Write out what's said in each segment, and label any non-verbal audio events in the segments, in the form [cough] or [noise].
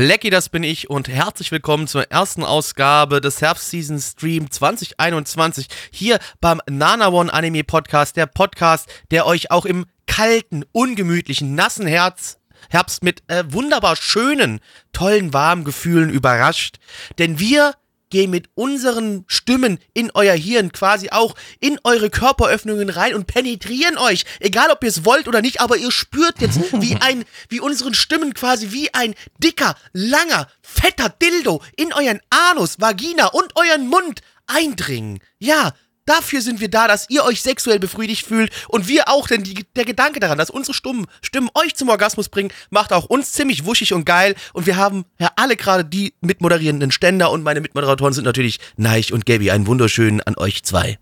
Blackie, das bin ich und herzlich willkommen zur ersten Ausgabe des Herbstseason Stream 2021 hier beim Nana One Anime Podcast, der Podcast, der euch auch im kalten, ungemütlichen, nassen Herz Herbst mit äh, wunderbar schönen, tollen, warmen Gefühlen überrascht. Denn wir gehen mit unseren Stimmen in euer Hirn quasi auch in eure Körperöffnungen rein und penetrieren euch. Egal ob ihr es wollt oder nicht, aber ihr spürt jetzt, [laughs] wie ein, wie unseren Stimmen quasi wie ein dicker, langer, fetter Dildo in euren Anus, Vagina und euren Mund eindringen. Ja, Dafür sind wir da, dass ihr euch sexuell befriedigt fühlt und wir auch, denn die, der Gedanke daran, dass unsere Stimmen, Stimmen euch zum Orgasmus bringen, macht auch uns ziemlich wuschig und geil und wir haben ja alle gerade die mitmoderierenden Ständer und meine Mitmoderatoren sind natürlich Neich und Gabby. Einen wunderschönen an euch zwei.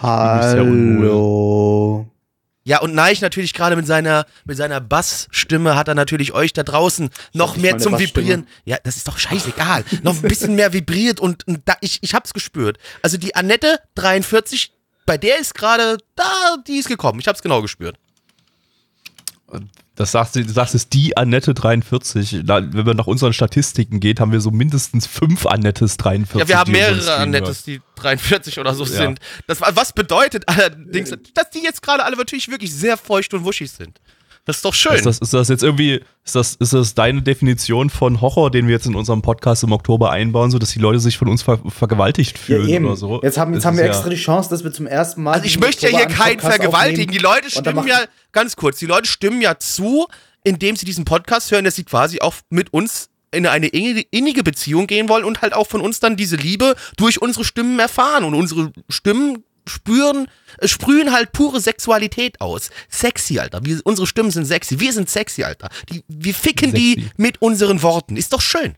Hallo. Ja, und Neich natürlich gerade mit seiner, mit seiner Bassstimme hat er natürlich euch da draußen noch mehr zum. Vibrieren. Ja, das ist doch scheißegal. noch ein bisschen mehr vibriert und, und da, ich, ich hab's gespürt. Also die Annette 43, bei der ist gerade, da, die ist gekommen. Ich hab's genau gespürt. Das sagst du, du sagst es die Annette 43. Da, wenn man nach unseren Statistiken geht, haben wir so mindestens fünf Annettes 43. Ja, wir haben mehrere Annettes, die 43 oder so Ja. sind. Das, was bedeutet allerdings, dass die jetzt gerade alle natürlich wirklich sehr feucht und wuschig sind. Das ist doch schön. Ist das, ist das jetzt irgendwie, ist das, ist das deine Definition von Horror, den wir jetzt in unserem Podcast im Oktober einbauen, so dass die Leute sich von uns ver vergewaltigt Ja, fühlen eben. oder so? Jetzt haben, jetzt Das haben wir ist ja- extra die Chance, dass wir zum ersten Mal. Also ich möchte ja hier keinen Podcast vergewaltigen. Die Leute stimmen ja, ganz kurz, die Leute stimmen ja zu, indem sie diesen Podcast hören, dass sie quasi auch mit uns in eine innige Beziehung gehen wollen und halt auch von uns dann diese Liebe durch unsere Stimmen erfahren. Und unsere Stimmen spüren, äh, sprühen halt pure Sexualität aus. Sexy, Alter. Wir, unsere Stimmen sind sexy. Wir sind sexy, Alter. Die, wir ficken die Sexy. mit unseren Worten. Ist doch schön.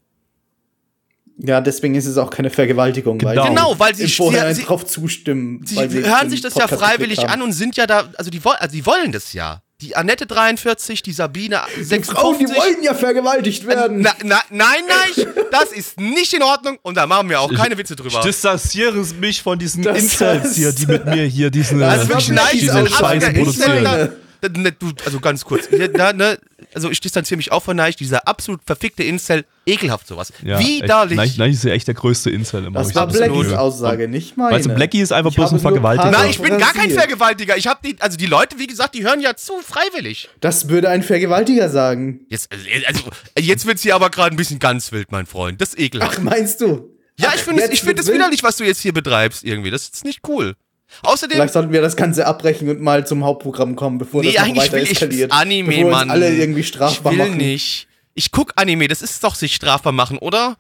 Ja, deswegen ist es auch keine Vergewaltigung. Weil Genau. sie Genau, weil sie- sie- sie- drauf zustimmen. Sie weil hören sich das ja Podcast freiwillig geklickt an und sind ja da, also die, also die wollen das ja. Die Annette 43, die Sabine Die 56. Frauen, die wollen ja vergewaltigt werden. Na, na, nein, nein, das ist nicht in Ordnung und da machen wir auch keine Witze drüber. Ich distanziere mich von diesen Das Incels hier, die mit mir hier diesen, Das äh, ist wirklich nein, Blackies diese Aussage. Scheiße produzieren. Incel, da- ne, du, also ganz kurz, da, ne, also ich distanziere mich auch von Neich, dieser absolut verfickte Incel, ekelhaft sowas. Ja, Widerlich. Echt, Nein, ist ja echt der größte Incel immer. Das war das. Blackies. Aussage, nicht meine. Weißt du, Blackie ist einfach Ich bloß ein Vergewaltiger. Nein, ich bin gar kein. Vergewaltiger. Ich habe die, also die Leute, wie gesagt, die hören ja zu, freiwillig. Das würde ein Vergewaltiger sagen. Jetzt, also, jetzt wird's hier aber gerade ein bisschen ganz wild, mein Freund. Das ist ekelhaft. Ach, meinst du? Ja, ich finde ich find wild? widerlich, was du jetzt hier betreibst irgendwie. Das ist nicht cool. Außerdem, Vielleicht sollten wir das Ganze abbrechen und mal zum Hauptprogramm kommen, bevor nee, das noch eigentlich weiter will ich eskaliert. Anime, bevor wir uns Mann. alle irgendwie ich strafbar will machen. nicht. Ich guck Anime, das ist doch sich strafbar machen, oder?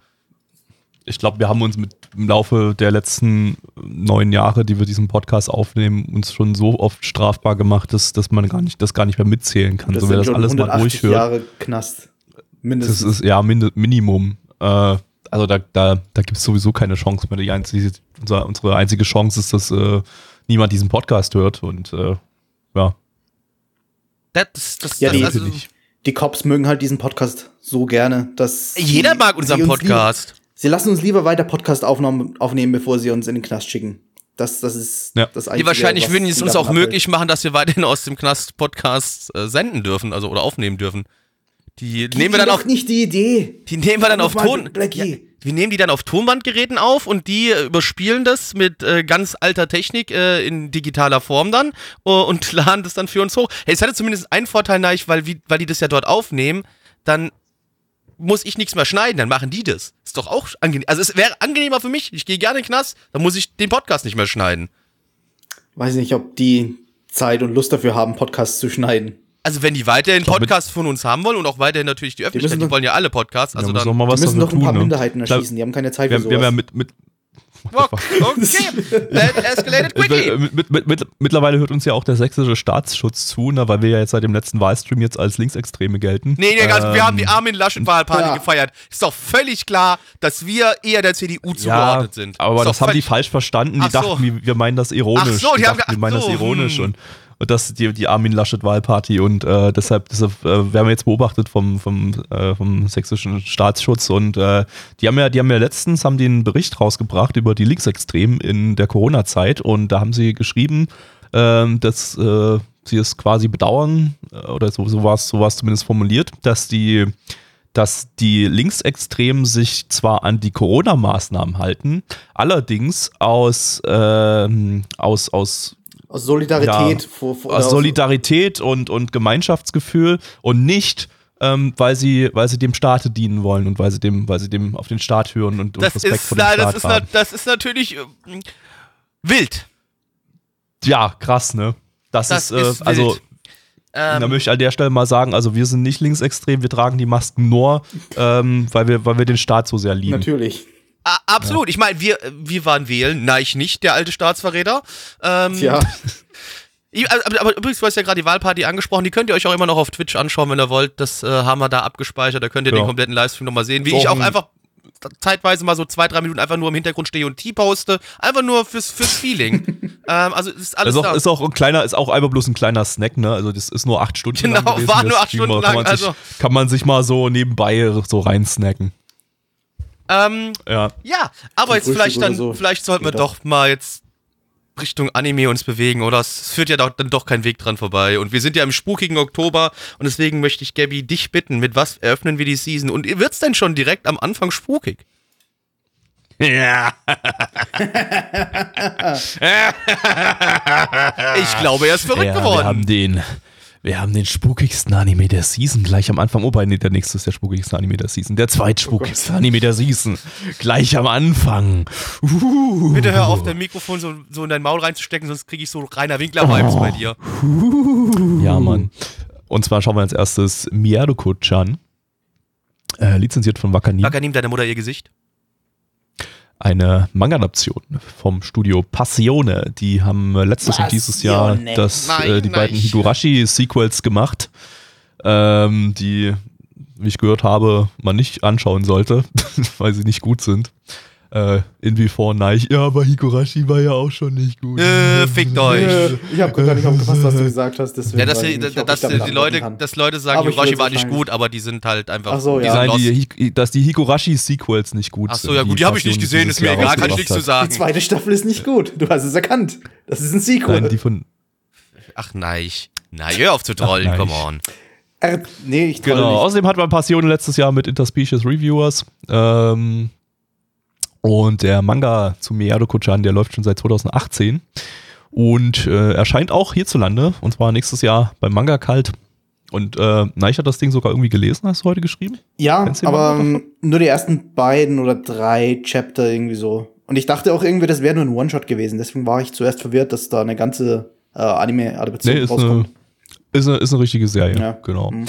Ich glaube, wir haben uns mit im Laufe der letzten neun Jahre, die wir diesen Podcast aufnehmen, uns schon so oft strafbar gemacht, dass, dass man gar nicht, das gar nicht mehr mitzählen kann. Das so wer sind das schon alles mal 180 durchhört. Jahre Knast. Das Mindestens. ist ja Min Minimum. Äh, also da, da, da gibt es sowieso keine Chance mehr. Die einzige, unser, unsere einzige Chance ist, dass äh, niemand diesen Podcast hört. Und äh, ja, Das, das, Ja, das, die- also, die Cops mögen halt diesen Podcast so gerne, dass. jeder sie- mag unseren sie uns Podcast. Lieber, sie lassen uns lieber weiter Podcast aufnehmen, bevor sie uns in den Knast schicken. Das, das ist Ja. das Die Einzige. wahrscheinlich was würden es sie uns davon auch möglich machen, dass wir weiterhin aus dem Knast Podcast äh, senden dürfen, also oder aufnehmen dürfen. Die nehmen wir dann auf, nicht die Idee. die nehmen wir dann auf Ton. Ja, wir nehmen die dann auf Tonbandgeräten auf und die äh, überspielen das mit äh, ganz alter Technik äh, in digitaler Form dann äh, und [laughs] laden das dann für uns hoch. Hey, es hatte zumindest einen Vorteil, Neich, weil, wie, weil die das ja dort aufnehmen, dann muss ich nichts mehr schneiden, dann machen die das. Ist doch auch angenehm. Also es wäre angenehmer für mich. Ich gehe gerne in den Knast, dann muss ich den Podcast nicht mehr schneiden. Weiß nicht, ob die Zeit und Lust dafür haben, Podcasts zu schneiden. Also wenn die weiterhin Podcasts von uns haben wollen und auch weiterhin natürlich die Öffentlichkeit, müssen die, doch- wollen ja alle Podcasts, also da müssen dann wir mal Die was müssen dafür doch ein paar tun, ne? Minderheiten glaub, erschießen, die haben keine Zeit wir, für wir haben ja sowas. mit, mit Okay, [laughs] that escalated quickly. Mit, mit, mit, mit, mittlerweile hört uns ja auch der sächsische Staatsschutz zu, ne, weil wir ja jetzt seit dem letzten Wahlstream jetzt als Linksextreme gelten. Nee, nee, also wir haben die Ähm, Armin Laschet-Wahlparty Ja. gefeiert. Ist doch völlig klar, dass wir eher der CDU zugeordnet sind. Aber das haben die falsch verstanden. Die Ach so. dachten, wir, wir meinen das ironisch. Ach so, die haben dachten, wir meinen so, das ironisch hm. und, und das die, die Armin Laschet Wahlparty und äh, deshalb, deshalb äh, werden wir jetzt beobachtet vom, vom, äh, vom sächsischen Staatsschutz. Und äh, die haben ja, die haben ja letztens haben die einen Bericht rausgebracht über die Linksextremen in der Corona-Zeit. Und da haben sie geschrieben, ähm, dass äh, sie es quasi bedauern äh, oder so, so war es so zumindest formuliert, dass die dass die Linksextremen sich zwar an die Corona-Maßnahmen halten, allerdings aus, ähm, aus, aus, Aus Solidarität. Ja, vor, vor, aus Solidarität und, und Gemeinschaftsgefühl und nicht, ähm, weil, sie, weil sie dem Staate dienen wollen und weil sie dem, weil sie dem auf den Staat hören und, und Das Respekt ist, vor dem na, Staat das, ist na, das ist natürlich ähm, wild. Ja, krass, ne? Das, Das ist, äh, ist also. Ähm, Da möchte ich an der Stelle mal sagen, also wir sind nicht linksextrem, wir tragen die Masken nur, ähm, weil, wir, weil wir den Staat so sehr lieben. Natürlich. A- absolut. Ich meine, wir, wir waren wählen. Nein, ich nicht, der alte Staatsverräter. Ähm, Ich- Aber, aber übrigens, du hast ja gerade die Wahlparty angesprochen, die könnt ihr euch auch immer noch auf Twitch anschauen, wenn ihr wollt. Das äh, haben wir da abgespeichert, da könnt ihr Ja. den kompletten Livestream nochmal sehen. Wie So ich auch ein- einfach zeitweise mal so zwei, drei Minuten einfach nur im Hintergrund stehe und Tee poste. Einfach nur fürs, fürs Feeling. [laughs] ähm, also es ist alles ist auch, ist auch ein kleiner, ist auch einfach bloß ein kleiner Snack, ne? Also das ist nur acht Stunden Genau, lang gewesen, war nur acht Stunden aber kann lang, man sich, also- Kann man sich mal so nebenbei so reinsnacken. Ähm, Ja. ja, aber Zum jetzt vielleicht dann, so. vielleicht sollten wir doch mal jetzt Richtung Anime uns bewegen, oder? Es führt ja doch, dann doch kein Weg dran vorbei. Und wir sind ja im spukigen Oktober und deswegen möchte ich, Gabby, dich bitten, mit was eröffnen wir die Season? Und wird's denn schon direkt am Anfang spukig? Ja. [laughs] Ich glaube, er ist verrückt ja, Wir geworden. haben den, wir haben den spukigsten Anime der Season gleich am Anfang. Wobei, nee, der nächste ist der spukigste Anime der Season. Der zweitspukigste Anime der Season. Gleich am Anfang. Uh. Bitte hör auf, dein Mikrofon so, so in dein Maul reinzustecken, sonst kriege ich so reiner Winkler-Vibes Oh. bei dir. Ja, Mann. Und zwar schauen wir als erstes Miyadoko-chan. Äh, lizenziert von Wakanim. Lager nimm deiner Mutter ihr Gesicht. Eine Manga-Adaption vom Studio Passione. Die haben letztes und dieses Jahr Passione. das, Nein, äh, die nein. beiden Higurashi-Sequels gemacht, ähm, die, wie ich gehört habe, man nicht anschauen sollte, [laughs] weil sie nicht gut sind. Äh, inwiefern nein, ja, aber Higurashi war ja auch schon nicht gut. Äh, fickt euch. Äh, ich habe gar nicht aufgepasst, was du gesagt hast. Deswegen Ja, dass, die, ich nicht, dass damit die Leute, kann. dass Leute sagen, Aber will's war nicht gut, aber die sind halt einfach. Ach so, die ja. sind Nein, die, dass die Higurashi-Sequels nicht gut Ach so, sind. ja gut, die habe ich nicht gesehen, ist mir egal, kann ich nichts zu rausgebracht Die sagen. zweite Staffel ist nicht gut. Du hast es erkannt. Das ist ein Sequel. Nein, die von, Ach nein, nein, hör auf zu trollen, Ach, nein. come on. er, nee, ich troll Genau, nicht. außerdem hat man Passion letztes Jahr mit Interspecies Reviewers. Ähm, und der Manga zu Miyadoko-chan, der läuft schon seit 2018 und äh, erscheint auch hierzulande und zwar nächstes Jahr beim Manga Kalt. Und äh, Neich hat das Ding sogar irgendwie gelesen, hast du heute geschrieben? Ja, aber nur die ersten beiden oder drei Chapter irgendwie so. Und ich dachte auch irgendwie, das wäre nur ein One-Shot gewesen. Deswegen war ich zuerst verwirrt, dass da eine ganze äh, Anime-Adaption Nee, ist eine, rauskommt. ist, eine, ist eine richtige Serie, Ja. genau. Mhm.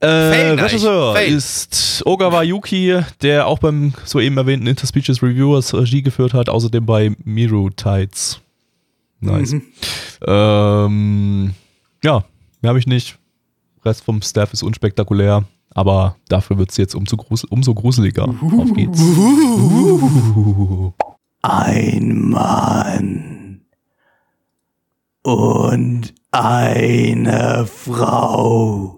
Äh, Regisseur fail. ist Ogawa Yuki, der auch beim soeben erwähnten Interspecies Reviewers Regie geführt hat, außerdem bei Miru Tides. Nice. Mhm. Ähm, ja, mehr habe ich nicht. Rest vom Staff ist unspektakulär, aber dafür wird es jetzt umso, grusel umso gruseliger. Auf geht's. Ein Mann und eine Frau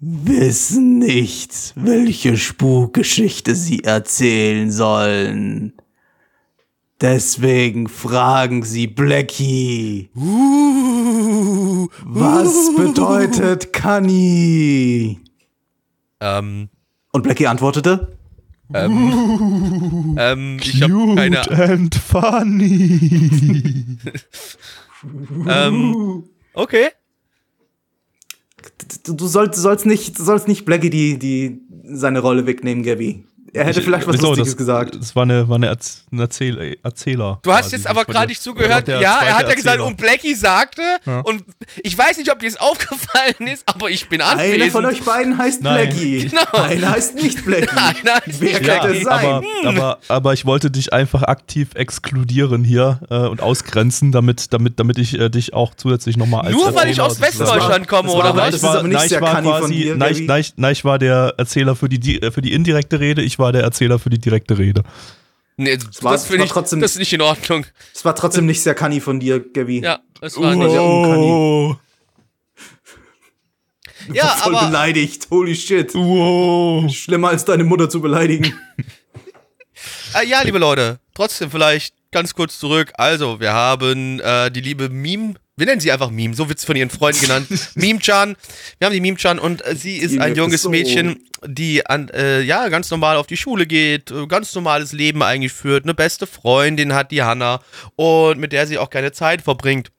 wissen nicht, welche Spukgeschichte sie erzählen sollen. Deswegen fragen sie Blackie. Was bedeutet Kani? Ähm, Und Blackie antwortete, ähm, ähm, ich habe keine and funny. [laughs] Ähm, okay. Du, du sollst, sollst nicht, du sollst nicht Blackie die, die, seine Rolle wegnehmen, Gabby. Er hätte Ich- vielleicht was Lustiges das, gesagt. Das war eine, war eine Erz- ein Erzähl Erzähler. Du hast quasi. jetzt aber Ich gerade nicht zugehört. Ja, er hat ja gesagt, Erzähler. und Blackie sagte, Ja. und ich weiß nicht, ob dir das [laughs] aufgefallen ist, aber ich bin anwesend. Einer von euch beiden heißt Nein. Blackie. Genau. Einer heißt nicht Blackie. [laughs] Einer heißt Wer nicht könnte es sein? aber, aber, aber ich wollte dich einfach aktiv exkludieren hier äh, und ausgrenzen, damit, damit, damit ich äh, dich auch zusätzlich nochmal als Nur weil ich aus Westdeutschland komme, oder was? das ist aber nicht Neich sehr war der Erzähler für die, di- äh, für die indirekte Rede, ich war der Erzähler für die direkte Rede. Nee, das, war- das es finde war ich, trotzdem- das ist nicht in Ordnung. Es war trotzdem nicht sehr canny von dir, Gabi. Ja, das war Oh. nicht. sehr uncanny. [laughs] Ja, Voll aber beleidigt. Holy shit. Wow. Schlimmer als deine Mutter zu beleidigen. Äh, [laughs] ja, liebe Leute, trotzdem vielleicht ganz kurz zurück. Also, wir haben äh, die liebe Meme, wir nennen sie einfach Meme, so wird sie von ihren Freunden genannt. [laughs] Meme-chan. Wir haben die Meme-chan und äh, sie ist Die ein junges so. Mädchen, die an, äh, ja, ganz normal auf die Schule geht, äh, ganz normales Leben eigentlich führt, eine beste Freundin hat, die Hanna, und mit der sie auch keine Zeit verbringt.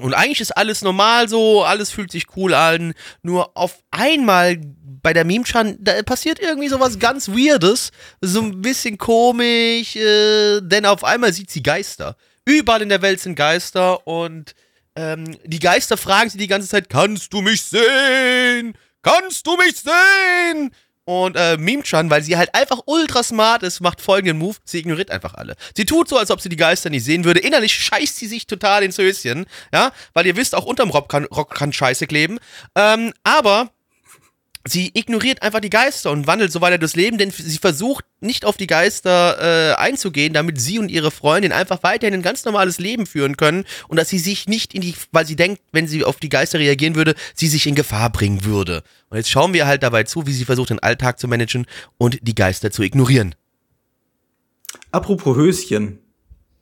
Und eigentlich ist alles normal so, alles fühlt sich cool an. Nur auf einmal bei der Meme-Chan, da passiert irgendwie sowas ganz Weirdes. So ein bisschen komisch, äh, denn auf einmal sieht sie Geister. Überall in der Welt sind Geister und ähm, die Geister fragen sie die ganze Zeit: Kannst du mich sehen? Kannst du mich sehen? Und äh, Meme-Chan, weil sie halt einfach ultra smart ist, macht folgenden Move. Sie ignoriert einfach alle. Sie tut so, als ob sie die Geister nicht sehen würde. Innerlich scheißt sie sich total ins Höschen. Ja, weil ihr wisst, auch unterm Rock kann, Rock kann Scheiße kleben. Ähm, aber sie ignoriert einfach die Geister und wandelt so weiter das Leben, denn sie versucht nicht auf die Geister äh, einzugehen, damit sie und ihre Freundin einfach weiterhin ein ganz normales Leben führen können und dass sie sich nicht in die, weil sie denkt, wenn sie auf die Geister reagieren würde, sie sich in Gefahr bringen würde. Und jetzt schauen wir halt dabei zu, wie sie versucht, den Alltag zu managen und die Geister zu ignorieren. Apropos Höschen.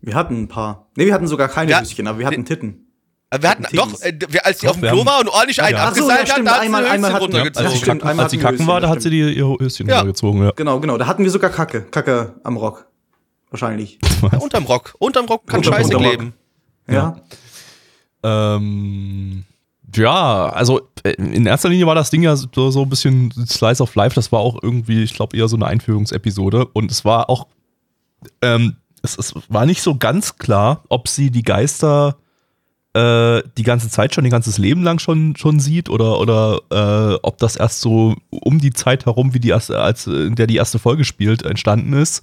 Wir hatten ein paar. Ne, wir hatten sogar keine Ja. Höschen, aber wir hatten Titten. Äh, Wir hatten doch, äh, wir, als sie Doch, auf dem Klo war und ordentlich einen ja. Ach so, abgeseilt ja, hat, da hat sie Einmal- Höschen einmal runtergezogen. ja, Als sie, stimmt, kacken, einmal als sie kacken war, da hat sie die, ihre Höschen Ja. runtergezogen. Ja. Genau, genau. Da hatten wir sogar Kacke. Kacke am Rock. Wahrscheinlich. Ja, unterm Rock. Unterm Rock kann Unterm- Scheiße kleben. Ja. Ähm, ja, also äh, in erster Linie war das Ding ja so, so ein bisschen Slice of Life. Das war auch irgendwie, ich glaube, eher so eine Einführungsepisode. Und es war auch, ähm, es, es war nicht so ganz klar, ob sie die Geister äh, die ganze Zeit schon, ihr ganzes Leben lang schon, schon sieht oder, oder äh, ob das erst so um die Zeit herum, wie die erste, als in der die erste Folge spielt, entstanden ist.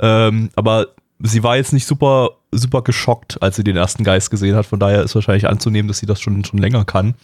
Ähm, aber sie war jetzt nicht super, super geschockt, als sie den ersten Geist gesehen hat. Von daher ist wahrscheinlich anzunehmen, dass sie das schon, schon länger kann.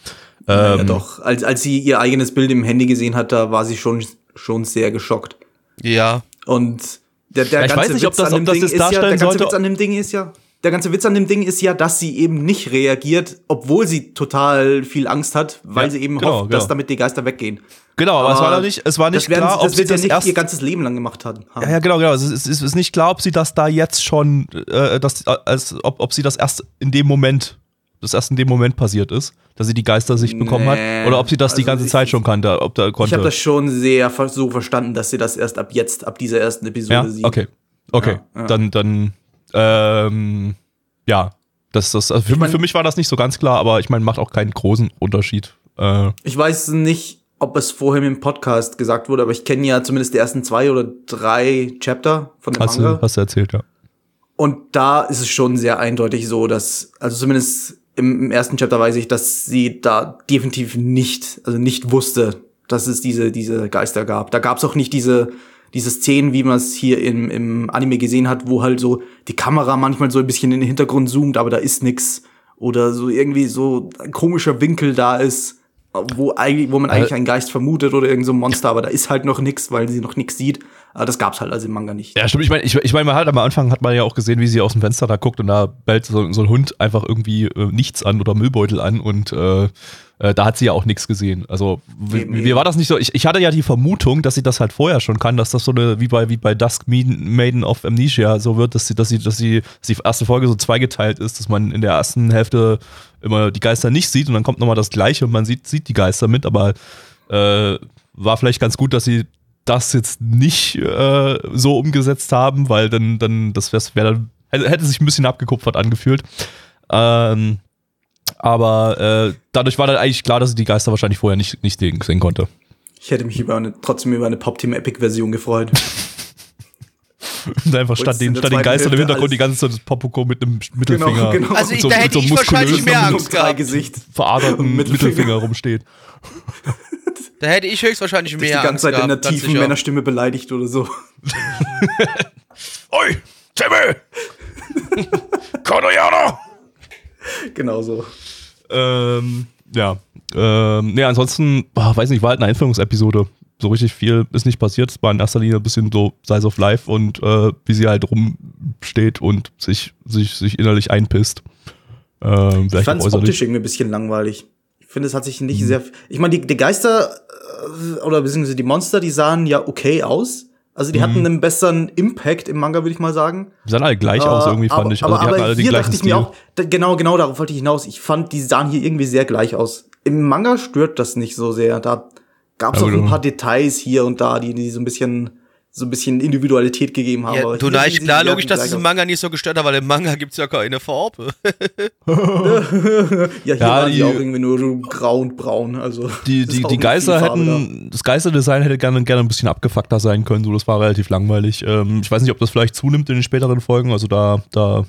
ja, Ähm, doch. Als, als sie ihr eigenes Bild im Handy gesehen hat, da war sie schon, schon sehr geschockt. Ja. Und der, der Ja, ich ganze weiß nicht, ob Witz das- an dem ob das Ding jetzt ist ja, der ganze sollte- Witz an dem Ding ist ja, der ganze Witz an dem Ding ist ja, dass sie eben nicht reagiert, obwohl sie total viel Angst hat, weil Ja, sie eben genau, hofft, dass genau. damit die Geister weggehen. Genau, aber, es Aber war noch nicht, es war nicht klar, ob sie wird ja das nicht erst ihr ganzes Leben lang gemacht haben. Ja, ja, genau, genau. Es ist, es ist nicht klar, ob sie das da jetzt schon, äh, das, als, ob, ob sie das erst in dem Moment, das erst in dem Moment passiert ist, dass sie die Geister sich bekommen Nee. hat, oder ob sie das die Also ganze ich- Zeit schon kannte, ob da Ich konnte. habe das schon sehr so verstanden, dass sie das erst ab jetzt, ab dieser ersten Episode ja, sieht. okay, okay, Ja, ja. dann, dann, ähm, ja, das, das, also für, mein- für mich war das nicht so ganz klar, aber ich meine, macht auch keinen großen Unterschied. Äh, Ich weiß nicht, ob es vorher im Podcast gesagt wurde, aber ich kenne ja zumindest die ersten zwei oder drei Chapter von dem hast, Manga. du, hast du erzählt, ja. Und da ist es schon sehr eindeutig so, dass, also zumindest im, im ersten Chapter weiß ich, dass sie da definitiv nicht, also nicht wusste, dass es diese, diese Geister gab. Da gab es auch nicht diese, diese Szenen, wie man es hier im, im Anime gesehen hat, wo halt so die Kamera manchmal so ein bisschen in den Hintergrund zoomt, aber da ist nix. Oder so irgendwie so ein komischer Winkel da ist, wo, eigentlich, wo man eigentlich einen Geist vermutet oder irgend so ein Monster, aber da ist halt noch nix, weil sie noch nix sieht. Aber das gab's halt also im Manga nicht. Ja, stimmt. Ich meine, ich, ich mein, man hat am Anfang hat man ja auch gesehen, wie sie aus dem Fenster da guckt und da bellt so, so ein Hund einfach irgendwie äh, nichts an oder Müllbeutel an und äh, äh, da hat sie ja auch nichts gesehen. Also wie war das nicht so? Ich, ich hatte ja die Vermutung, dass sie das halt vorher schon kann, dass das so eine, wie bei, wie bei Dusk Maiden of Amnesia so wird, dass sie, dass sie, dass sie, dass die erste Folge so zweigeteilt ist, dass man in der ersten Hälfte immer die Geister nicht sieht und dann kommt nochmal das gleiche und man sieht, sieht die Geister mit, aber äh, war vielleicht ganz gut, dass sie das jetzt nicht äh, so umgesetzt haben, weil dann, dann das wäre wär dann, hätte, hätte sich ein bisschen abgekupfert angefühlt. Ähm, aber äh, dadurch war dann eigentlich klar, dass sie die Geister wahrscheinlich vorher nicht, nicht sehen, konnte. Ich hätte mich über eine, trotzdem über eine Pop-Team-Epic-Version gefreut. Und [laughs] einfach statt den, der statt den Geistern im Hintergrund die ganze Zeit das Popoko mit einem Mittelfinger. genau. Also mit ich, so- da hätte so ich wahrscheinlich mehr Angst gehabt. Gesicht. [laughs] veraderten Mittelfinger. Mittelfinger rumsteht. Da hätte ich höchstwahrscheinlich mehr die ganze Angst Zeit in ganz tiefen. Männerstimme beleidigt oder so. [laughs] Oi, Timmy! Konoyano! Genau so. Ähm, ja. Ähm, nee, ansonsten, boah, weiß nicht, war halt eine Einführungsepisode. So richtig viel ist nicht passiert. Es war in erster Linie ein bisschen so Size of Life und äh, wie sie halt rumsteht und sich, sich, sich innerlich einpisst. Ähm, Ich fand es optisch irgendwie ein bisschen langweilig. Ich finde, es hat sich nicht sehr. Ich meine, die, die Geister äh, oder beziehungsweise die Monster, die sahen ja okay aus. Also die hatten einen besseren Impact im Manga, würde ich mal sagen. Die sahen alle gleich aus, Äh, irgendwie aber, fand ich. Aber, Also die aber hatten alle den gleichen dachte ich Stil. mir auch, genau, genau darauf wollte ich hinaus. Ich fand, die sahen hier irgendwie sehr gleich aus. Im Manga stört das nicht so sehr. Da gab es auch ein paar Details hier und da, die, die so ein bisschen so ein bisschen Individualität gegeben haben. Ja, du, sie klar, logisch, dass es im. Manga nicht so gestört hat, weil im Manga gibt's ja keine Farbe. [laughs] Ja, hier Ja, waren die die- auch irgendwie nur so grau und braun. Also Die, [laughs] die, die Geister hätten, das Geisterdesign hätte gerne, gerne ein bisschen abgefuckter sein können, so das war relativ langweilig. Ähm, ich weiß nicht, ob das vielleicht zunimmt in den späteren Folgen, also da, da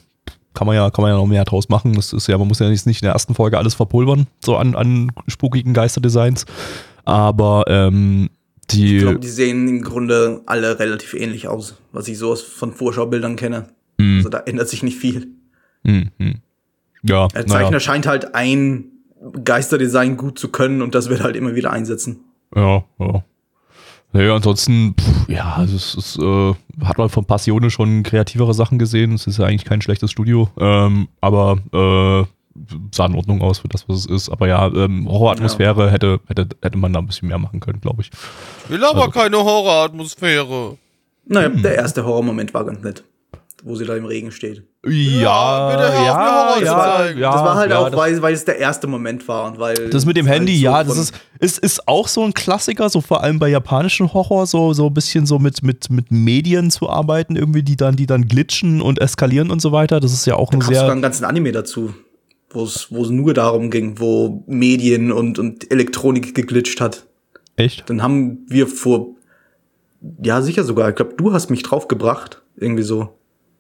kann man ja, kann man ja noch mehr draus machen. Das ist ja, man muss ja nicht, nicht in der ersten Folge alles verpulvern, so an, an spukigen Geisterdesigns. Aber ähm, die, Ich glaube, die sehen im Grunde alle relativ ähnlich aus, was ich so aus von Vorschaubildern kenne. Hm. Also da ändert sich nicht viel. hm, hm. ja, Der Zeichner naja, scheint halt ein Geisterdesign gut zu können und das wird er halt immer wieder einsetzen. ja, ja. Naja, ansonsten, pff, ja, es ist, äh, hat man von Passione schon kreativere Sachen gesehen. Es ist ja eigentlich kein schlechtes Studio, ähm, aber äh, sah in Ordnung aus für das, was es ist. Aber ja, ähm, Horroratmosphäre hätte, hätte, hätte man da ein bisschen mehr machen können, glaube ich. Ich will aber keine Horroratmosphäre. Naja, Hm. der erste Horrormoment war ganz nett, wo sie da im Regen steht. Ja, auf, mir Horror zu zeigen. das war halt ja, auch, das- weil, weil es der erste Moment war und weil Das mit dem halt Handy, so ja, das ist, ist, ist auch so ein Klassiker, so vor allem bei japanischen Horror, so, so ein bisschen so mit, mit, mit Medien zu arbeiten, irgendwie, die dann, die dann glitschen und eskalieren und so weiter. Das ist ja auch Da ein gab sogar sehr. einen ganzen Anime dazu, wo es nur darum ging, wo Medien und, und Elektronik geglitscht hat. Echt? Dann haben wir vor, ja sicher sogar, ich glaube, du hast mich draufgebracht, irgendwie so.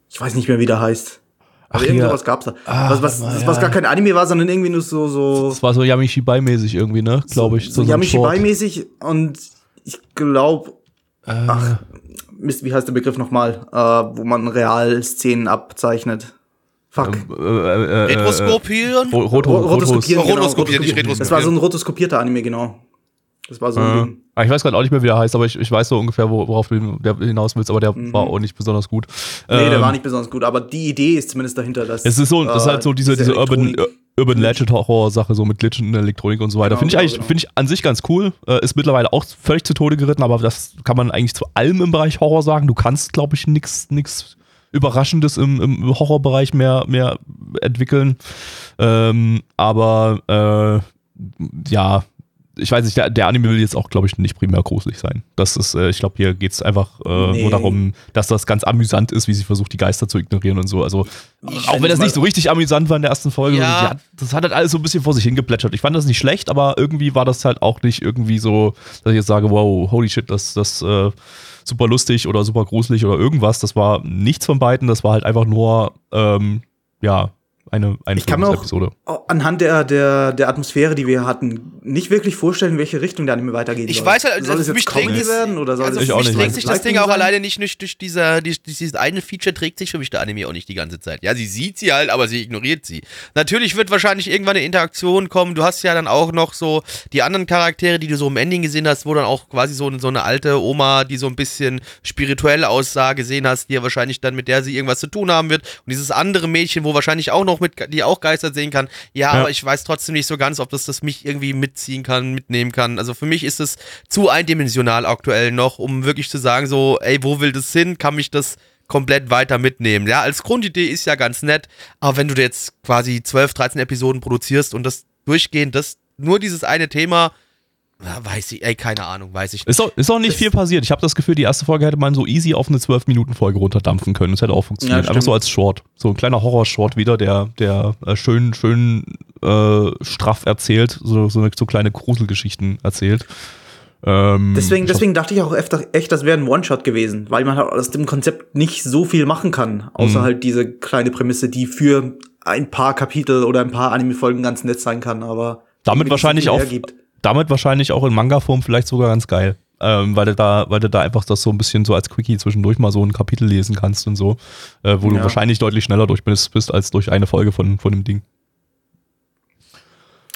Ich weiß nicht mehr, wie der heißt. Aber Ach, irgend ja. sowas gab's da. Ah, was, was, mal, was ja. gar kein Anime war, sondern irgendwie nur so, so, Das war so Yamishibai-mäßig irgendwie, ne? Glaube ich. so ein Yamishibai-mäßig und ich glaube, Äh, ach, Mist, wie heißt der Begriff nochmal, äh, wo man Realszenen abzeichnet. Fuck. äh, äh, äh, Retroskopieren? Ro- Roto- Ro- Rotoskopieren, Rotos- genau, rotoskopieren, nicht rotoskopieren. Das retroskopieren. war so ein rotoskopierter Anime, genau. Das war so ein Äh, ah, ich weiß gerade auch nicht mehr, wie der heißt, aber ich, ich weiß so ungefähr, wo- worauf du der hinaus willst, aber der war auch nicht besonders gut. Mhm. Nee, der Ähm, war nicht besonders gut, aber die Idee ist zumindest dahinter, dass. Es ist so, das ist halt so diese, diese Urban, Elektronik- Urban Legend Horror Sache, so mit Glitchen in der Elektronik und so weiter. Genau, finde ich genau, eigentlich, genau. finde ich an sich ganz cool. Äh, ist mittlerweile auch völlig zu Tode geritten, aber das kann man eigentlich zu allem im Bereich Horror sagen. Du kannst, glaube ich, nichts, nichts Überraschendes im, im Horrorbereich mehr, mehr entwickeln. Ähm, aber, äh, ja, ich weiß nicht, der, der Anime will jetzt auch, glaube ich, nicht primär gruselig sein. Das ist, äh, ich glaube, hier geht es einfach äh, Nee. nur darum, dass das ganz amüsant ist, wie sie versucht, die Geister zu ignorieren und so. Also, Ich auch wenn das nicht so richtig amüsant war in der ersten Folge, Ja. ja. das hat halt alles so ein bisschen vor sich hingeplätschert. Ich fand das nicht schlecht, aber irgendwie war das halt auch nicht irgendwie so, dass ich jetzt sage, wow, holy shit, das, das äh, super lustig oder super gruselig oder irgendwas. Das war nichts von beiden, das war halt einfach nur, ähm, ja, eine, eine Ich kann mir auch Episode. anhand der, der, der Atmosphäre, die wir hatten, nicht wirklich vorstellen, in welche Richtung der Anime weitergehen Ich soll. weiß halt, soll also es für jetzt mich Comedy trägt werden oder soll Also es Ich für auch mich nicht. trägt sich das Ding auch alleine nicht durch, durch, dieser, durch dieses eine Feature trägt sich für mich der Anime auch nicht die ganze Zeit. Ja, sie sieht sie halt, aber sie ignoriert sie. Natürlich wird wahrscheinlich irgendwann eine Interaktion kommen. Du hast ja dann auch noch so die anderen Charaktere, die du so im Ending gesehen hast, wo dann auch quasi so, so eine alte Oma, die so ein bisschen spirituell aussah, gesehen hast, die ja wahrscheinlich dann mit der sie irgendwas zu tun haben wird. Und dieses andere Mädchen, wo wahrscheinlich auch noch mit, die auch Geister sehen kann. Ja, Ja. aber ich weiß trotzdem nicht so ganz, ob das, das mich irgendwie mitziehen kann, mitnehmen kann. Also für mich ist es zu eindimensional aktuell noch, um wirklich zu sagen, so, ey, wo will das hin? Kann mich das komplett weiter mitnehmen? Ja, als Grundidee ist ja ganz nett, aber wenn du jetzt quasi 12, 13 Episoden produzierst und das durchgehend, das nur dieses eine Thema, na, weiß ich, ey, keine Ahnung, weiß ich nicht. Ist auch, ist auch nicht viel passiert. Ich habe das Gefühl, die erste Folge hätte man so easy auf eine 12-Minuten-Folge runterdampfen können. Das hätte auch funktioniert. Ja, Einfach so als Short. So ein kleiner Horror-Short wieder, der, der äh, schön, schön äh, straff erzählt, so, so, eine, so kleine Gruselgeschichten erzählt. Ähm, Deswegen, deswegen dachte ich auch öfter, echt, das wäre ein One-Shot gewesen, weil man halt aus dem Konzept nicht so viel machen kann, außer Mhm. halt diese kleine Prämisse, die für ein paar Kapitel oder ein paar Anime-Folgen ganz nett sein kann, aber damit wahrscheinlich auch, hergibt. Damit wahrscheinlich auch in Manga-Form vielleicht sogar ganz geil. Ähm, weil du da, weil du da einfach das so ein bisschen so als Quickie zwischendurch mal so ein Kapitel lesen kannst und so, äh, wo du Ja. wahrscheinlich deutlich schneller durch bist, bist als durch eine Folge von, von dem Ding.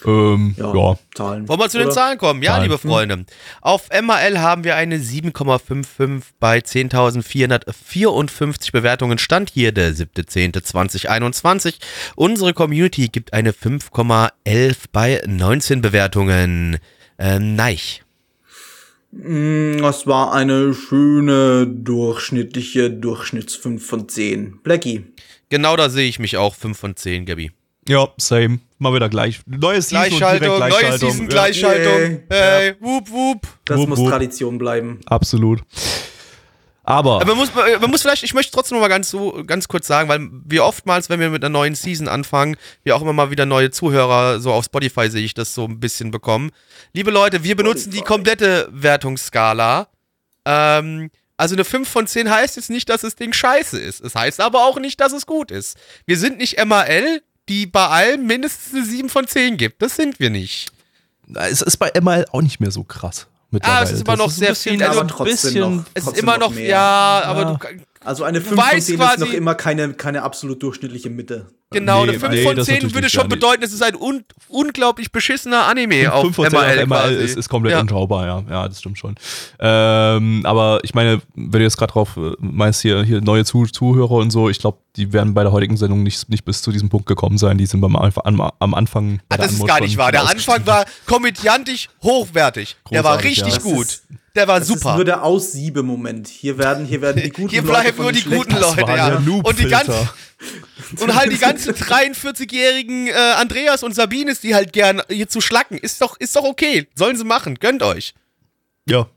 Ähm, ja. Ja, Zahlen. Wollen wir zu den Oder? Zahlen kommen? Ja, Zahlen. liebe Freunde. Auf MAL haben wir eine 7,55 bei 10.454 Bewertungen. Stand hier der 7.10.2021. Unsere Community gibt eine 5,11 bei 19 Bewertungen. Äh, neich. Mm, Das war eine schöne, durchschnittliche Durchschnitts 5 von 10. Blackie. Genau da sehe ich mich auch. 5 von 10, Gabi. ja, same. Mal wieder gleich. Neues Season und direkt Gleichschaltung, neue Gleichschaltung. Season, Ja, Gleichschaltung. Yay. Hey, wup, wup. Das Wupp, muss wupp. Tradition bleiben. Absolut. Aber, Aber man muss, man muss vielleicht, ich möchte trotzdem noch mal ganz, so, ganz kurz sagen, weil wir oftmals, wenn wir mit einer neuen Season anfangen, wir auch immer mal wieder neue Zuhörer, so auf Spotify sehe ich das so ein bisschen bekommen. Liebe Leute, wir benutzen die komplette Wertungsskala. Ähm, also eine 5 von 10 heißt jetzt nicht, dass das Ding scheiße ist. Es heißt aber auch nicht, dass es gut ist. Wir sind nicht MAL, die bei allem mindestens eine 7 von 10 gibt. Das sind wir nicht. es ist bei ML auch nicht mehr so krass. Ah, es ist immer noch sehr viel, also aber trotzdem bisschen, noch. Es ist Trotzdem immer noch ja, aber Ja. du, Also eine Du 5 von weißt 10 ist noch immer keine, keine absolut durchschnittliche Mitte. Genau, Nee, eine 5 nee, von das 10 natürlich würde schon bedeuten, es ist ein un unglaublich beschissener Anime auf 5 von 10 MAL. auf ML ist, ist komplett ja. unschaubar, ja. Ja, das stimmt schon. Ähm, aber ich meine, wenn du jetzt gerade drauf äh, meinst, hier, hier neue Zuh Zuhörer und so, ich glaube, die werden bei der heutigen Sendung nicht, nicht bis zu diesem Punkt gekommen sein. Die sind beim Anf am, am Anfang. Ah, das ist gar nicht wahr. Der Anfang war komödiantisch hochwertig. Der war Großartig, richtig ja. Das gut. Ist- Der war Das ist super. nur der Aussiebe-Moment. Hier werden, hier werden die [laughs] guten Hier Leute bleiben von nur die guten schlechten- Das Leute, ja. Und die ganzen und halt die [laughs] ganzen 43-jährigen äh, Andreas und Sabines, die halt gern hier zu schlacken, ist doch ist doch okay. Sollen sie machen. Gönnt euch. Ja.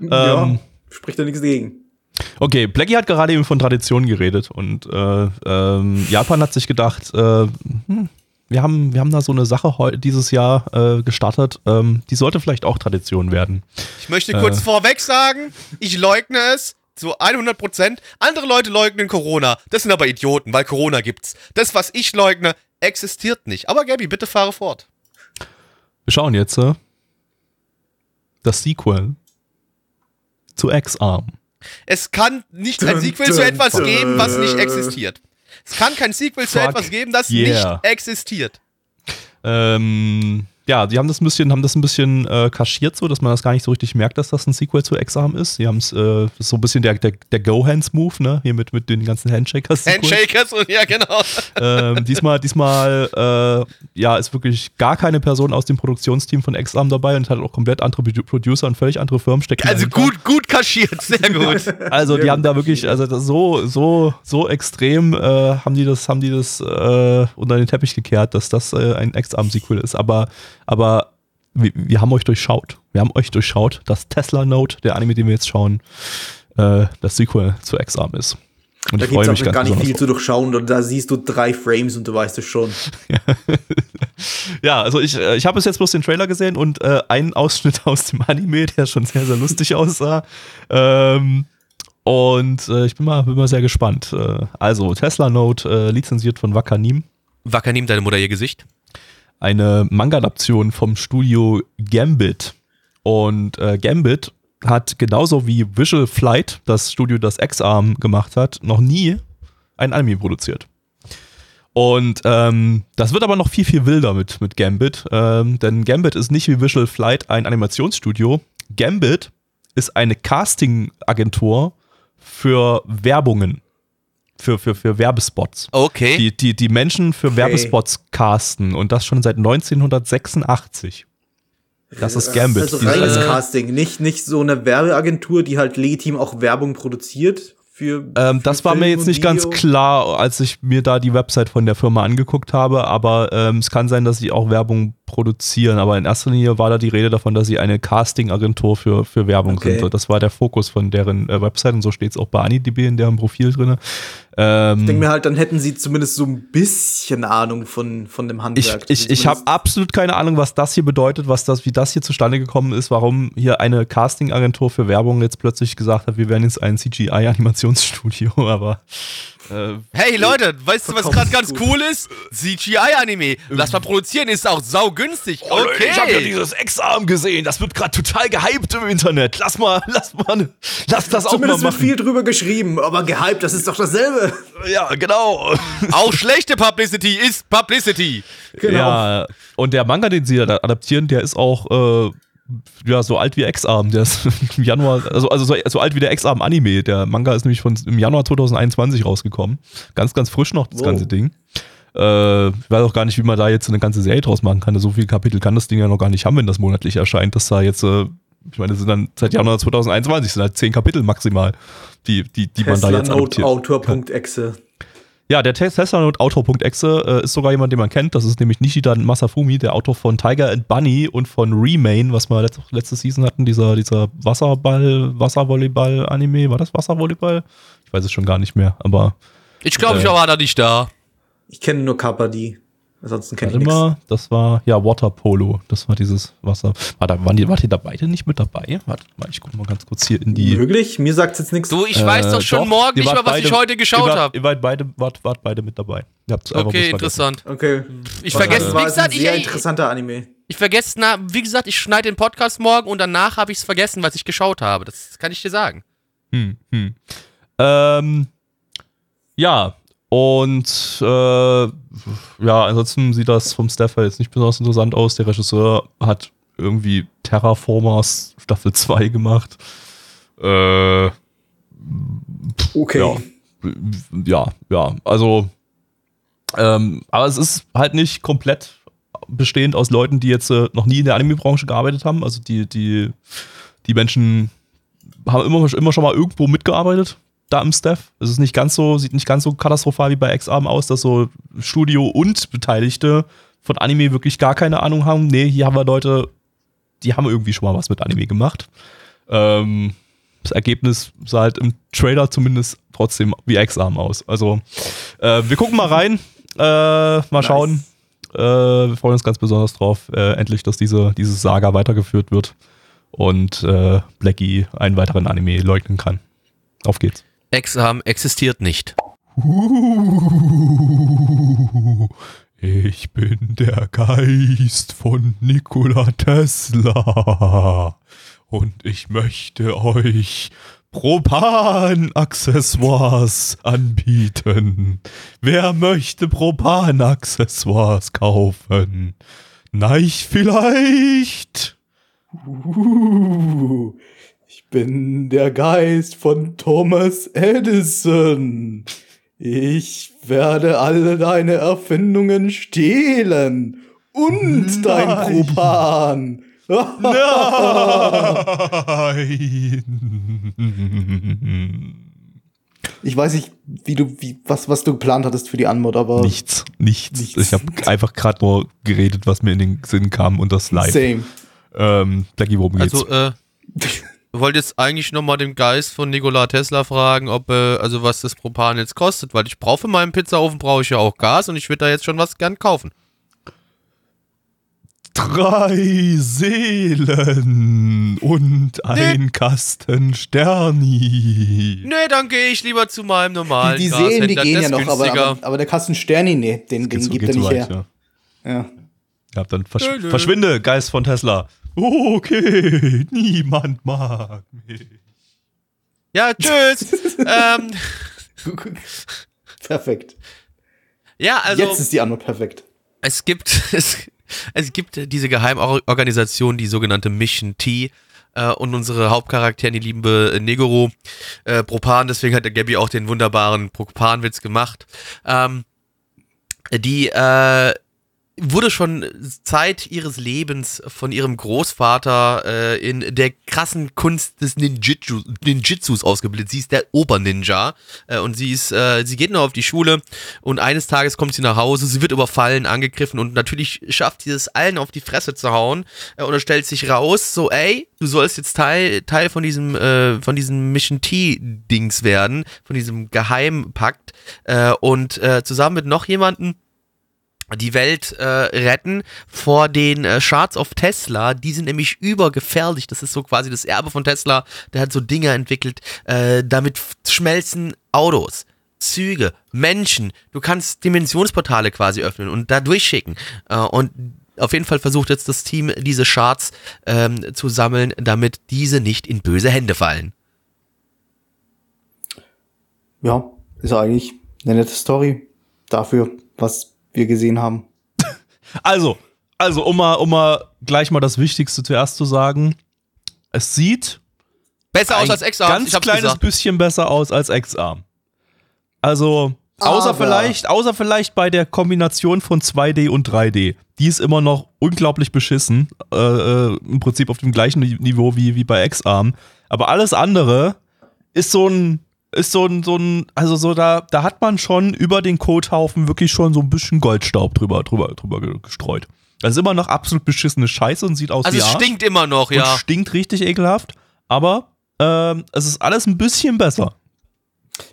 Ja, Ähm, spricht da nichts gegen. Okay, Blackie hat gerade eben von Tradition geredet und äh, ähm, Japan hat sich gedacht, äh, hm, wir, haben, wir haben da so eine Sache heu dieses Jahr äh, gestartet, ähm, die sollte vielleicht auch Tradition werden. Ich möchte kurz Äh. vorweg sagen, ich leugne es zu 100 Prozent. Andere Leute leugnen Corona. Das sind aber Idioten, weil Corona gibt's. Das, was ich leugne, existiert nicht. Aber Gabby, bitte fahre fort. Wir schauen jetzt äh, das Sequel zu X-Arm. Es kann nicht ein Dun, Sequel zu etwas dun. geben, was nicht existiert. Es kann kein Sequel zu Fuck etwas geben, das yeah. nicht existiert. Ähm, ja, die haben das ein bisschen, haben das ein bisschen äh, kaschiert, so dass man das gar nicht so richtig merkt, dass das ein Sequel zu Exam ist. Die haben es, äh, so ein bisschen der, der, der Go-Hands-Move, ne? Hier mit, mit den ganzen Handshakers. [laughs] Handshakers und [laughs] ja, genau. ähm, diesmal, diesmal, äh, ja, ist wirklich gar keine Person aus dem Produktionsteam von Exam dabei und hat auch komplett andere Produ- Producer und völlig andere Firmen stecken. Also dahinter. gut, gut kaschiert, sehr [laughs] gut. Also die haben da wirklich, also das so, so, so extrem äh, haben die das, haben die das äh, unter den Teppich gekehrt, dass das äh, ein Ex-Arm-Sequel ist. Aber, aber wir, wir haben euch durchschaut. Wir haben euch durchschaut, dass Tesla Note, der Anime, den wir jetzt schauen, äh, das Sequel zu Ex-Arm ist. Und Da gibt's mich auch gar nicht viel zu durchschauen. Und da siehst du drei Frames und du weißt es schon. [laughs] Ja, also ich, äh, ich habe bis jetzt bloß den Trailer gesehen und äh, einen Ausschnitt aus dem Anime, der schon sehr, sehr lustig aussah. Ähm, und äh, ich bin mal, bin mal sehr gespannt. Äh, also, Tesla Note, äh, lizenziert von Wakanim. Wacker, nimm deine Mutter ihr Gesicht. Eine Manga-Adaption vom Studio Gambit. Und äh, Gambit hat genauso wie Visual Flight, das Studio, das X-Arm gemacht hat, noch nie ein Anime produziert. Und ähm, das wird aber noch viel, viel wilder mit, mit Gambit. Ähm, denn Gambit ist nicht wie Visual Flight ein Animationsstudio. Gambit ist eine Casting-Agentur für Werbungen. Für, für, für Werbespots. Okay. Die, die, die Menschen für Okay. Werbespots casten und das schon seit 1986. Das ist Gambit. Also Diese- reines Casting. Nicht, nicht so eine Werbeagentur, die halt legitim auch Werbung produziert. Für, Ähm, für das war mir Film jetzt nicht ganz Video. klar, als ich mir da die Website von der Firma angeguckt habe, aber ähm, es kann sein, dass sie auch Werbung produzieren, aber in erster Linie war da die Rede davon, dass sie eine Casting-Agentur für, für Werbung Okay. sind. Und das war der Fokus von deren äh, Website und so steht es auch bei AniDB in deren Profil drin. Ähm, Ich denke mir halt, dann hätten sie zumindest so ein bisschen Ahnung von, von dem ich, Handwerk. ich, ich habe absolut keine Ahnung, was das hier bedeutet, was das, wie das hier zustande gekommen ist, warum hier eine Casting-Agentur für Werbung jetzt plötzlich gesagt hat, wir werden jetzt ein CGI-Animationsstudio, [laughs] aber äh, Hey Leute, weißt du, was gerade ganz cool ist? CGI-Anime. Lass mal produzieren, ist auch saugünstig. Okay. Ich habe ja dieses Exarm gesehen. Das wird gerade total gehypt im Internet. Lass mal, [laughs] lass mal, lass das auch Zumindest mal wird machen. viel drüber geschrieben, aber gehypt, das ist doch dasselbe. Ja, genau. [laughs] auch schlechte Publicity ist Publicity. Genau. Ja, und der Manga, den sie da adaptieren, der ist auch äh, ja so alt wie Exarm. Der ist [laughs] im Januar, also, also so, so alt wie der Exarm Anime. Der Manga ist nämlich von im Januar 2021 rausgekommen. Ganz, ganz frisch noch das Wow. ganze Ding. Äh, ich weiß auch gar nicht, wie man da jetzt eine ganze Serie draus machen kann. So viele Kapitel kann das Ding ja noch gar nicht haben, wenn das monatlich erscheint. Das da jetzt, äh, ich meine, das sind dann seit Januar 2021 sind halt zehn Kapitel maximal, die, die, die man da jetzt Note adaptiert. Autor.exe. Ja, der Tes- Tesla und Autor.exe äh, ist sogar jemand, den man kennt. Das ist nämlich Nishida Masafumi, der Autor von Tiger and Bunny und von Remain, was wir letzte, letzte Season hatten, dieser, dieser Wasserball, Wasservolleyball-Anime. War das Wasservolleyball? Ich weiß es schon gar nicht mehr, aber Ich glaube, ich Äh. war da nicht da. Ich kenne nur Kappa die. Ansonsten kenne ich warte nichts. das war, ja, Water Polo. Das war dieses Wasser. War da, waren die, wart ihr da beide nicht mit dabei? Warte mal, ich gucke mal ganz kurz hier in die. Möglich? Mir sagt jetzt nichts. Du, ich weiß doch schon Äh, morgen nicht mal, was ich beide- heute ihr geschaut habe. Ihr wart beide, wart, wart beide mit dabei. Okay, interessant. Okay. Ich vergesse, war wie ein gesagt, ich, sehr ich, interessanter Anime. ich vergesse, na, wie gesagt, ich schneide den Podcast morgen und danach habe ich es vergessen, was ich geschaut habe. Das kann ich dir sagen. Hm, hm. Ähm, ja, und äh, ja, ansonsten sieht das vom Staff jetzt nicht besonders interessant aus. Der Regisseur hat irgendwie Terraformers Staffel 2 gemacht. Äh, Okay. ja, ja, ja, also, ähm, aber es ist halt nicht komplett bestehend aus Leuten, die jetzt äh, noch nie in der Anime-Branche gearbeitet haben. Also die, die, die Menschen haben immer, immer schon mal irgendwo mitgearbeitet da im Staff. Es ist nicht ganz so, sieht nicht ganz so katastrophal wie bei X-Arm aus, dass so Studio und Beteiligte von Anime wirklich gar keine Ahnung haben. Nee, hier haben wir Leute, die haben irgendwie schon mal was mit Anime gemacht. Ähm, das Ergebnis sah halt im Trailer zumindest trotzdem wie X-Arm aus. Also, äh, wir gucken mal rein, äh, mal Nice. schauen. Äh, wir freuen uns ganz besonders drauf, äh, endlich, dass diese, diese Saga weitergeführt wird und äh, Blackie einen weiteren Anime leugnen kann. Auf geht's. Exam existiert nicht. Ich bin der Geist von Nikola Tesla und ich möchte euch Propan-Accessoires anbieten. Wer möchte Propan-Accessoires kaufen? Neich vielleicht? Uh, ich bin der Geist von Thomas Edison. Ich werde alle deine Erfindungen stehlen. Und dein Nein. Propan. Nein. Ich weiß nicht, wie du, wie, was, was du geplant hattest für die Anmod, aber Nichts, nichts. Nichts. Ich habe einfach gerade nur geredet, was mir in den Sinn kam und das live. same. Ähm, Blackie, worum geht's? Also, äh, [laughs] wollte jetzt eigentlich nochmal den Geist von Nikola Tesla fragen, ob, äh, also was das Propan jetzt kostet, weil ich brauche für meinen Pizzaofen brauche ich ja auch Gas und ich würde da jetzt schon was gern kaufen. Drei Seelen und ein Kasten Sterni. Nee, dann gehe ich lieber zu meinem normalen Die, die Seelen, die gehen ja noch, aber, aber, aber der Kasten Sterni, nee, den, den gibt er nicht weit, her. ja. Ja. Ja, dann versch Nö, nö. verschwinde, Geist von Tesla. Okay, [laughs] niemand mag mich. Ja, tschüss. [laughs] ähm, Perfekt. ja, also Jetzt ist die Anmod perfekt. es gibt [laughs] es, es gibt diese Geheimorganisation, die sogenannte Mission T. Äh, und unsere Hauptcharakterin, die liebe Negoro, äh, Propan, deswegen hat der Gabby auch den wunderbaren Propan-Witz gemacht. Ähm, die äh, wurde schon Zeit ihres Lebens von ihrem Großvater äh, in der krassen Kunst des Ninjitsu, Ninjitsus ausgebildet. Sie ist der Oberninja äh, und sie ist, äh, sie geht noch auf die Schule und eines Tages kommt sie nach Hause, sie wird überfallen, angegriffen und natürlich schafft sie es allen auf die Fresse zu hauen äh, und es stellt sich raus, so ey, du sollst jetzt Teil, Teil von diesem, äh, von diesem Mission T-Dings werden, von diesem Geheimpakt äh, und äh, zusammen mit noch jemanden die Welt äh, retten vor den äh, Shards of Tesla. Die sind nämlich übergefährlich. Das ist so quasi das Erbe von Tesla. Der hat so Dinge entwickelt. Äh, damit schmelzen Autos, Züge, Menschen. Du kannst Dimensionsportale quasi öffnen und da durchschicken. Äh, und auf jeden Fall versucht jetzt das Team, diese Shards ähm, zu sammeln, damit diese nicht in böse Hände fallen. Ja, ist eigentlich eine nette Story dafür, was wir gesehen haben. Also, also um mal, um mal gleich mal das Wichtigste zuerst zu sagen. Es sieht besser aus als X-Arm. Ganz kleines gesagt. bisschen besser aus als X-Arm. Also, außer Aber. vielleicht, außer vielleicht bei der Kombination von 2D und 3D. Die ist immer noch unglaublich beschissen. Äh, äh, Im Prinzip auf dem gleichen Niveau wie, wie bei X-Arm. Aber alles andere ist so ein ist so ein, so ein, also so da, da hat man schon über den Kothaufen wirklich schon so ein bisschen Goldstaub drüber, drüber, drüber gestreut. Das ist immer noch absolut beschissene Scheiße und sieht aus also wie Also es stinkt immer noch, ja. Und stinkt richtig ekelhaft, aber ähm, es ist alles ein bisschen besser.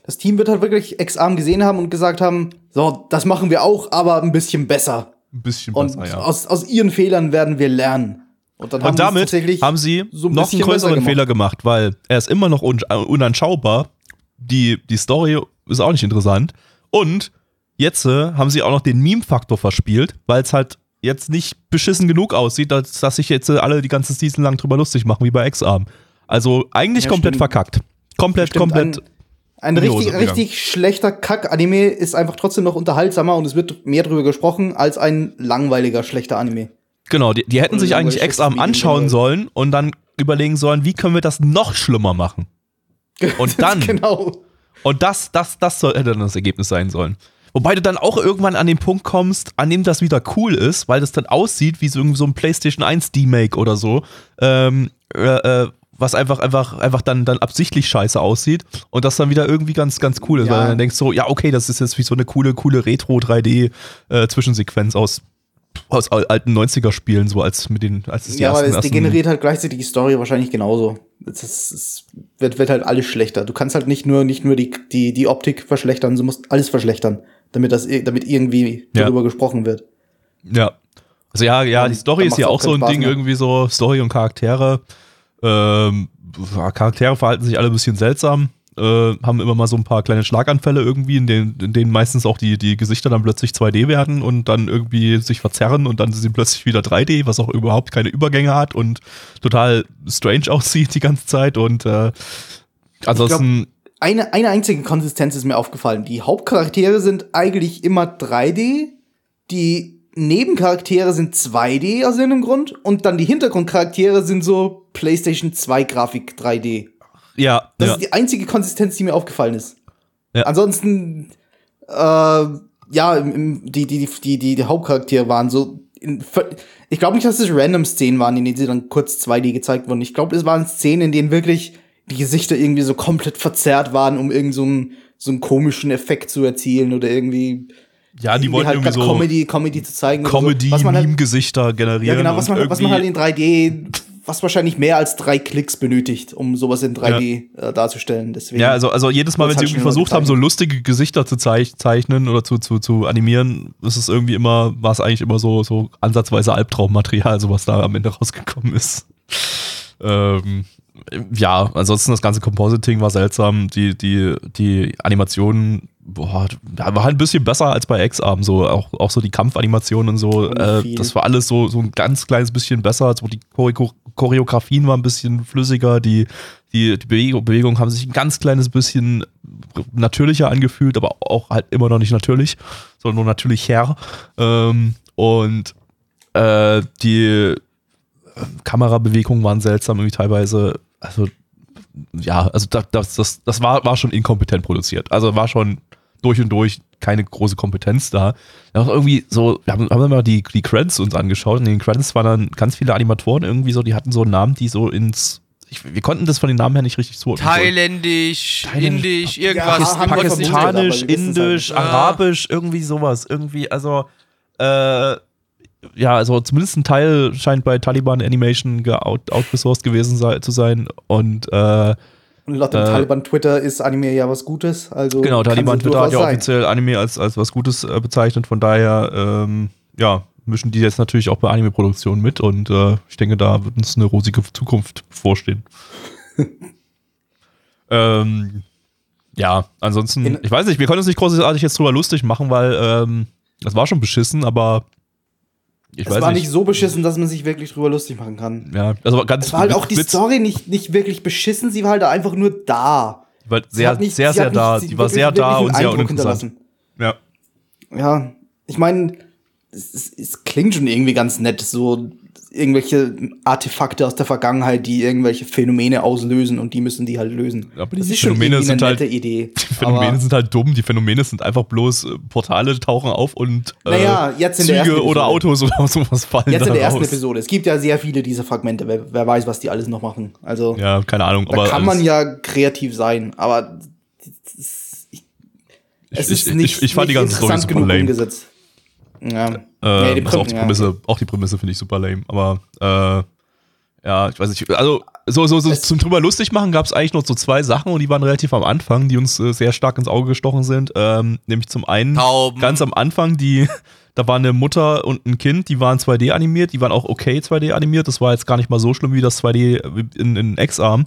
Das Team wird halt wirklich Ex-Arm gesehen haben und gesagt haben, so, das machen wir auch, aber ein bisschen besser. Ein bisschen besser, und ja. Aus, aus ihren Fehlern werden wir lernen. Und, und damit haben sie so ein noch einen größeren Fehler gemacht, weil er ist immer noch un unanschaubar die, die Story ist auch nicht interessant. Und jetzt äh, haben sie auch noch den Meme-Faktor verspielt, weil es halt jetzt nicht beschissen genug aussieht, dass, dass sich jetzt äh, alle die ganze Season lang drüber lustig machen, wie bei X-Arm. Also eigentlich ja, komplett stimmt. verkackt. Komplett, stimmt. komplett. Ein, ein richtig, richtig schlechter Kack-Anime ist einfach trotzdem noch unterhaltsamer und es wird mehr drüber gesprochen als ein langweiliger, schlechter Anime. Genau, die, die hätten sich eigentlich X-Arm anschauen sollen und dann überlegen sollen, wie können wir das noch schlimmer machen. [laughs] Und dann. genau. Und das, das, das soll, hätte dann das Ergebnis sein sollen. Wobei du dann auch irgendwann an den Punkt kommst, an dem das wieder cool ist, weil das dann aussieht wie so, so ein PlayStation 1 D-Make oder so. Ähm, äh, äh, was einfach, einfach, einfach dann, dann absichtlich scheiße aussieht und das dann wieder irgendwie ganz, ganz cool ist, ja. weil du dann denkst so, ja, okay, das ist jetzt wie so eine coole, coole Retro-3D-Zwischensequenz äh, aus aus alten 90er-Spielen, so als mit den, als es die Ja, aber es degeneriert halt gleichzeitig die Story wahrscheinlich genauso. Es, wird, wird halt alles schlechter. Du kannst halt nicht nur, nicht nur die, die, die Optik verschlechtern, du musst alles verschlechtern, damit das, damit irgendwie ja. darüber gesprochen wird. Ja. Also ja, ja, die Story ist ja auch so ein Spaß Ding, mehr. irgendwie so Story und Charaktere. Ähm, Charaktere verhalten sich alle ein bisschen seltsam äh, haben immer mal so ein paar kleine Schlaganfälle irgendwie, in denen, in denen meistens auch die, die Gesichter dann plötzlich 2D werden und dann irgendwie sich verzerren und dann sind sie plötzlich wieder 3D, was auch überhaupt keine Übergänge hat und total strange [laughs] aussieht die ganze Zeit und äh, ansonsten. eine, eine einzige Konsistenz ist mir aufgefallen. Die Hauptcharaktere sind eigentlich immer 3D, die Nebencharaktere sind 2D aus irgendeinem Grund und dann die Hintergrundcharaktere sind so PlayStation 2 Grafik 3D. Ja. Das ja. ist die einzige Konsistenz, die mir aufgefallen ist. Ja. Ansonsten, äh, ja, im, die, die, die, die, die Hauptcharaktere waren so. In, ich glaube nicht, dass es random Szenen waren, in denen sie dann kurz 2D gezeigt wurden. Ich glaube, es waren Szenen, in denen wirklich die Gesichter irgendwie so komplett verzerrt waren, um irgend so einen, so einen komischen Effekt zu erzielen oder irgendwie. Ja, die wollten halt irgendwie so Comedy, Comedy zu zeigen. Comedy, so. Halt, Meme-Gesichter generieren. Ja, genau, was man, was man halt in 3D was wahrscheinlich mehr als drei Klicks benötigt, um sowas in 3D ja. äh, darzustellen. Deswegen ja, also, also jedes Mal, wenn sie irgendwie versucht haben, so lustige Gesichter zu zeich zeichnen oder zu, zu, zu animieren, ist es irgendwie immer, war es eigentlich immer so, so ansatzweise Albtraummaterial, so was da am Ende rausgekommen ist. ähm, ja, ansonsten das ganze Compositing war seltsam. Die, die, die Animationen boah, war halt ein bisschen besser als bei X-Arm, so auch, auch so die Kampfanimationen und so. Äh, das war alles so, so ein ganz kleines bisschen besser. So die Choreografien waren ein bisschen flüssiger, die, die, die Bewegung, Bewegungen haben sich ein ganz kleines bisschen natürlicher angefühlt, aber auch halt immer noch nicht natürlich, sondern nur natürlich her. Ähm, und äh, die äh, Kamerabewegungen waren seltsam, irgendwie teilweise. Also ja, also das, das, das war, war schon inkompetent produziert. Also war schon durch und durch keine große Kompetenz da. Auch irgendwie so, wir haben, haben dann mal die, die Credits uns angeschaut und in den Credits waren dann ganz viele Animatoren irgendwie so, die hatten so Namen, die so ins ich, wir konnten das von den Namen her nicht richtig zuordnen. Thailändisch, Thailändisch, Indisch, ja, irgendwas. wir Pakistanisch, wir es Indisch, halt. Arabisch, irgendwie sowas. Irgendwie, also, äh, ja, also zumindest ein Teil scheint bei Taliban Animation geout- outgesourced gewesen sei, zu sein. Und äh, Und laut dem Äh, Taliban Twitter ist Anime ja was Gutes. Also genau, kann Taliban es Twitter hat ja sein. offiziell Anime als, als was Gutes äh, bezeichnet. Von daher, ähm, ja, mischen die jetzt natürlich auch bei Anime-Produktionen mit. Und äh, ich denke, da wird uns eine rosige Zukunft bevorstehen. [laughs] ähm, ja, ansonsten, In- ich weiß nicht, wir können uns nicht großartig jetzt drüber lustig machen, weil ähm, das war schon beschissen, aber ich Es war nicht. nicht so beschissen, dass man sich wirklich drüber lustig machen kann. ja, also ganz Es war halt auch die Witz- Story nicht, nicht wirklich beschissen, sie war halt einfach nur da. die war sehr, nicht- sehr, sehr da. Die war sehr da und sehr uninteressant. Ja. Ja, ich meine, es, es, es klingt schon irgendwie ganz nett, so irgendwelche Artefakte aus der Vergangenheit, die irgendwelche Phänomene auslösen und die müssen die halt lösen. Aber das die ist schon Phänomene irgendwie sind eine halt- nette Idee. [laughs] Die Phänomene Aber- sind halt dumm. Die Phänomene sind einfach bloß äh, Portale tauchen auf und äh, Naja, jetzt in der ersten Züge oder Episode. Autos oder [laughs] sowas fallen Jetzt in der ersten raus. Episode. Es gibt ja sehr viele dieser Fragmente. Wer, wer weiß, was die alles noch machen. Also Ja, keine Ahnung. da aber kann man ja kreativ sein, aber es, ich, es ich, ist nicht, ich, ich fand die nicht ganze Story interessant super genug lame. umgesetzt. Ja. Ähm, Nee, die also auch die Prämisse, ja. Auch die Prämisse finde ich super lame. Aber äh, ja, ich weiß nicht. Also so, so, so Es- zum drüber lustig machen gab es eigentlich noch so zwei Sachen und die waren relativ am Anfang, die uns äh, sehr stark ins Auge gestochen sind. Ähm, nämlich zum einen Tauben. ganz am Anfang die [laughs] da war eine Mutter und ein Kind, die waren 2D animiert, die waren auch okay 2D animiert. Das war jetzt gar nicht mal so schlimm wie das 2D in, in X-Arm.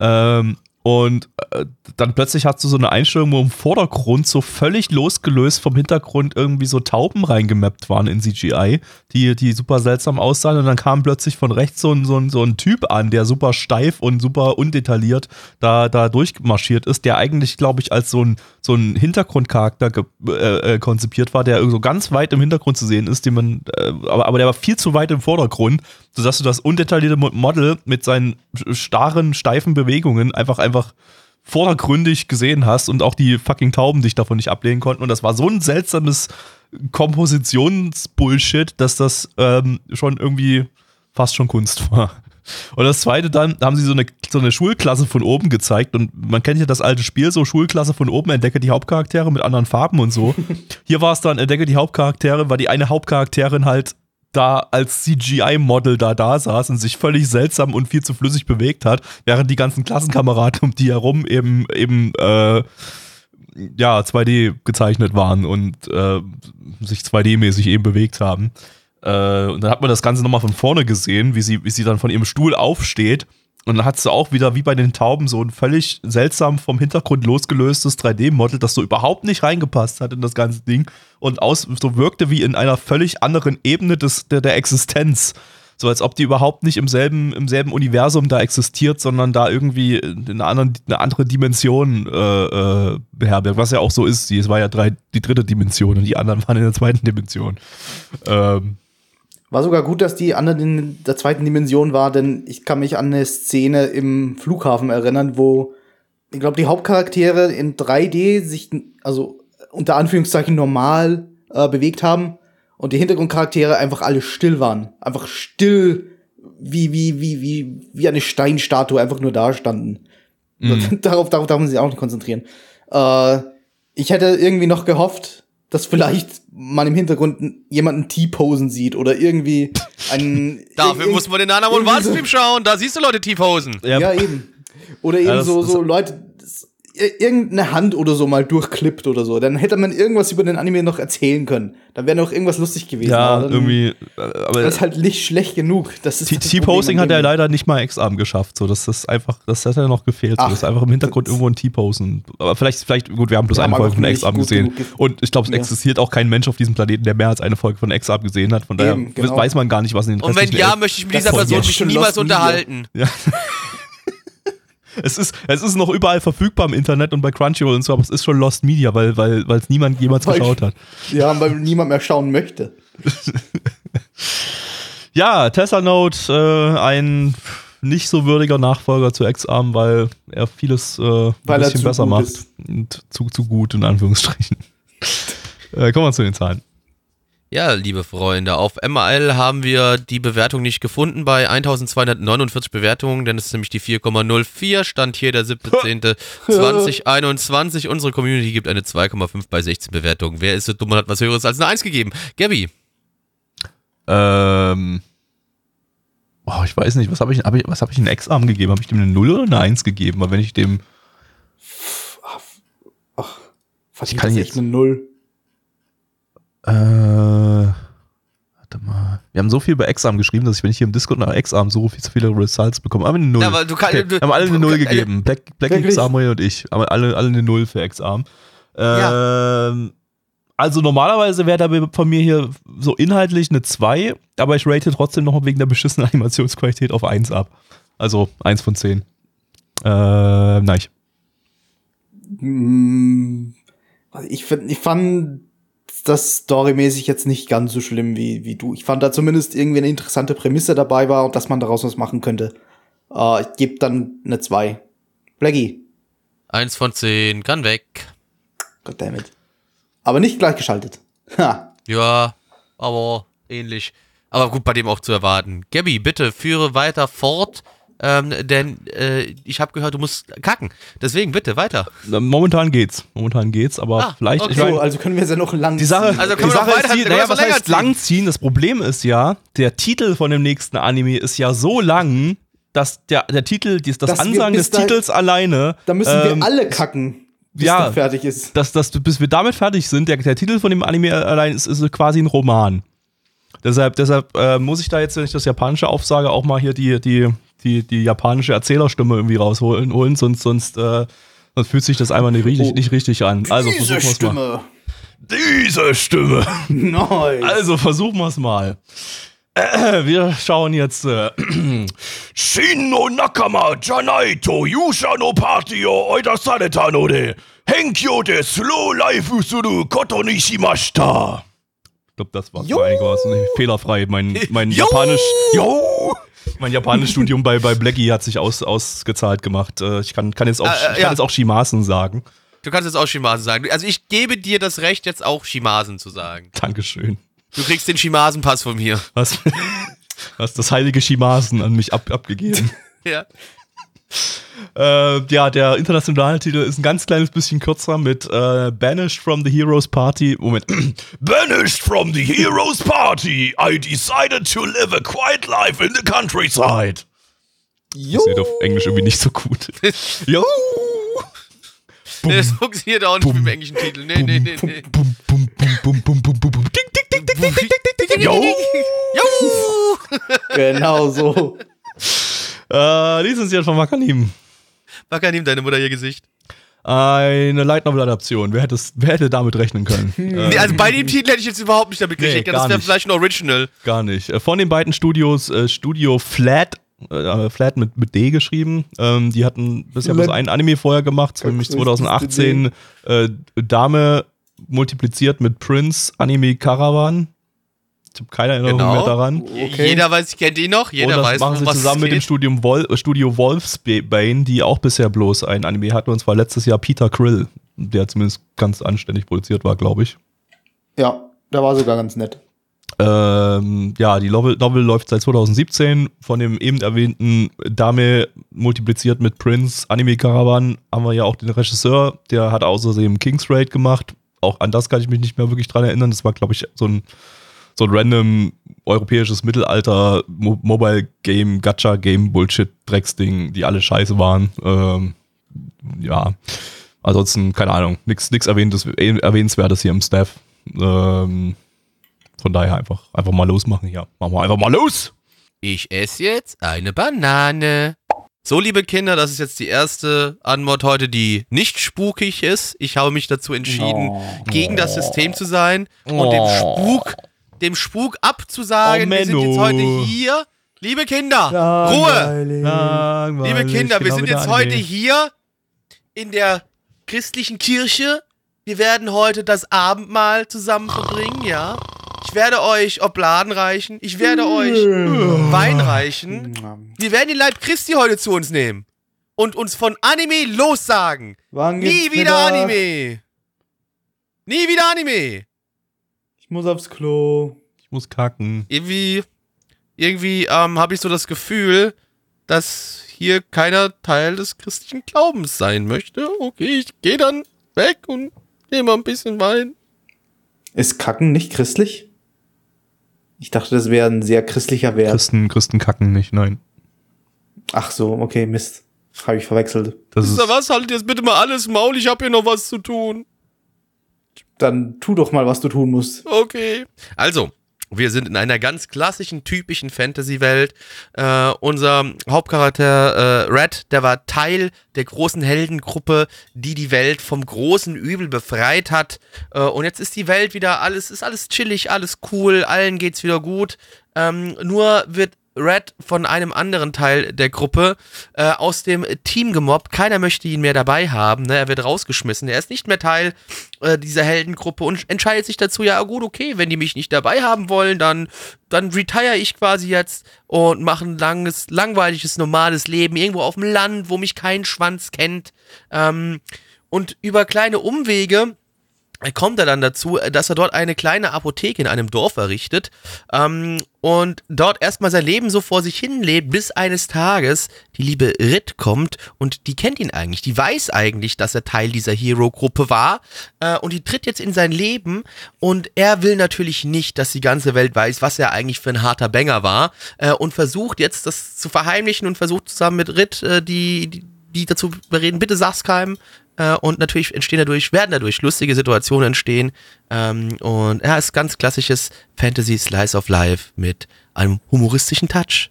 Ähm, und äh, dann plötzlich hast du so eine Einstellung, wo im Vordergrund so völlig losgelöst vom Hintergrund irgendwie so Tauben reingemappt waren in CGI, die, die super seltsam aussahen. Und dann kam plötzlich von rechts so ein, so, ein, so ein Typ an, der super steif und super undetailliert da, da durchmarschiert ist, der eigentlich, glaube ich, als so ein, so ein Hintergrundcharakter äh, äh, konzipiert war, der so ganz weit im Hintergrund zu sehen ist, den man, äh, aber, aber der war viel zu weit im Vordergrund, sodass du das undetaillierte Mo- Model mit seinen starren, steifen Bewegungen einfach, einfach vordergründig gesehen hast und auch die fucking Tauben dich davon nicht ablehnen konnten. Und das war so ein seltsames Kompositionsbullshit, dass das ähm, schon irgendwie fast schon Kunst war. Und das zweite dann, haben sie so eine, so eine Schulklasse von oben gezeigt und man kennt ja das alte Spiel, so Schulklasse von oben, entdecke die Hauptcharaktere mit anderen Farben und so. [laughs] Hier war es dann, entdecke die Hauptcharaktere, weil die eine Hauptcharakterin halt da als CGI-Model da da saß und sich völlig seltsam und viel zu flüssig bewegt hat, während die ganzen Klassenkameraden um die herum eben, eben, äh, ja, 2D gezeichnet waren und äh, sich 2D-mäßig eben bewegt haben. Äh, und dann hat man das Ganze nochmal von vorne gesehen, wie sie, wie sie dann von ihrem Stuhl aufsteht. Und dann hat sie auch wieder, wie bei den Tauben, so ein völlig seltsam vom Hintergrund losgelöstes 3D-Model, das so überhaupt nicht reingepasst hat in das ganze Ding und aus, so wirkte wie in einer völlig anderen Ebene des, der, der Existenz. So als ob die überhaupt nicht im selben, im selben Universum da existiert, sondern da irgendwie in einer anderen, eine andere Dimension äh, äh, beherbergt. Was ja auch so ist. Es war ja drei, die dritte Dimension und die anderen waren in der zweiten Dimension. Ähm, War sogar gut, dass die andere in der zweiten Dimension war, denn ich kann mich an eine Szene im Flughafen erinnern, wo ich glaube, die Hauptcharaktere in 3D sich, also unter Anführungszeichen normal äh, bewegt haben und die Hintergrundcharaktere einfach alle still waren. Einfach still, wie, wie, wie, wie, wie eine Steinstatue einfach nur da standen. [laughs] darauf, darauf darf man sich auch nicht konzentrieren. Äh, ich hätte irgendwie noch gehofft, dass vielleicht man im Hintergrund jemanden T-Posen sieht oder irgendwie [laughs] einen. Dafür muss man den irgendwie so- schauen. Da siehst du Leute Tiefhosen. ja, Ja, eben. Oder eben Ja, das- so, das- so Leute, irgendeine Hand oder so mal durchklippt oder so. Dann hätte man irgendwas über den Anime noch erzählen können. Dann wäre noch irgendwas lustig gewesen. ja Aber dann- irgendwie. äh, Aber Das ist halt nicht schlecht genug. Das ist T- das T-Posing hat er leider nicht mal X-Arm geschafft. So, das ist einfach, das hat ja noch gefehlt. So, Ach, das ist einfach im Hintergrund irgendwo ein T-Posen. Aber vielleicht, vielleicht, gut, wir haben bloß Wir eine Folge von nicht X-Arm gut gesehen. Und ich glaube, es Ja. existiert auch kein Mensch auf diesem Planeten, der mehr als eine Folge von X-Arm gesehen hat. Von daher Eben, genau. weiß man gar nicht, was in den Und wenn ja, möchte ich mit dieser Person mich schon niemals unterhalten. Ja. [laughs] Es ist, es ist noch überall verfügbar im Internet und bei Crunchyroll und so, aber es ist schon Lost Media, weil weil weil es niemand jemals Weil- geschaut hat. Ja, weil niemand mehr schauen möchte. [laughs] Ja, Tesla Note, äh, ein nicht so würdiger Nachfolger zu X-Arm, weil er vieles äh, ein Weil bisschen besser macht. ist. Und zu, zu gut, in Anführungsstrichen. [laughs] Äh, kommen wir zu den Zahlen. Ja, liebe Freunde, auf ML haben wir die Bewertung nicht gefunden bei 1249 Bewertungen, denn es ist nämlich die 4,04, stand hier der 17.10.2021. Unsere Community gibt eine 2,5 bei 16 Bewertungen. Wer ist so dumm und hat was Höheres als eine 1 gegeben? Gabby. Ähm. Oh, ich weiß nicht, was habe ich, hab ich, was hab ich in X-Arm gegeben? Habe ich dem eine 0 oder eine 1 gegeben? Weil wenn ich dem. Verdient kann das jetzt- eine Null. Äh, warte mal. Wir haben so viel bei X-Arm geschrieben, dass ich, wenn ich hier im Discord nach X-Arm suche, viel zu viele Results bekomme. Aber eine 0. Ja, aber du kann- okay. du- wir haben alle eine 0 du- gegeben. Black, Black Wirklich? X-Arm und ich. Haben alle, alle eine 0 für. Ja. Ähm, also normalerweise wäre da von mir hier so inhaltlich eine 2, aber ich rate trotzdem noch wegen der beschissenen [laughs] Animationsqualität auf 1 ab. Also 1 von 10. Äh, nein. Mm, Ich, find, ich fand das storymäßig jetzt nicht ganz so schlimm wie, wie du. Ich fand da zumindest irgendwie eine interessante Prämisse dabei war und dass man daraus was machen könnte. Äh, ich gebe dann eine 2. Blackie. 1 von 10, kann weg. Goddammit. Aber nicht gleichgeschaltet. [laughs] Ha. Ja, aber ähnlich. Aber gut, bei dem auch zu erwarten. Gabby, bitte führe weiter fort, ähm, denn äh, ich habe gehört, du musst kacken. Deswegen bitte weiter. Momentan geht's. Momentan geht's, aber Ah, vielleicht. okay. Ich So, mein, also können wir es ja noch lang Die Sache, ziehen. Also können die wir noch Sache weiter- ist die, naja, noch was heißt ziehen? lang ziehen? Das Problem ist ja, der Titel von dem nächsten Anime ist ja so lang, dass der, der Titel, das wir Ansagen des dahin- Titels alleine, Da müssen ähm, wir alle kacken, bis ja. das fertig ist. dass, dass, bis wir damit fertig sind, der, der Titel von dem Anime allein ist, ist quasi ein Roman. Deshalb, deshalb äh, muss ich da jetzt, wenn ich das Japanische aufsage, auch mal hier die, die, die, die japanische Erzählerstimme irgendwie rausholen, holen, sonst, sonst, äh, sonst fühlt sich das einfach nicht richtig, Oh. nicht richtig an. Also versuchen Diese wir's mal. Stimme. Diese Stimme. Nice. Also versuchen wir es mal. Äh, wir schauen jetzt. Äh, Shin no Nakama Janaito Yusha no Partio Oida Sareta no de Henkyo de Slow Life Usuru Koto ni shimashita. Ich glaube, das war einigermaßen fehlerfrei. Mein, mein. Japanisch. Jo! Mein Japanisch-Studium [laughs] bei, bei Blackie hat sich aus, ausgezahlt gemacht. Äh, Ich kann, kann, jetzt auch, Äh, äh, ich kann ja. jetzt auch Shimasen sagen. Du kannst jetzt auch Shimasen sagen. Also ich gebe dir das Recht, jetzt auch Shimasen zu sagen. Dankeschön. Du kriegst den Shimasen-Pass von mir. Was, [laughs] was das heilige Shimasen an mich ab, abgegeben. [laughs] Ja. Äh, ja, der internationale Titel ist ein ganz kleines bisschen kürzer mit äh, Banished from the Heroes Party. Moment. [clears throat] Banished from the Heroes Party. I decided to live a quiet life in the countryside. Jo. Das auf Englisch irgendwie nicht so gut. [laughs] Jo. Nee, das funktioniert auch nicht mit dem englischen Titel. Nee, nee, nee, nee. Bum, bum, bum, bum, bum, bum, bum, bum. Ding, ding, ding, ding, ding, ding, ding, ding, ding. Jo. Genau so. Äh, lizenziert von Makanim. Wakanim, deine Mutter ihr Gesicht. Eine Light Novel Adaption. Wer hätte, es- wer hätte damit rechnen können? Äh, Nee, also bei dem Titel hätte ich jetzt überhaupt nicht damit Nee, gerechnet. gar das wäre nicht. vielleicht ein Original. Gar nicht. Äh, Von den beiden Studios, äh, Studio Flat, äh, Flat mit, mit D geschrieben, ähm, die hatten bisher bloß Flat. einen Anime vorher gemacht, nämlich größtes 2018 äh, Dame multipliziert mit Prince Anime Caravan. Ich habe keine Erinnerung Genau. mehr daran. Okay. Jeder weiß, ich kenne den noch. Jeder und das weiß, machen sie was zusammen mit dem. Studium Wol äh, Studio Wolfsbane, die auch bisher bloß ein Anime hatten, und zwar letztes Jahr Peter Krill, der zumindest ganz anständig produziert war, glaube ich. Ja, der war sogar ganz nett. Ähm, ja, die Novel, Novel läuft seit 2017 von dem eben erwähnten Dame multipliziert mit Prince Anime Caravan haben wir ja auch den Regisseur, der hat außerdem King's Raid gemacht. Auch an das kann ich mich nicht mehr wirklich dran erinnern. Das war, glaube ich, so ein, so ein random europäisches Mittelalter Mo Mobile Game, Gacha Game Bullshit Drecksding, die alle scheiße waren. Ähm, ja, ansonsten keine Ahnung, nichts nix erwähntes, erwähnenswertes hier im Staff. Ähm, von daher einfach, einfach mal losmachen hier. Machen wir einfach mal los! Ich esse jetzt eine Banane. So, liebe Kinder, das ist jetzt die erste Anmod heute, die nicht spukig ist. Ich habe mich dazu entschieden, Oh. gegen das System zu sein und dem Oh. Spuk, dem Spuk abzusagen. Oh, wir sind jetzt heute hier. Liebe Kinder, Ruhe! Liebe Kinder, wir genau sind jetzt heute hier in der christlichen Kirche. Wir werden heute das Abendmahl zusammen verbringen, ja. Ich werde euch Obladen reichen. Ich werde euch Wein reichen. Wir werden den Leib Christi heute zu uns nehmen. Und uns von Anime lossagen. Wann Nie wieder Mittag? Anime. Nie wieder Anime. Ich muss aufs Klo. Ich muss kacken. Irgendwie, irgendwie ähm, habe ich so das Gefühl, dass hier keiner Teil des christlichen Glaubens sein möchte. Okay, ich gehe dann weg und nehme ein bisschen Wein. Ist Kacken nicht christlich? Ich dachte, das wäre ein sehr christlicher Wert. Christen, Christen kacken nicht, nein. Ach so, okay, Mist. Habe ich verwechselt. Das Wisst ihr ist, was? Haltet jetzt bitte mal alles Maul, ich habe hier noch was zu tun. Dann tu doch mal, was du tun musst. Okay. Also, wir sind in einer ganz klassischen, typischen Fantasy-Welt. Äh, unser Hauptcharakter äh, Red, der war Teil der großen Heldengruppe, die die Welt vom großen Übel befreit hat. Äh, und jetzt ist die Welt wieder alles, ist alles chillig, alles cool, allen geht's wieder gut. Ähm, nur wird Red von einem anderen Teil der Gruppe äh, aus dem Team gemobbt. Keiner möchte ihn mehr dabei haben. Ne? Er wird rausgeschmissen. Er ist nicht mehr Teil äh, dieser Heldengruppe und entscheidet sich dazu, ja gut, okay, wenn die mich nicht dabei haben wollen, dann, dann retire ich quasi jetzt und mache ein langes, langweiliges, normales Leben irgendwo auf dem Land, wo mich kein Schwanz kennt. Ähm, und über kleine Umwege kommt er dann dazu, dass er dort eine kleine Apotheke in einem Dorf errichtet ähm, und dort erstmal sein Leben so vor sich hin lebt, bis eines Tages die liebe Rit kommt und die kennt ihn eigentlich, die weiß eigentlich, dass er Teil dieser Hero-Gruppe war äh, und die tritt jetzt in sein Leben. Und er will natürlich nicht, dass die ganze Welt weiß, was er eigentlich für ein harter Banger war äh, und versucht jetzt das zu verheimlichen und versucht zusammen mit Rit äh, die, die die dazu bereden, bitte sag's keinem, äh, und natürlich entstehen dadurch, werden dadurch lustige Situationen entstehen. Ähm, und ja, ist ganz klassisches Fantasy Slice of Life mit einem humoristischen Touch.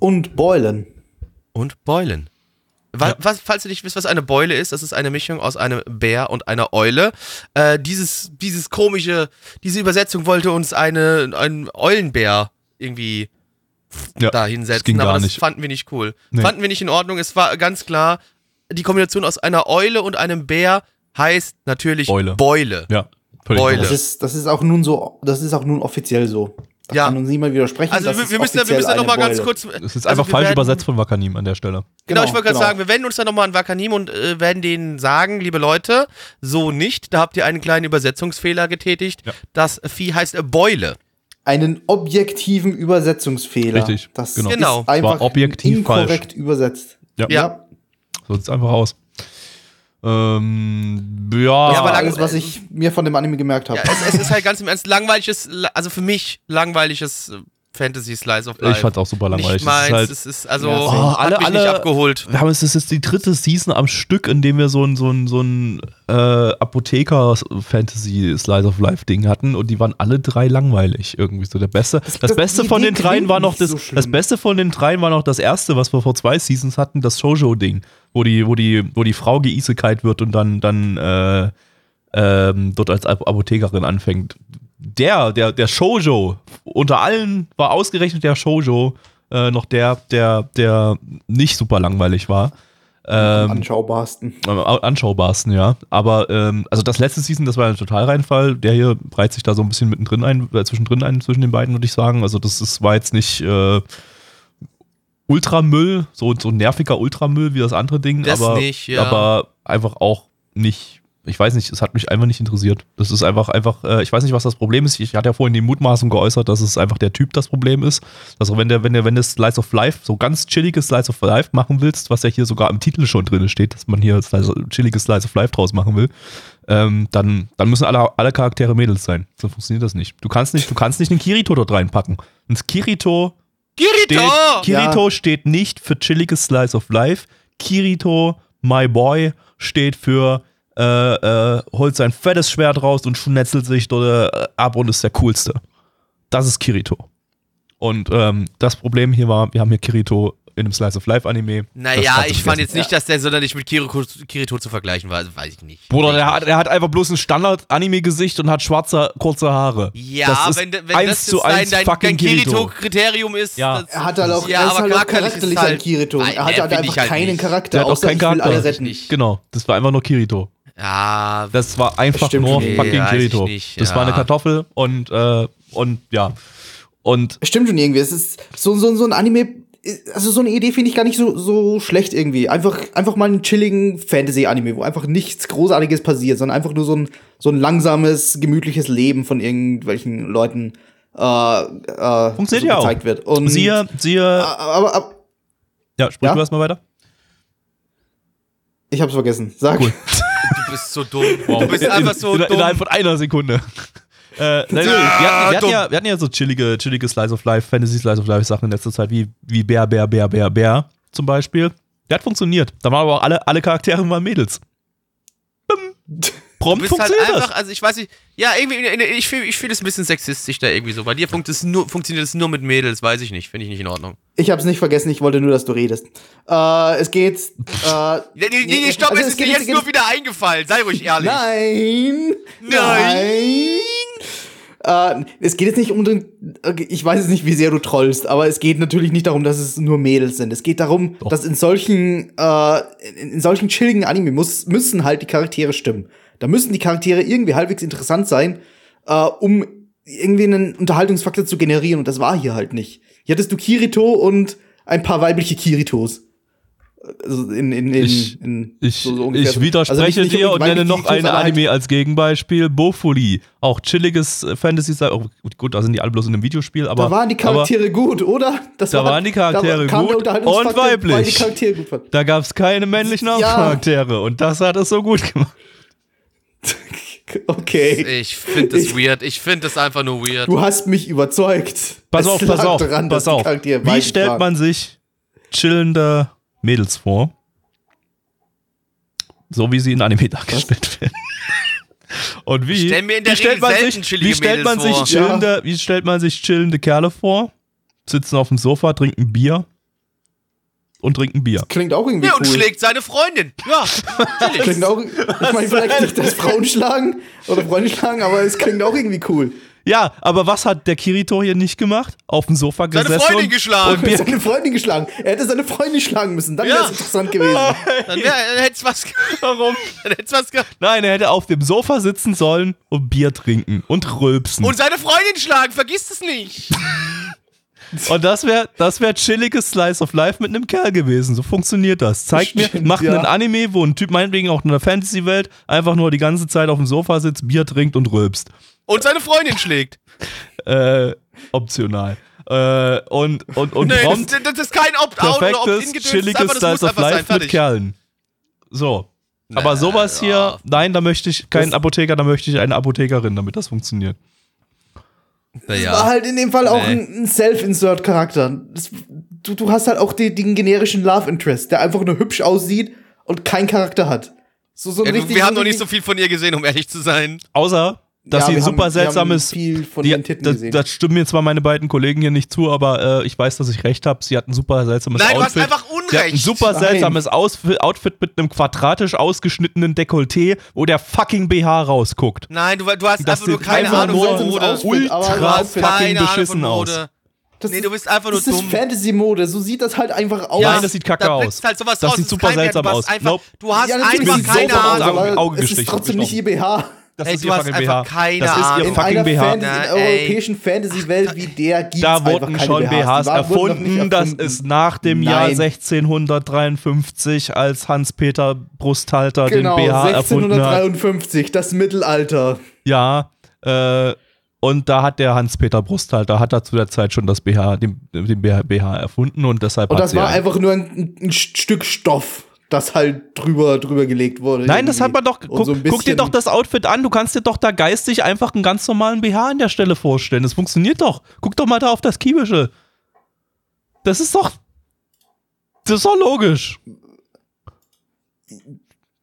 Und Beulen. Und Beulen. Wa- Ja. Was, falls ihr nicht wisst, was eine Beule ist, das ist eine Mischung aus einem Bär und einer Eule. Äh, dieses, dieses komische, diese Übersetzung wollte uns eine, ein Eulenbär irgendwie ja, da das hinsetzen, ging aber das nicht. fanden wir nicht cool. Nee. Fanden wir nicht in Ordnung. Es war ganz klar, die Kombination aus einer Eule und einem Bär heißt natürlich Beule. Beule. Ja, völlig Beule. Das korrekt. ist, das ist auch nun so, das ist auch nun offiziell so. Da Ja. kann uns niemand widersprechen. Also das wir, ist wir müssen, ja- wir müssen ja noch eine mal ganz kurz. Es ist also einfach wir falsch werden- übersetzt von Wakanim an der Stelle. Genau, ich Genau, wollte gerade genau. sagen, wir wenden uns dann nochmal an Wakanim und äh, werden denen sagen, liebe Leute, so nicht. Da habt ihr einen kleinen Übersetzungsfehler getätigt. Ja. Das Vieh heißt äh, Beule. Einen objektiven Übersetzungsfehler. Richtig, Das genau. Genau. ist einfach War objektiv inkorrekt übersetzt. Ja. Ja. So sieht's einfach aus. Ähm, ja, Ja, Das aber alles, was ich mir von dem Anime gemerkt habe. Ja, es, es ist halt ganz im Ernst langweiliges, also für mich langweiliges äh, Fantasy Slice of Life. ich fand's auch super langweilig. Nicht Das ist meins, halt, es ist also Ja, Oh, hat alle- mich nicht alle- abgeholt. wir haben es, das ist die dritte Season am Stück, in dem wir so ein, so ein, so ein äh, Apotheker-Fantasy-Slice of Life-Ding hatten und die waren alle drei langweilig irgendwie so. Der beste, das, das- Beste die- von den dreien war noch das, so das Beste von den dreien war noch das erste, was wir vor zwei Seasons hatten, das Shoujo-Ding, wo die, wo die, wo die Frau geisekalt wird und dann, dann äh, ähm, dort als Ap- Apothekerin anfängt. Der, der, der Shoujo, unter allen war ausgerechnet der Shoujo äh, noch der, der, der nicht super langweilig war. Am Ähm, anschaubarsten. am anschaubarsten, ja. Aber ähm, also das letzte Season, das war ein Totalreinfall. Der hier reiht sich da so ein bisschen mittendrin ein, äh, zwischendrin ein, zwischen den beiden, würde ich sagen. Also das ist, war jetzt nicht äh, Ultramüll, so, so ein nerviger Ultramüll wie das andere Ding, Das aber, nicht, ja. aber einfach auch nicht. Ich weiß nicht, es hat mich einfach nicht interessiert. Das ist einfach, einfach, äh, ich weiß nicht, was das Problem ist. Ich hatte ja vorhin die Mutmaßung geäußert, dass es einfach der Typ das Problem ist. Also wenn der, wenn der, wenn du Slice of Life, so ganz chilliges Slice of Life machen willst, was ja hier sogar im Titel schon drin steht, dass man hier Slice, chilliges Slice of Life draus machen will, ähm, dann, dann müssen alle, alle Charaktere Mädels sein. So funktioniert das nicht. Du kannst nicht, du kannst nicht einen Kirito dort reinpacken. Ein Kirito steht, Kirito! Kirito steht nicht für chilliges Slice of Life. Kirito, my boy, steht für äh, äh, holt sein fettes Schwert raus und schnetzelt sich dort äh, ab und ist der coolste. Das ist Kirito. Und ähm, das Problem hier war, wir haben hier Kirito in einem Slice of Life Anime. Das Naja, ich fand jetzt nicht, dass der sonderlich mit Kirito, Kirito zu vergleichen war. Also weiß ich nicht. Bruder, der hat, der hat einfach bloß ein Standard-Anime-Gesicht und hat schwarze, kurze Haare. Ja, das ist wenn, wenn das zu dein, dein, fucking dein Kirito. Kirito-Kriterium ist. Ja. das- Er hat halt auch, ja, er ist halt auch charakterlich halt- ein Kirito. Er hat halt einfach halt keinen nicht. Charakter, Der hat auch keinen Charakter. Genau, das war einfach nur Kirito. Ja, Das war einfach Stimmt nur fucking Nee, Kirito. nicht, Das ja. war eine Kartoffel und, äh, und ja. Und Stimmt schon irgendwie. Es ist so, so, so ein Anime. Also so eine Idee finde ich gar nicht so, so schlecht irgendwie. Einfach, einfach mal einen chilligen Fantasy-Anime, wo einfach nichts Großartiges passiert, sondern einfach nur so ein, so ein langsames, gemütliches Leben von irgendwelchen Leuten äh, äh, Funktioniert so ja auch. gezeigt wird. Und, Siehe, siehe. aber, aber ja, sprich Ja? du erstmal weiter. ich hab's vergessen. Sag. Du bist so dumm. Du bist einfach so in, dumm. Innerhalb von einer Sekunde. Äh, nein, wir, hatten, wir, hatten ja, wir hatten ja so chillige, chillige Slice of Life, Fantasy Slice of Life Sachen in letzter Zeit, wie, wie Bär, Bär, Bär, Bär, Bär zum Beispiel. Der hat funktioniert. Da waren aber auch alle, alle Charaktere waren Mädels. [laughs] Bim. Du Prompt bist halt einfach, das. also ich weiß nicht, ja, irgendwie, ich fühle ich fühl es ein bisschen sexistisch da irgendwie so. Bei dir funkt es nur, funktioniert es nur mit Mädels, weiß ich nicht, finde ich nicht in Ordnung. Ich hab's nicht vergessen, ich wollte nur, dass du redest. Äh, es geht. Äh, [laughs] Nee, nee, nee, stopp, also es es ist dir geht- jetzt es geht- nur wieder eingefallen, sei ruhig ehrlich. Nein! Nein! Äh, es geht jetzt nicht um den. Ich weiß jetzt nicht, wie sehr du trollst, aber es geht natürlich nicht darum, dass es nur Mädels sind. Es geht darum, Doch. dass in solchen, äh, in, in solchen chilligen Anime muss, müssen halt die Charaktere stimmen. Da müssen die Charaktere irgendwie halbwegs interessant sein, äh, um irgendwie einen Unterhaltungsfaktor zu generieren. Und das war hier halt nicht. Hier hattest du Kirito und ein paar weibliche Kiritos. Also in, in, in, Ich- in so- so ich widerspreche Also nicht- dir und nenne noch ein aber halt- Anime als Gegenbeispiel. Bofuli. Auch chilliges äh, Fantasy. Oh, gut, da sind die alle bloß in einem Videospiel, aber. Da waren die Charaktere gut, oder? Das Da waren die Charaktere der gut und weiblich. Gut. Aber da gab es keine männlichen Ja. Hauptcharaktere und das hat es so gut gemacht. Okay. Ich finde das Ich- weird, ich finde das einfach nur weird. Du hast mich überzeugt. Pass Es auf, pass auf, daran, pass auf. Wie stellt waren. man sich chillende Mädels vor? So wie sie in Anime dargestellt werden. Und wie, stell mir in der wie stellt man sich, wie stellt man sich chillende, wie stellt man sich chillende Kerle vor? Sitzen auf dem Sofa, trinken Bier und trinken Bier. Klingt auch irgendwie Ja, cool. und schlägt seine Freundin. Ja, chillig. Klingt auch, ich meine, vielleicht nicht, dass Frauen schlagen oder Freunde schlagen, aber es klingt auch irgendwie cool. Ja, aber was hat der Kirito hier nicht gemacht? Auf dem Sofa Seine gesessen Freundin und, geschlagen. und Bier Seine Freundin geschlagen. Er hätte seine Freundin schlagen müssen. Dann wäre Ja. es interessant gewesen. [laughs] Dann, wär, dann hätt's was ge- [laughs] Warum? Dann hätt's was Nein, er hätte auf dem Sofa sitzen sollen und Bier trinken und rülpsen. Und seine Freundin schlagen, vergiss es nicht. [laughs] [laughs] Und das wäre das wär chilliges Slice of Life mit einem Kerl gewesen. So funktioniert das. Zeigt mir, macht ja. einen Anime, wo ein Typ meinetwegen auch in der Fantasy-Welt einfach nur die ganze Zeit auf dem Sofa sitzt, Bier trinkt und rülpst. Und seine Freundin schlägt. Äh, optional. Äh, und und, und Nee, das, prompt das, das ist kein Opt-out oder ist chilliges Slice of einfach sein, Life mit. Kerlen. So. Aber sowas hier, nein, da möchte ich keinen Apotheker, da möchte ich eine Apothekerin, damit das funktioniert. War Naja. halt in dem Fall auch Nee. ein Self-Insert-Charakter. Du, du hast halt auch die, den generischen Love Interest, der einfach nur hübsch aussieht und keinen Charakter hat. So, so ein Ja, wir haben noch nicht so viel von ihr gesehen, um ehrlich zu sein. Außer, dass Ja, sie ein super haben- wir haben seltsames. viel von die, ihren Titten das, gesehen. das stimmen mir zwar meine beiden Kollegen hier nicht zu, aber äh, ich weiß, dass ich recht habe. Sie hat ein super seltsames Nein, du hast Outfit. einfach Sie hat ein Unrecht. super Nein. seltsames Outfit mit einem quadratisch ausgeschnittenen Dekolleté, wo der fucking BH rausguckt. Nein, du, du hast Das einfach nur keine einfach Ahnung von Mode. Outfit, ultra ein Outfit. fucking Keine Ahnung von beschissen aus. Mode. Das Nee, ist- du bist einfach nur Das ist dumm. Fantasy-Mode, so sieht das halt einfach aus. Nein, das sieht kacke da aus. halt sowas Das raus. sieht ist super seltsam du hast aus. Einfach, Nope. Du hast Ja, einfach keine Ahnung. Auge- aber Auge es ist trotzdem nicht ihr BH. Das Ey, ist du ihr hast fucking einfach BH. keine das ist ihr. In fucking einer, BH. Fantasy, in Na, einer ey. europäischen Fantasy-Welt wie der gibt's Da einfach wurden keine schon BHs. BHs nicht erfunden. Das erfunden. ist nach dem Jahr Nein. 1653, als Hans-Peter Brusthalter genau, den BH erfunden hat. 1653, das Mittelalter. Ja, äh, und da hat der Hans-Peter Brusthalter, hat er zu der Zeit schon das BH, den, den BH, erfunden und deshalb Und das war ein- einfach nur ein, ein Stück Stoff, das halt drüber, drüber gelegt wurde. Nein, das hat man doch. Guck, so guck dir doch das Outfit an. Du kannst dir doch da geistig einfach einen ganz normalen BH an der Stelle vorstellen. Das funktioniert doch. Guck doch mal da auf das Kiebische. Das ist doch. Das ist doch logisch.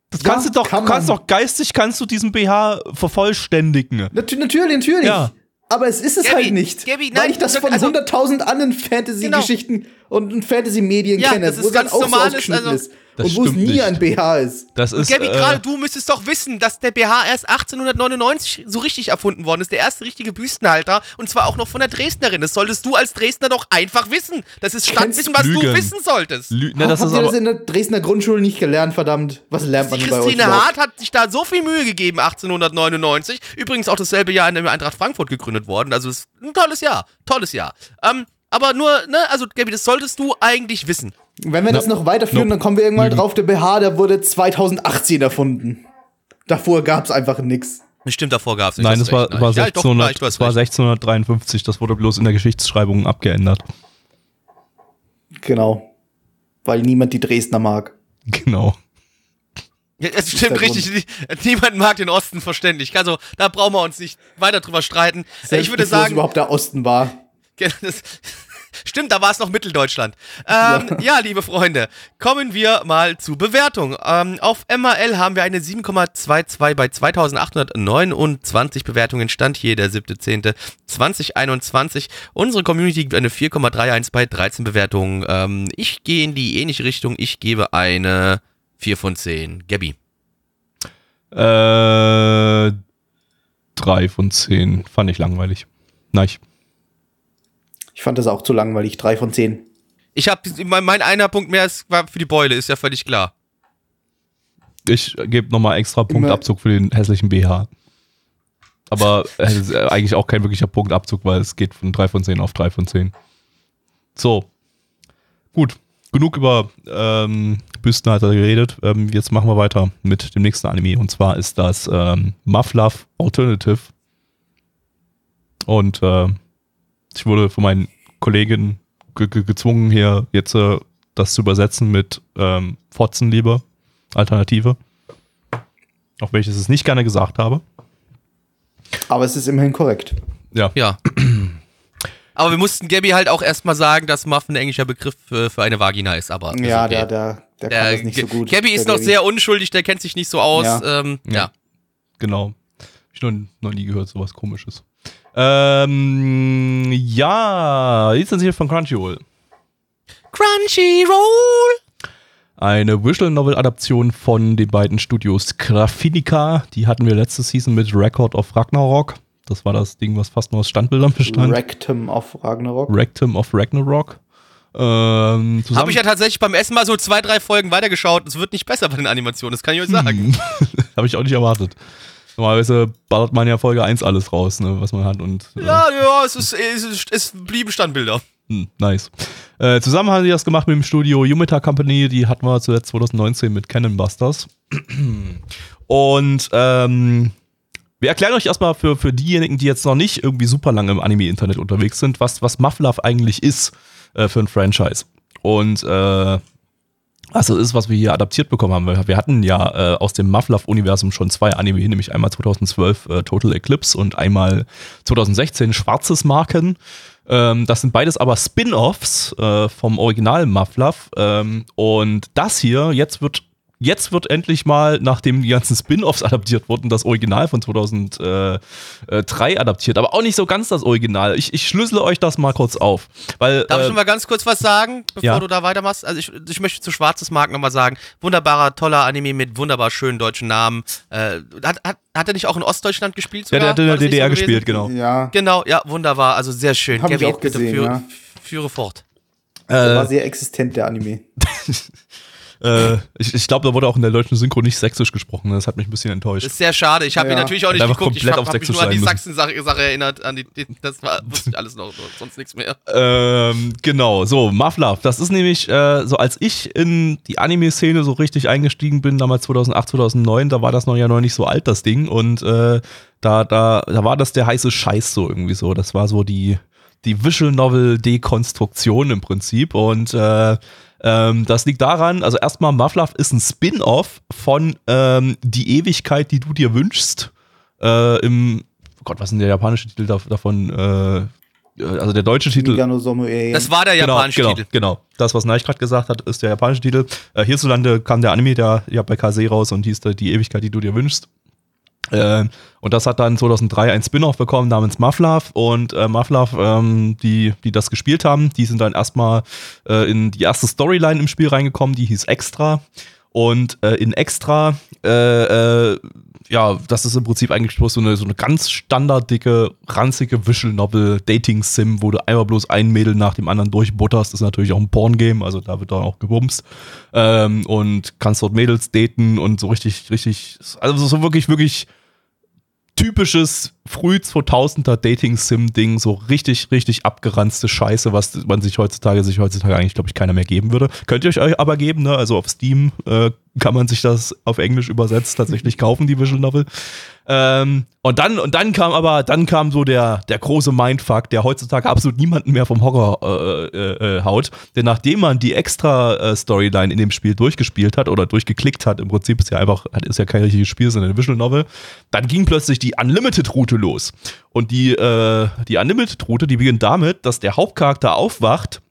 Das Ja, kannst du doch, kann du kannst doch geistig kannst du diesen BH vervollständigen. Natu natürlich, natürlich. Ja. Aber es ist es Gabi, halt nicht. Gabi, weil nein, ich das von also- 100.000 anderen Fantasy-Geschichten und Fantasy-Medien Ja, kenne, das wo ganz auch normal, so ist, ausgeschnitten also- ist. Das Und wo es nie nicht. ein BH ist. Das ist. Gabby, äh, gerade du müsstest doch wissen, dass der BH erst 1899 so richtig erfunden worden ist. Der erste richtige Büstenhalter. Und zwar auch noch von der Dresdnerin. Das solltest du als Dresdner doch einfach wissen. Das ist Standwissen, was Lügen. du wissen solltest. Lü ne, das Habt ihr aber, das in der Dresdner Grundschule nicht gelernt, verdammt? Was lernt man denn bei euch Christine? Hart hat sich da so viel Mühe gegeben, 1899. Übrigens auch dasselbe Jahr in der Eintracht Frankfurt gegründet worden. Also es ist ein tolles Jahr. Tolles Jahr. Ähm, Aber nur, ne, also Gabi, das solltest du eigentlich wissen. Wenn wir das noch weiterführen, Nope. dann kommen wir irgendwann Lügen. drauf, der BH, der wurde 2018 erfunden. Davor gab's einfach nix. Bestimmt davor gab es Nein, das war, war, ja, doch, 1600, nein, du das war recht. 1653. Das wurde bloß in der Geschichtsschreibung abgeändert. Genau. Weil niemand die Dresdner mag. Genau. Ja, es stimmt Grund. richtig. Niemand mag den Osten verständlich. Also, da brauchen wir uns nicht weiter drüber streiten. Äh, ich würde Selbst sagen, überhaupt der Osten war. Ja, das, stimmt, da war es noch Mitteldeutschland. Ähm, ja. liebe Freunde, kommen wir mal zu Bewertung. Ähm, auf MAL haben wir eine 7,22 bei 2829 Bewertungen. Stand hier der 7.10.2021. Unsere Community gibt eine 4,31 bei 13 Bewertungen. Ähm, ich gehe in die ähnliche Richtung. Ich gebe eine 4 von 10. Gabby. Äh, drei von zehn. Fand ich langweilig. Nein. Ich fand das auch zu langweilig. Drei von zehn. Ich habe mein, mein einer Punkt mehr ist, war für die Beule, ist ja völlig klar. Ich gebe nochmal extra Punktabzug für den hässlichen BH. Aber es ist äh, eigentlich auch kein wirklicher Punktabzug, weil es geht von 3 von 10 auf 3 von 10. So. Gut. Genug über ähm, Büstenhalter geredet. Ähm, jetzt machen wir weiter mit dem nächsten Anime. Und zwar ist das ähm, Mufflove Alternative. Und äh, ich wurde von meinen Kollegen ge ge gezwungen, hier jetzt äh, das zu übersetzen mit ähm, Fotzenliebe. Alternative. Auch wenn ich es nicht gerne gesagt habe. Aber es ist immerhin korrekt. Ja. Ja. [clears throat] Aber wir mussten Gabby halt auch erstmal sagen, dass Muff ein englischer Begriff für, für eine Vagina ist. Aber Ja, okay. der, der, der kann Der das nicht so gut. Gabby ist der noch sehr unschuldig, der kennt sich nicht so aus. Ja. Ähm, ja. Ja. Genau. Hab ich noch, noch nie gehört, sowas komisches. Ähm, ja, Lizenziert von Crunchyroll. Crunchyroll! Eine Visual Novel Adaption von den beiden Studios Graphinica. Die hatten wir letzte Season mit Record of Ragnarok. Das war das Ding, was fast nur aus Standbildern bestand. Rectum of Ragnarok. Rectum of Ragnarok. Ähm, Habe ich ja tatsächlich beim Essen mal so zwei, drei Folgen weitergeschaut. Es wird nicht besser bei den Animationen, das kann ich euch sagen. Hm. [laughs] Habe ich auch nicht erwartet. Normalerweise ballert man ja Folge 1 alles raus, ne, was man hat und äh, Ja, ja, es, ist, es, ist, es blieben Standbilder. hm, nice. Äh, zusammen haben sie das gemacht mit dem Studio Yumeta Company, die hatten wir zuletzt 2019 mit Cannon Busters. Und ähm, wir erklären euch erstmal für, für diejenigen, die jetzt noch nicht irgendwie super lange im Anime-Internet unterwegs sind, was, was Mufflove eigentlich ist äh, für ein Franchise. Und äh, was das ist, was wir hier adaptiert bekommen haben. Wir- Wir hatten ja äh, aus dem Mufflove-Universum schon zwei Anime, nämlich einmal 2012 äh, Total Eclipse und einmal 2016 Schwarzes Marken. Ähm, das sind beides aber Spin-offs äh, vom Original Mufflove. Ähm, und das hier, jetzt wird Jetzt wird endlich mal, nachdem die ganzen Spin-offs adaptiert wurden, das Original von 2003 adaptiert. Aber auch nicht so ganz das Original. Ich, ich schlüssele euch das mal kurz auf. Weil, Darf ich äh, noch mal ganz kurz was sagen, bevor ja. du da weitermachst? Also ich, ich möchte zu Schwarzes Markt nochmal sagen, wunderbarer, toller Anime mit wunderbar schönen deutschen Namen. Äh, hat, hat, hat er nicht auch in Ostdeutschland gespielt? der, der sogar? hat in der DDR so gespielt, genau. Ja, Genau, ja, wunderbar, also sehr schön. Hab ich Gabby, auch bitte gesehen, führe, ja. führe fort. der war Äh, sehr existent, der Anime. [laughs] äh, ich ich glaube, da wurde auch in der deutschen Synchro nicht sächsisch gesprochen. Das hat mich ein bisschen enttäuscht. Das ist sehr schade. Ich habe Ja. ihn natürlich auch nicht geguckt. Ich komplett habe auf hab mich nur an die. Sachsen-Sache Sache erinnert. An die, die, das war, wusste ich alles noch, sonst nichts mehr. Ähm, genau, so, Mufflove. Das ist nämlich, äh, so als ich in die Anime-Szene so richtig eingestiegen bin, damals 2008, 2009, da war das noch ja noch nicht so alt, das Ding. Und äh, da, da, da war das der heiße Scheiß so irgendwie so. Das war so die, die Visual Novel-Dekonstruktion im Prinzip. Und äh, ähm, das liegt daran, also erstmal, Mufflove ist ein Spin-off von ähm, Die Ewigkeit, die du dir wünschst. Äh, Im, oh Gott, was ist denn der japanische Titel dav- davon? Äh, also der deutsche Titel. Das war der Genau, japanische genau, Titel. Genau, das, was Neich gerade gesagt hat, ist der japanische Titel. Äh, hierzulande kam der Anime der ja bei Kase raus und hieß da Die Ewigkeit, die du dir wünschst. Äh, und das hat dann 2003 ein Spin-off bekommen namens Mufflove und äh, Mufflove, ähm, die, die das gespielt haben, die sind dann erstmal äh, in die erste Storyline im Spiel reingekommen, die hieß Extra. Und äh, in Extra, äh, äh, ja, das ist im Prinzip eigentlich bloß so eine, so eine ganz standarddicke, ranzige Visual Novel Dating Sim, wo du einmal bloß ein Mädel nach dem anderen durchbutterst. Das ist natürlich auch ein Porn-Game, also da wird dann auch gebumst. Ähm, und kannst dort Mädels daten und so richtig, richtig, also so wirklich, wirklich typisches früh 2000er Dating-Sim-Ding, so richtig, richtig abgeranzte Scheiße, was man sich heutzutage, sich heutzutage eigentlich, glaube ich, keiner mehr geben würde. Könnt ihr euch aber geben, ne? Also auf Steam äh, kann man sich das auf Englisch übersetzt tatsächlich kaufen, die Visual Novel. Ähm, und dann, und dann kam aber, dann kam so der, der große Mindfuck, der heutzutage absolut niemanden mehr vom Horror äh, äh, äh, haut. Denn nachdem man die extra äh, Storyline in dem Spiel durchgespielt hat oder durchgeklickt hat, im Prinzip ist ja einfach, ist ja kein richtiges Spiel, sondern eine Visual Novel, dann ging plötzlich die Unlimited-Route los. Und die, äh, die Unlimited-Route, die beginnt damit, dass der Hauptcharakter aufwacht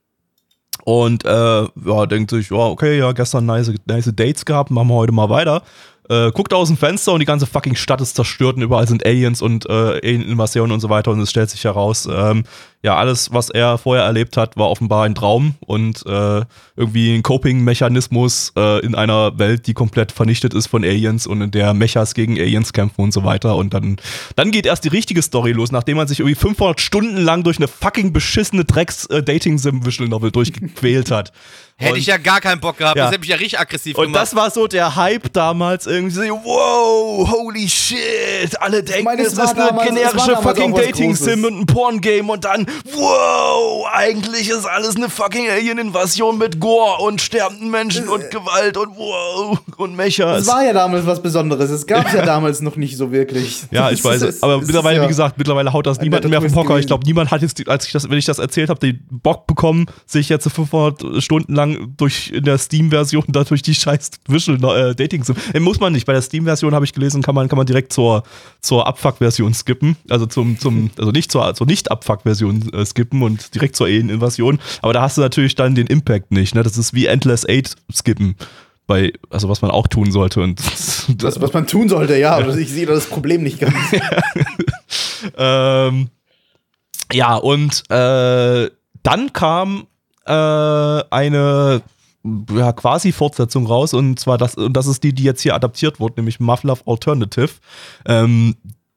und äh, ja, denkt sich, ja, okay, ja, gestern nice, nice Dates gehabt, machen wir heute mal weiter äh, guckt aus dem Fenster und die ganze fucking Stadt ist zerstört und überall sind Aliens und äh, Alien-Invasionen und so weiter und es stellt sich heraus, ähm, ja, alles, was er vorher erlebt hat, war offenbar ein Traum und äh, irgendwie ein Coping-Mechanismus äh, in einer Welt, die komplett vernichtet ist von Aliens und in der Mechas gegen Aliens kämpfen und so weiter und dann, dann geht erst die richtige Story los, nachdem man sich irgendwie 500 Stunden lang durch eine fucking beschissene Drecks-Dating-Sim-Visual-Novel durchgequält hat. Hätte Und- ich ja gar keinen Bock gehabt. Ja. Das hätte mich ja richtig aggressiv Und gemacht. das war so der Hype damals irgendwie so, wow, holy shit, alle denken, meine, es es ist eine generische fucking Dating-Sim und ein Porn-Game und dann, wow, eigentlich ist alles eine fucking Alien-Invasion mit Gore und sterbenden Menschen und Gewalt und wow und Mechas. Es war ja damals was Besonderes. Es gab es ja [laughs] damals noch nicht so wirklich. Ja, ich Es weiß. ist- aber es ist mittlerweile, ja- wie gesagt, mittlerweile haut das netter mehr vom Twist Hocker. Ich glaube, niemand hat jetzt, als ich das, wenn ich das erzählt habe, den Bock bekommen, sich jetzt 500 Stunden lang durch in der Steam-Version da durch die scheiß Visual äh, Dating. Äh, muss man nicht. Bei der Steam-Version habe ich gelesen, kann man, kann man direkt zur, zur Abfuck-Version skippen. Also zum, zum, also nicht zur, zur Nicht-Abfuck-Version äh, skippen und direkt zur Alien-Invasion. Aber da hast du natürlich dann den Impact nicht. Ne? Das ist wie Endless Eight skippen. Bei, also was man auch tun sollte. Und [laughs] Das, was man tun sollte, ja. aber Ich sehe da das Problem nicht ganz. [laughs] Ähm, ja, und äh, dann kam äh, eine ja, quasi Fortsetzung raus und zwar das, und das ist die, die jetzt hier adaptiert wurde, nämlich Mufflove Alternative. Ähm,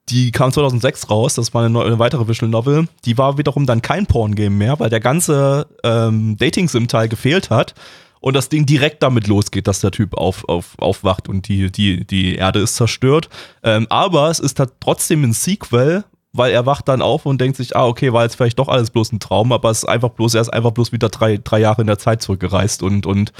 die kam 2006 raus, das war eine, neu- eine weitere Visual Novel. Die war wiederum dann kein Porn-Game mehr, weil der ganze ähm, Dating-Sim-Teil gefehlt hat und das Ding direkt damit losgeht, dass der Typ auf, auf, aufwacht und die, die, die Erde ist zerstört. Ähm, aber es ist halt trotzdem ein Sequel, weil er wacht dann auf und denkt sich, ah, okay, war jetzt vielleicht doch alles bloß ein Traum, aber es ist einfach bloß, er ist einfach bloß wieder drei, drei Jahre in der Zeit zurückgereist und, und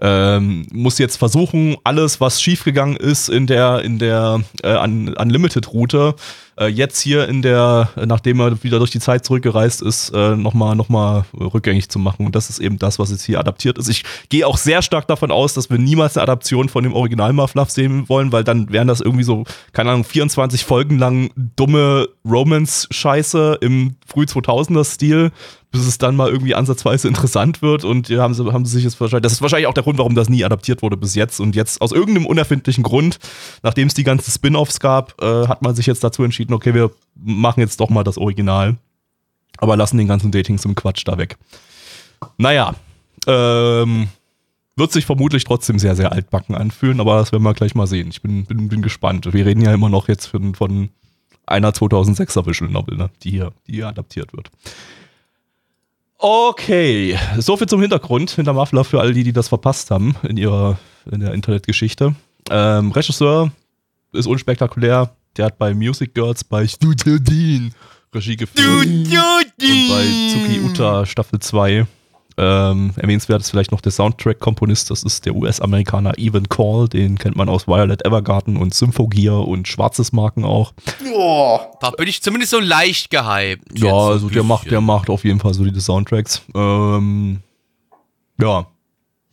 ähm, muss jetzt versuchen, alles, was schiefgegangen ist in der, in der äh, Un Unlimited-Route, äh, jetzt hier in der, nachdem er wieder durch die Zeit zurückgereist ist, äh, nochmal noch mal rückgängig zu machen. Und das ist eben das, was jetzt hier adaptiert ist. Ich gehe auch sehr stark davon aus, dass wir niemals eine Adaption von dem Original Muffluff sehen wollen, weil dann wären das irgendwie so, keine Ahnung, 24 Folgen lang dumme Romance-Scheiße im Früh-2000er-Stil, bis es dann mal irgendwie ansatzweise interessant wird. Und haben sie, haben sie sich jetzt wahrscheinlich, das ist wahrscheinlich auch der Grund, warum das nie adaptiert wurde bis jetzt. Und jetzt aus irgendeinem unerfindlichen Grund, nachdem es die ganzen Spin-offs gab, äh, hat man sich jetzt dazu entschieden, okay, wir machen jetzt doch mal das Original, aber lassen den ganzen Dating zum Quatsch da weg. Naja, ähm, wird sich vermutlich trotzdem sehr, sehr altbacken anfühlen, aber das werden wir gleich mal sehen. Ich bin, bin, bin gespannt. Wir reden ja immer noch jetzt von, von einer 2006er Visual Novel, ne, die, hier, die hier adaptiert wird. Okay, soviel zum Hintergrund hinter Muffler für all die, die das verpasst haben in ihrer in der Internetgeschichte. Ähm, Regisseur ist unspektakulär. Der hat bei Music Girls bei Studio Dean Regie geführt und bei Tsuki Uta Staffel 2. Ähm, erwähnenswert ist vielleicht noch der Soundtrack-Komponist, das ist der US-Amerikaner Evan Call, den kennt man aus Violet Evergarden und Symphogear und Schwarzes Marken auch. Oh, Da bin ich zumindest so leicht gehypt. Ja, so also der macht, der macht auf jeden Fall solide Soundtracks. Ähm, ja,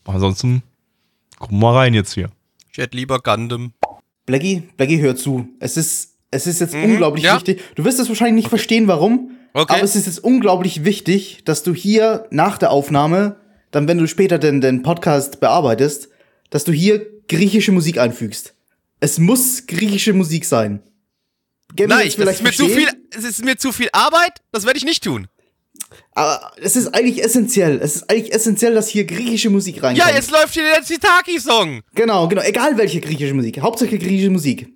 ansonsten gucken wir mal rein jetzt hier. Ich hätte lieber Gundam. Blackie, Blackie, hör zu. Es ist, es ist jetzt Mhm, unglaublich ja. wichtig. Du wirst es wahrscheinlich nicht verstehen, warum. Okay. Aber es ist jetzt unglaublich wichtig, dass du hier nach der Aufnahme, dann wenn du später den, den Podcast bearbeitest, dass du hier griechische Musik einfügst. Es muss griechische Musik sein. Gell, Nein, das ist mir zu viel, es ist mir zu viel Arbeit. Das werde ich nicht tun. Aber es ist eigentlich essentiell. Es ist eigentlich essentiell, dass hier griechische Musik reinkommt. Ja, jetzt läuft hier der Zitaki-Song. Genau, genau. Egal welche griechische Musik. Hauptsache griechische Musik.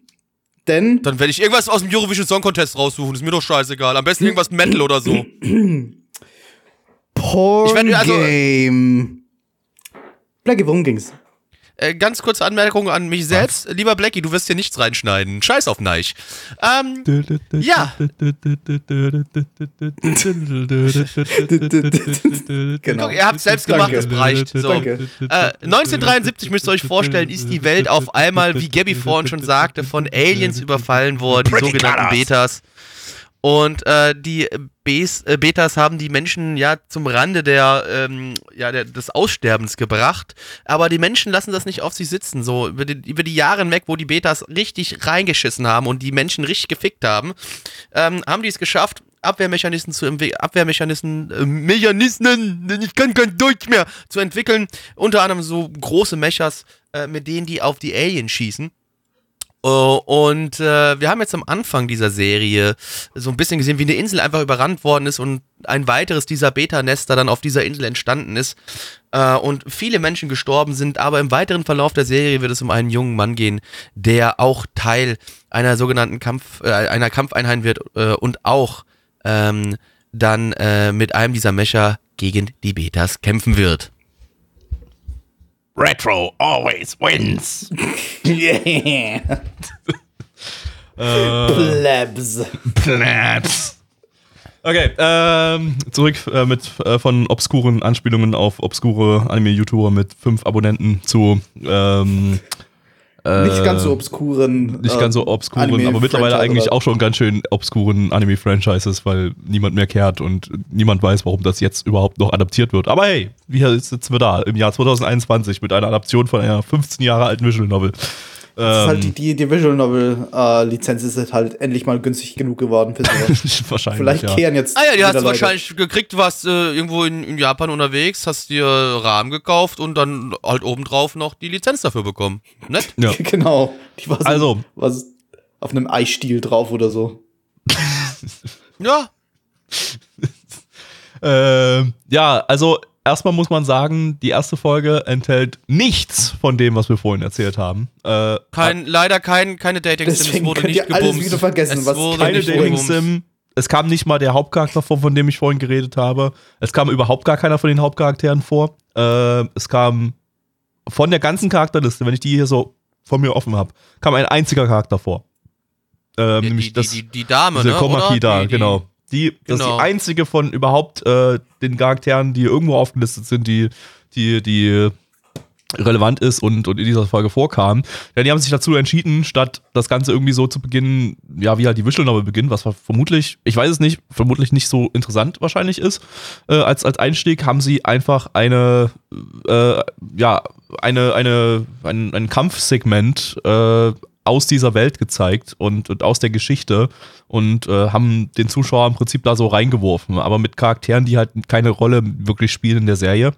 Denn Dann werde ich irgendwas aus dem Eurovision Song Contest raussuchen. Ist mir doch scheißegal. Am besten irgendwas Metal oder so. Porn Ich werd- also- Game. Blackie, worum ging's? Äh, ganz kurze Anmerkung an mich selbst. Lieber Blackie, du wirst hier nichts reinschneiden. Scheiß auf Neich. Ähm, Ja. Genau. guck, ihr habt selbst gemacht, das Danke. reicht. So. Danke. Äh, 1973 müsst ihr euch vorstellen, ist die Welt auf einmal, wie Gabby vorhin schon sagte, von Aliens überfallen worden, die sogenannten Betas. Und äh, die Bes, äh, Betas haben die Menschen ja zum Rande der, ähm, ja, der, des Aussterbens gebracht. Aber die Menschen lassen das nicht auf sich sitzen. So über die, über die Jahre hinweg, wo die Betas richtig reingeschissen haben und die Menschen richtig gefickt haben, ähm, haben die es geschafft, Abwehrmechanismen zu Abwehrmechanismen, äh, Mechanismen, denn ich kann kein Deutsch mehr, zu entwickeln. Unter anderem so große Mechas, äh, mit denen die auf die Aliens schießen. Oh, und äh, wir haben jetzt am Anfang dieser Serie so ein bisschen gesehen, wie eine Insel einfach überrannt worden ist und ein weiteres dieser Beta-Nester dann auf dieser Insel entstanden ist äh, und viele Menschen gestorben sind. Aber im weiteren Verlauf der Serie wird es um einen jungen Mann gehen, der auch Teil einer sogenannten Kampf, äh, einer Kampfeinheit wird äh, und auch ähm, dann äh, mit einem dieser Mecher gegen die Betas kämpfen wird. Retro always wins. Yeah. Plebs. Plebs. Okay, ähm, zurück äh, mit äh, von obskuren Anspielungen auf obskure Anime-YouTuber mit fünf Abonnenten zu ähm, äh, Nicht ganz so obskuren. nicht äh, ganz so obskuren, Anime- aber mittlerweile Franchise eigentlich auch schon ganz schön obskuren Anime-Franchises, weil niemand mehr kehrt und niemand weiß, warum das jetzt überhaupt noch adaptiert wird. Aber hey, wir sitzen wir da im Jahr 2021 mit einer Adaption von einer 15 Jahre alten Visual Novel. Das ist halt Ähm, die, die, die Visual Novel äh, Lizenz ist halt endlich mal günstig genug geworden für sowas. [laughs] wahrscheinlich, Vielleicht ja. kehren jetzt. Ah ja, die hast du wahrscheinlich gekriegt, du warst äh, irgendwo in, in Japan unterwegs, hast dir Rahmen gekauft und dann halt obendrauf noch die Lizenz dafür bekommen. Nett? Ja. [laughs] genau. Die war so, Also. was auf einem Eisstiel drauf oder so. [laughs] Ja. Ähm, ja, also erstmal muss man sagen, die erste Folge enthält nichts von dem, was wir vorhin erzählt haben. Äh, Kein, leider kein, keine Dating-Sim, es wurde könnt nicht ihr alles gebumst. wieder vergessen, es was wurde keine nicht Dating gebumst. Sim. Es kam nicht mal der Hauptcharakter vor, von dem ich vorhin geredet habe. Es kam überhaupt gar keiner von den Hauptcharakteren vor. Äh, es kam von der ganzen Charakterliste, wenn ich die hier so von mir offen habe, kam ein einziger Charakter vor. Ähm, Die, nämlich die, das, die, die Dame, diese ne? Komaki oder? da, Die- die- genau. Das ist die einzige von überhaupt äh, den Charakteren, die irgendwo aufgelistet sind, die, die, die relevant ist und, und in dieser Folge vorkam. Ja, die haben sich dazu entschieden, statt das Ganze irgendwie so zu beginnen, ja, wie halt die Visual Novel beginnt, was vermutlich, ich weiß es nicht, vermutlich nicht so interessant wahrscheinlich ist, äh, als, als Einstieg, haben sie einfach eine, äh, ja, eine, eine, ein, ein Kampfsegment äh, aus dieser Welt gezeigt und, und aus der Geschichte und äh, haben den Zuschauer im Prinzip da so reingeworfen, aber mit Charakteren, die halt keine Rolle wirklich spielen in der Serie.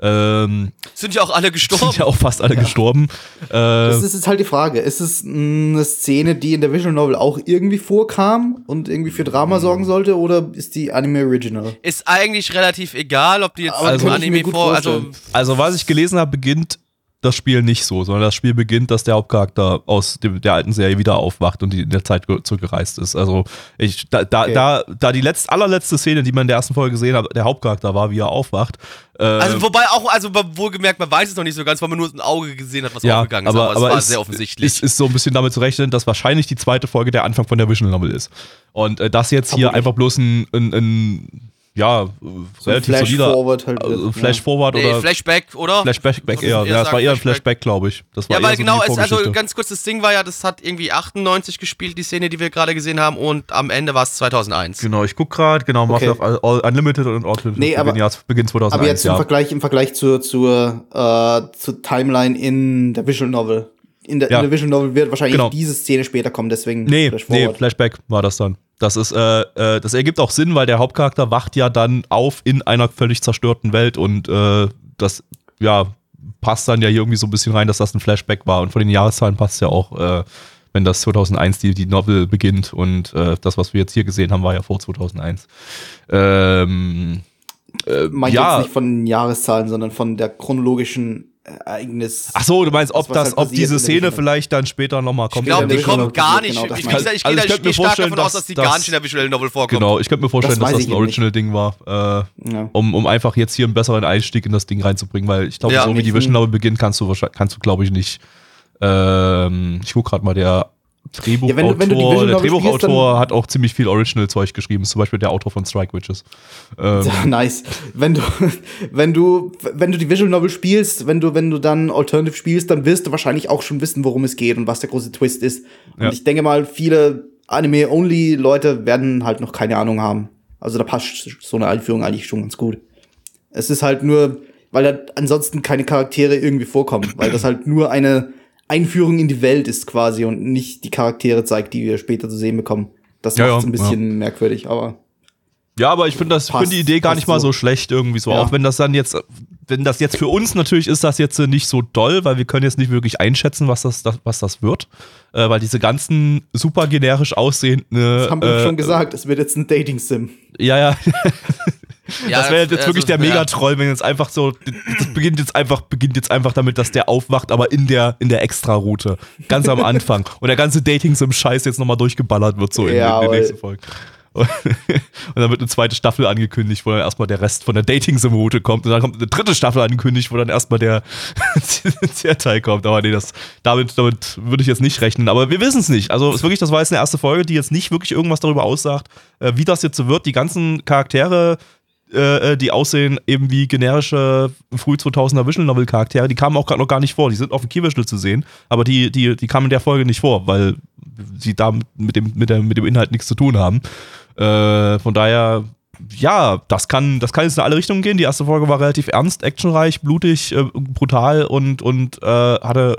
Ähm, Sind ja auch alle gestorben. sind ja auch fast alle gestorben. Äh, Das ist jetzt halt die Frage. Ist es eine Szene, die in der Visual Novel auch irgendwie vorkam und irgendwie für Drama sorgen sollte, oder ist die Anime Original? Ist eigentlich relativ egal, ob die jetzt also Anime vor, also also, was ich gelesen habe, beginnt das Spiel nicht so, sondern das Spiel beginnt, dass der Hauptcharakter aus dem, der alten Serie wieder aufwacht und die in der Zeit ge- zurückgereist ist. Also ich, da, da, Okay. da, da die letzt, allerletzte Szene, die man in der ersten Folge gesehen hat, der Hauptcharakter war, wie er aufwacht. Äh, Also wobei auch, also wohlgemerkt, man weiß es noch nicht so ganz, weil man nur ein Auge gesehen hat, was ja, aufgegangen aber, ist, aber es war ist, sehr offensichtlich. Ist, ist so ein bisschen damit zu rechnen, dass wahrscheinlich die zweite Folge der Anfang von der Visual Novel ist. Und äh, das jetzt hier Vermutlich. einfach bloß ein, ein, ein ja, äh, So ein relativ Flash solider Forward halt also Flash ja. Forward nee, oder Flashback, oder? Flashback du eher. Ja, es sagen, war eher ein Flashback, glaube ich. Das war Ja, weil so genau, es, also ganz kurz, das Ding war ja, das hat irgendwie 98 gespielt, die Szene, die wir gerade gesehen haben, und am Ende war es 2001. Genau, ich guck gerade, genau, Mafia Okay. of All- Unlimited und Ultimate Nee, aber- ja, Beginn 2001, Aber jetzt im ja. Vergleich, im Vergleich zur, zur, äh, zur Timeline in der Visual Novel. In der, Ja. in der Visual Novel wird wahrscheinlich Genau. diese Szene später kommen, deswegen Nee, nee. Flashback war das dann. Das ist, äh, äh, das ergibt auch Sinn, weil der Hauptcharakter wacht ja dann auf in einer völlig zerstörten Welt und äh, das, ja, passt dann ja hier irgendwie so ein bisschen rein, dass das ein Flashback war. Und von den Jahreszahlen passt ja auch, äh, wenn das 2001 die, die Novel beginnt und äh, das, was wir jetzt hier gesehen haben, war ja vor 2001. Ähm, äh, Meint ja, jetzt nicht von den Jahreszahlen, sondern von der chronologischen Ereignis. Ach so, du meinst, ob das, halt ob diese Szene Visual- vielleicht dann später nochmal Ich kommt. glaube, in die Visual Novel gar passiert, nicht. genau, ich ich, ich. ich, gehe Also da- ich ich könnte mir gehe stark vorstellen, davon aus, dass dass die das- gar nicht in der Visual Novel vorkommen. Genau, ich könnte mir vorstellen, Das dass das ich ein. Original-Ding war, äh, Ja. um, um einfach jetzt hier einen besseren Einstieg in das Ding reinzubringen, weil ich glaube, Ja. so wie die Vision Novel beginnt, kannst du wahrscheinlich, kannst du, glaube ich, nicht. Ähm, ich gucke gerade mal, der Drehbuchautor, Ja, wenn du- wenn du der Drehbuchautor dann- hat auch ziemlich viel Original-Zeug geschrieben, ist zum Beispiel der Autor von Strike Witches. Ähm, Ja, [laughs] nice. Wenn du, wenn du, wenn du die Visual Novel spielst, wenn du, wenn du dann Alternative spielst, dann wirst du wahrscheinlich auch schon wissen, worum es geht und was der große Twist ist. Und Ja. ich denke mal, viele Anime-Only-Leute werden halt noch keine Ahnung haben. Also da passt so eine Einführung eigentlich schon ganz gut. Es ist halt nur, weil da ansonsten keine Charaktere irgendwie vorkommen, weil das halt nur eine Einführung in die Welt ist quasi und nicht die Charaktere zeigt, die wir später zu sehen bekommen. Das Ja, macht es ja, ein bisschen merkwürdig, aber Ja, aber ich finde das, ich Passt, finde die Idee gar nicht mal so. so schlecht irgendwie so. Ja. Auch wenn das dann jetzt, wenn das jetzt für uns natürlich ist das jetzt nicht so doll, weil wir können jetzt nicht wirklich einschätzen, was das, das was das wird. Äh, weil diese ganzen super generisch aussehenden. das haben wir äh, schon gesagt, es wird jetzt ein Dating-Sim. Ja, ja. [laughs] Ja, das wäre jetzt also, wirklich der ja. Megatroll, wenn jetzt einfach so, das beginnt jetzt einfach, beginnt jetzt einfach damit, dass der aufwacht, aber in der, in der Extra-Route. Ganz am Anfang. [laughs] Und der ganze Dating-Sim-Scheiß jetzt nochmal durchgeballert wird, so in, Ja, in der nächsten Folge. Und, [laughs] und dann wird eine zweite Staffel angekündigt, wo dann erstmal der Rest von der Dating-Sim-Route kommt. Und dann kommt eine dritte Staffel angekündigt, wo dann erstmal der, [laughs] der Teil kommt. Aber nee, das, damit, damit würde ich jetzt nicht rechnen. Aber wir wissen es nicht. Also, es ist wirklich, das war jetzt eine erste Folge, die jetzt nicht wirklich irgendwas darüber aussagt, äh, wie das jetzt so wird. Die ganzen Charaktere, äh, die aussehen eben wie generische früh 2000er Visual Novel Charaktere, die kamen auch gerade noch gar nicht vor. Die sind auf dem Key Visual zu sehen, aber die, die, die kamen in der Folge nicht vor, weil sie da mit dem, mit, der, mit dem Inhalt nichts zu tun haben. Äh, von daher, ja, das kann, das kann jetzt in alle Richtungen gehen. Die erste Folge war relativ ernst, actionreich, blutig, äh, brutal und, und äh, hatte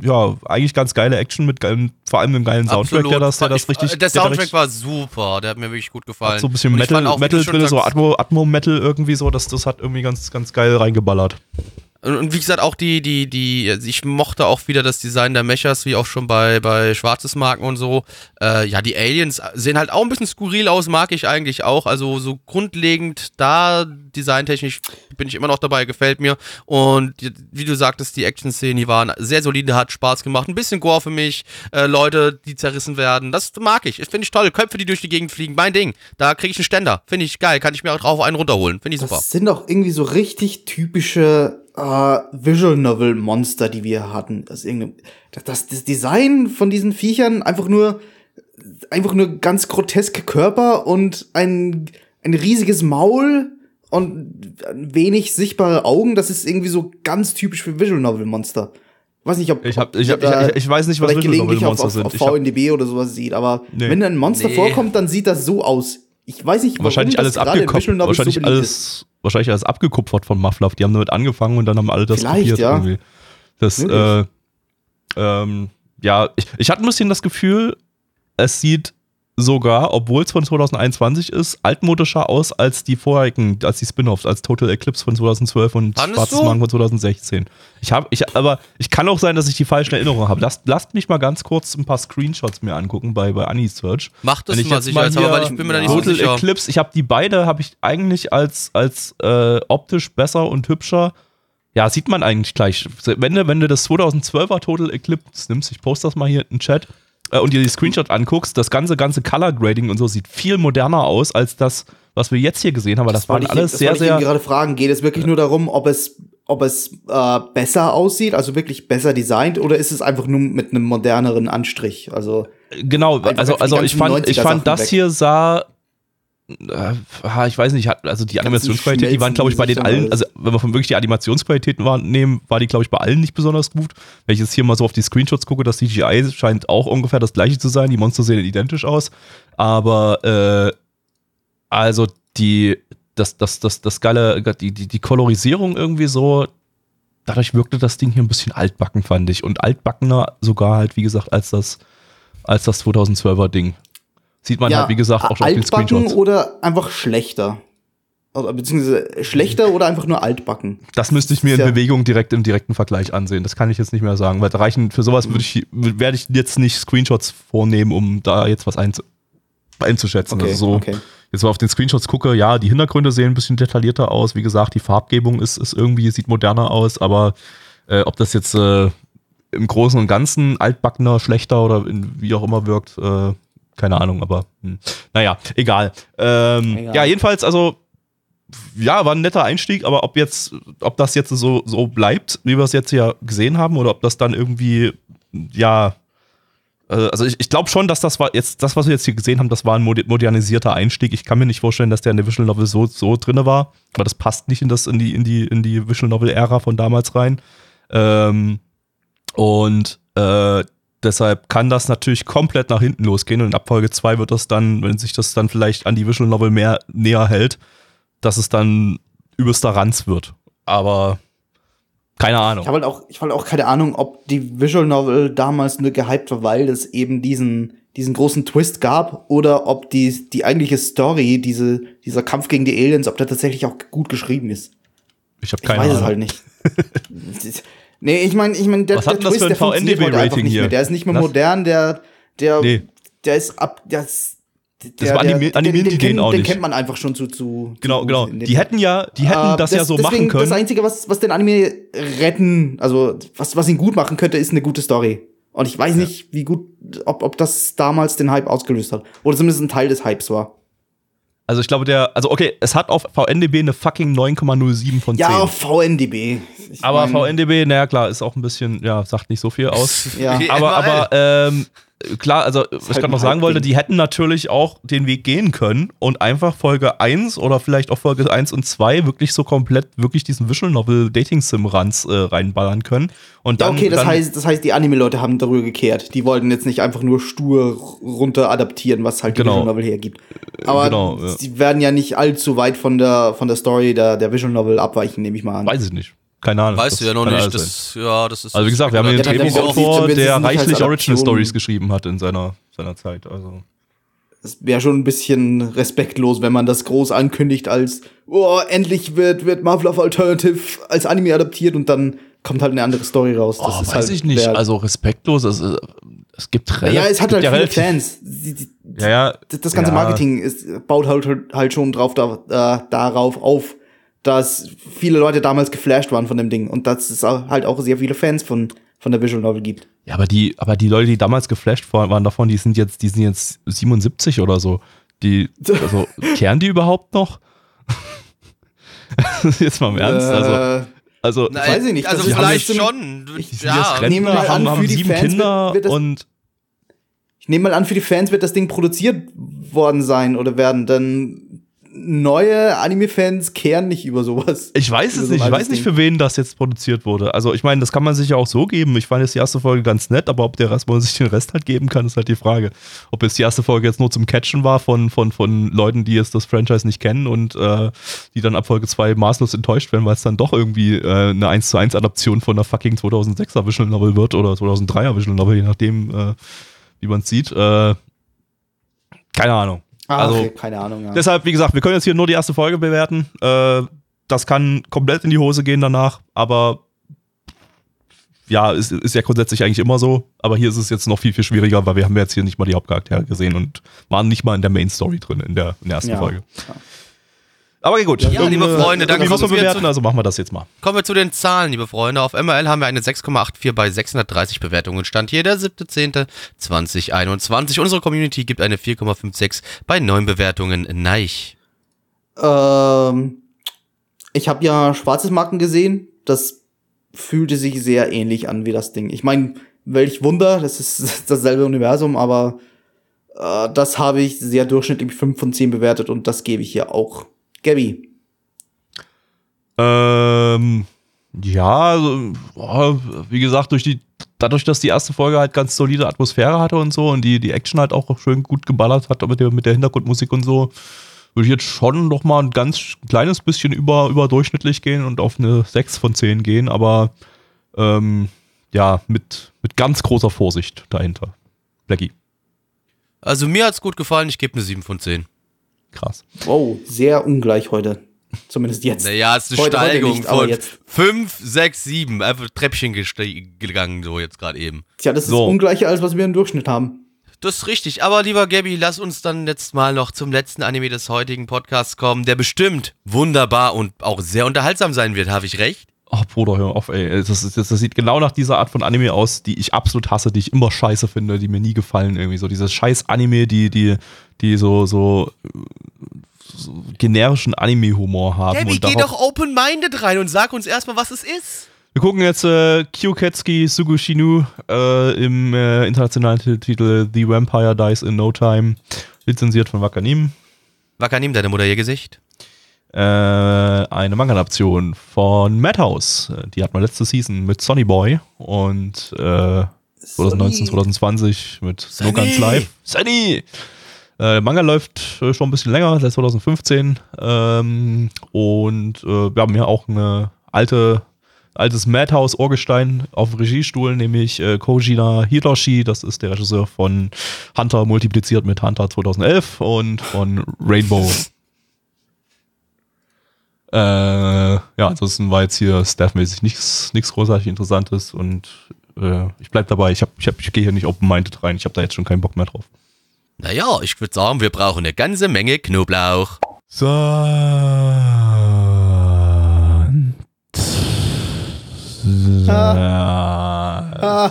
ja, eigentlich ganz geile Action mit geilen, vor allem einem geilen Soundtrack, der das, der das Ich- richtig. Der der Soundtrack richtig- war super, der hat mir wirklich gut gefallen. hat so ein bisschen Metal, auch, Metal drin, so sagst- Atmo, Atmo-Metal irgendwie so, das, das hat irgendwie ganz, ganz geil reingeballert. Und, und wie gesagt, auch die, die, die, also ich mochte auch wieder das Design der Mechas, wie auch schon bei, bei Schwarzes Marken und so. Äh, ja, die Aliens sehen halt auch ein bisschen skurril aus, mag ich eigentlich auch. Also so grundlegend da, designtechnisch bin ich immer noch dabei, gefällt mir. Und die- wie du sagtest, die Action-Szenen, die waren sehr solide, hat Spaß gemacht. Ein bisschen Gore für mich, äh, Leute, die zerrissen werden. Das mag ich, finde ich toll. Köpfe, die durch die Gegend fliegen, mein Ding. Da kriege ich einen Ständer. Finde ich geil, kann ich mir auch drauf einen runterholen. Finde ich super. Das sind auch irgendwie so richtig typische äh, Visual Novel Monster, die wir hatten. Das, das, das, das Design von diesen Viechern einfach nur einfach nur ganz groteske Körper und ein ein riesiges Maul und wenig sichtbare Augen. Das ist irgendwie so ganz typisch für Visual Novel Monster. Weiß nicht, ob Ich, hab, ich, hab, da ich, ich weiß nicht, was vielleicht Visual Novel gelegentlich auf, Monster auf, sind. auf Ich hab VNDB oder sowas sieht, aber Nee. wenn ein Monster Nee. vorkommt, dann sieht das so aus. Ich weiß nicht, warum wahrscheinlich das alles Novels Wahrscheinlich so alles, wahrscheinlich alles abgekupfert von Mufflove. Die haben damit angefangen und dann haben alle das Vielleicht, kopiert ja. irgendwie. Das, äh, ähm, ja, ich, ich hatte ein bisschen das Gefühl, es sieht sogar, obwohl es von 2021 ist, altmodischer aus als die vorherigen, als die Spin-offs, als Total Eclipse von 2012 und Fandest Schwarzes? Magen von 2016. Ich habe, ich, aber ich kann auch sein, dass ich die falschen Erinnerungen habe. Lasst, lasst mich mal ganz kurz ein paar Screenshots mir angucken bei, bei Anisearch. Mach das Wenn ich mal jetzt sicherheitshalber, mal weil hier ich bin mir da nicht so Total sicher. Eclipse, ich habe die beide, habe ich eigentlich als, als äh, optisch besser und hübscher. Ja, sieht man eigentlich gleich. Wenn du, wenn du das 2012er Total Eclipse nimmst, ich poste das mal hier in den Chat, äh, und dir die Screenshot anguckst, das ganze, ganze Color Grading und so sieht viel moderner aus als das, was wir jetzt hier gesehen haben. Aber das, waren wollte ich- alles das sehr, wollte ich sehr. gerade fragen, geht es wirklich nur darum, ob es, ob es äh, besser aussieht, also wirklich besser designt, oder ist es einfach nur mit einem moderneren Anstrich? Also Genau, also, also ich fand, ich 90er fand das weg. hier sah. Äh, ich weiß nicht, also die Animationsqualität, die waren, glaube ich, bei den allen, also wenn wir von wirklich die Animationsqualitäten wahrnehmen, war die, glaube ich, bei allen nicht besonders gut. Wenn ich jetzt hier mal so auf die Screenshots gucke, das CGI scheint auch ungefähr das gleiche zu sein. Die Monster sehen identisch aus. Aber äh, also die, das, das, das, das geile, die, die, die Kolorisierung irgendwie so, dadurch wirkte das Ding hier ein bisschen altbacken, fand ich. Und altbackener sogar halt, wie gesagt, als das, als das 2012er Ding. Sieht man halt, wie gesagt, auch schon auf den Screenshots. oder einfach schlechter? Oder, beziehungsweise schlechter oder einfach nur altbacken? Das müsste ich mir in Ja. Bewegung direkt im direkten Vergleich ansehen. Das kann ich jetzt nicht mehr sagen, weil da reichen für sowas würde ich, werde ich jetzt nicht Screenshots vornehmen, um da jetzt was einzu, einzuschätzen. Okay, also so, okay. jetzt mal auf den Screenshots gucke, ja, die Hintergründe sehen ein bisschen detaillierter aus. Wie gesagt, die Farbgebung ist, ist irgendwie, sieht moderner aus, aber Äh, ob das jetzt äh, im Großen und Ganzen altbackener, schlechter oder in, wie auch immer wirkt, äh, keine Ahnung, aber hm. naja, egal. Ähm, Egal. Ja, jedenfalls, also ja, war ein netter Einstieg, aber ob jetzt, ob das jetzt so, so bleibt, wie wir es jetzt ja gesehen haben, oder ob das dann irgendwie, ja, äh, also ich, ich glaube schon, dass das war jetzt, das, was wir jetzt hier gesehen haben, das war ein modernisierter Einstieg. Ich kann mir nicht vorstellen, dass der in der Visual Novel so, so drinne war, weil das passt nicht in das, in die, in die, in die Visual Novel-Ära von damals rein. Ähm, und äh, deshalb kann das natürlich komplett nach hinten losgehen und in Abfolge 2 wird das dann, wenn sich das dann vielleicht an die Visual Novel mehr näher hält, dass es dann übelster Ranz wird. Aber keine Ahnung. Ich habe halt auch, ich habe halt auch keine Ahnung, ob die Visual Novel damals nur gehypt war, weil es eben diesen, diesen großen Twist gab oder ob die, die eigentliche Story, diese, dieser Kampf gegen die Aliens, ob der tatsächlich auch gut geschrieben ist. Ich habe Ich keine weiß Ahnung. es halt nicht. [laughs] nee, ich meine, ich mein, der, Was der hat denn das Twist, für ein der VNDB-Rating hier? mehr. Der ist nicht mehr Was? modern, der, der, Nee. der ist ab, der ist, der, der- animieren den, die den, den auch den nicht. kennt man einfach schon zu, zu Genau, zu, genau. Die hätten ja, die hätten äh, das, ja so machen können. Das Einzige, was, was den Anime retten, also was, was ihn gut machen könnte, ist eine gute Story. Und ich weiß nicht, wie gut, ob, ob das damals den Hype ausgelöst hat. Oder zumindest ein Teil des Hypes war. Also ich glaube, der, also okay, es hat auf VNDB eine fucking 9,07 von 10. Ja, auf VNDB. Ich aber mein, VNDB, naja klar, ist auch ein bisschen, ja, sagt nicht so viel aus. [laughs] Ja. Aber, aber ähm, klar, also was ich halt gerade noch sagen wollte, die hätten natürlich auch den Weg gehen können und einfach Folge 1 oder vielleicht auch Folge 1 und 2 wirklich so komplett wirklich diesen Visual Novel Dating Sim Ranz äh, reinballern können. Und Ja, dann, okay, das dann, heißt, das heißt, die Anime-Leute haben darüber gekehrt. Die wollten jetzt nicht einfach nur stur runter adaptieren, was halt die Genau. Visual Novel hergibt. Aber genau, ja. sie werden ja nicht allzu weit von der, von der Story der, der Visual Novel abweichen, nehme ich mal an. weiß ich nicht. Keine Ahnung. Weißt du ja noch nicht. Das, ja, das ist Also wie gesagt, wir haben hier einen Ja, Drehbuchautor, dann- dann- der als reichlich Original. Stories geschrieben hat in seiner, seiner Zeit. Also. Es wäre schon ein bisschen respektlos, wenn man das groß ankündigt als, oh, endlich wird, wird Marvel of Alternative als Anime adaptiert und dann kommt halt eine andere Story raus. Das Oh, ist weiß halt ich nicht. Also respektlos. Es, es gibt ja, relativ. es hat halt ja viele Fans. Die, die, Ja, ja. das das ganze ja. Marketing ist, baut halt, halt schon drauf, da, äh, darauf auf, dass viele Leute damals geflasht waren von dem Ding und dass es halt auch sehr viele Fans von, von der Visual Novel gibt. Ja, aber die, aber die Leute, die damals geflasht war- waren davon, die sind jetzt, die sind jetzt 77 oder so. Die, also, [laughs] kehren die überhaupt noch? [laughs] jetzt mal im Ernst. Also, Äh, also Nein, weiß ich nicht, Also vielleicht haben schon. ich- sind ja, jetzt nehmen wir Rentner, mal haben, an, haben für die sieben Fans wird- Kinder wird das- und Ich nehme mal an, für die Fans wird das Ding produziert worden sein oder werden dann neue Anime-Fans kehren nicht über sowas. Ich weiß es so nicht. Ich weiß nicht, für wen das jetzt produziert wurde. Also, ich meine, das kann man sich ja auch so geben. Ich fand jetzt die erste Folge ganz nett, aber ob der Rest, wo man sich den Rest halt geben kann, ist halt die Frage. Ob jetzt die erste Folge jetzt nur zum Catchen war von, von, von Leuten, die jetzt das Franchise nicht kennen und äh, die dann ab Folge 2 maßlos enttäuscht werden, weil es dann doch irgendwie äh, eine 1 zu 1 Adaption von einer fucking 2006er Visual Novel wird oder 2003er Visual Novel, je nachdem, äh, wie man es sieht. Äh, keine Ahnung. Ah, also, okay, keine Ahnung. Ja. Deshalb, wie gesagt, wir können jetzt hier nur die erste Folge bewerten. Äh, das kann komplett in die Hose gehen danach, aber ja, ist, ist ja grundsätzlich eigentlich immer so. Aber hier ist es jetzt noch viel, viel schwieriger, weil wir haben jetzt hier nicht mal die Hauptcharaktere gesehen und waren nicht mal in der Main Story drin in der, in der ersten Ja. Folge. Aber gut. Ja, liebe Freunde, kommen wir bewerten, zu- also machen wir das jetzt mal. Kommen wir zu den Zahlen, liebe Freunde. Auf MRL haben wir eine 6,84 bei 630 Bewertungen. Stand hier der 7.10.2021. Unsere Community gibt eine 4,56 bei 9 Bewertungen. Neich. Ähm, ich habe ja schwarzes Marken gesehen. Das fühlte sich sehr ähnlich an wie das Ding. Ich meine, welch Wunder, das ist [laughs] dasselbe Universum, aber äh, das habe ich sehr durchschnittlich 5 von 10 bewertet und das gebe ich hier auch. Gabby. Ähm, ja, also, boah, wie gesagt, durch die, dadurch, dass die erste Folge halt ganz solide Atmosphäre hatte und so und die, die Action halt auch schön gut geballert hat mit der, mit der Hintergrundmusik und so, würde ich jetzt schon noch mal ein ganz kleines bisschen über, überdurchschnittlich gehen und auf eine 6 von 10 gehen, aber ähm, ja, mit, mit ganz großer Vorsicht dahinter. Blackie, Also mir hat's gut gefallen. Ich gebe eine 7 von 10. krass. Wow, sehr ungleich heute. Zumindest jetzt. Naja, es ist eine Heute- heute Steigerung nicht, aber von jetzt. 5, 6, 7. Einfach Treppchen gegangen, so jetzt gerade eben. Tja, das ist So. ungleicher, als was wir im Durchschnitt haben. Das ist richtig. Aber lieber Gabby, lass uns dann jetzt mal noch zum letzten Anime des heutigen Podcasts kommen, der bestimmt wunderbar und auch sehr unterhaltsam sein wird. Habe ich recht? Oh, Bruder, hör auf, ey. Das, das, das sieht genau nach dieser Art von Anime aus, die ich absolut hasse, die ich immer scheiße finde, die mir nie gefallen irgendwie. So diese scheiß Anime, die, die, die so, so, so generischen Anime-Humor haben. Und geh doch open-minded rein und sag uns erstmal, was es ist. Wir gucken jetzt äh, Kyoketsuki Sugushinu äh, im äh, internationalen Titel The Vampire Dies in No Time, lizenziert von Wakanim. Wakanim, deine Mutter ihr Gesicht. Äh, eine Manga-Adaption von Madhouse. Äh, Die hat man letzte Season mit Sonny Boy und äh, 2019, 2020 mit No Guns Live. Sunny! Äh, der Manga läuft äh, schon ein bisschen länger, seit 2015. Ähm, und äh, wir haben hier auch eine alte, altes Madhouse-Orgestein auf dem Regiestuhl, nämlich äh, Kojina Hiroshi. Das ist der Regisseur von Hunter multipliziert mit Hunter 2011 und von Rainbow. Äh, ja, ansonsten war jetzt hier staffmäßig nichts nichts großartig Interessantes und äh, ich bleib dabei. Ich, hab, ich, hab, ich gehe hier nicht open-minded rein. Ich habe da jetzt schon keinen Bock mehr drauf. Naja, ich würde sagen, wir brauchen eine ganze Menge Knoblauch. Sand. Ah,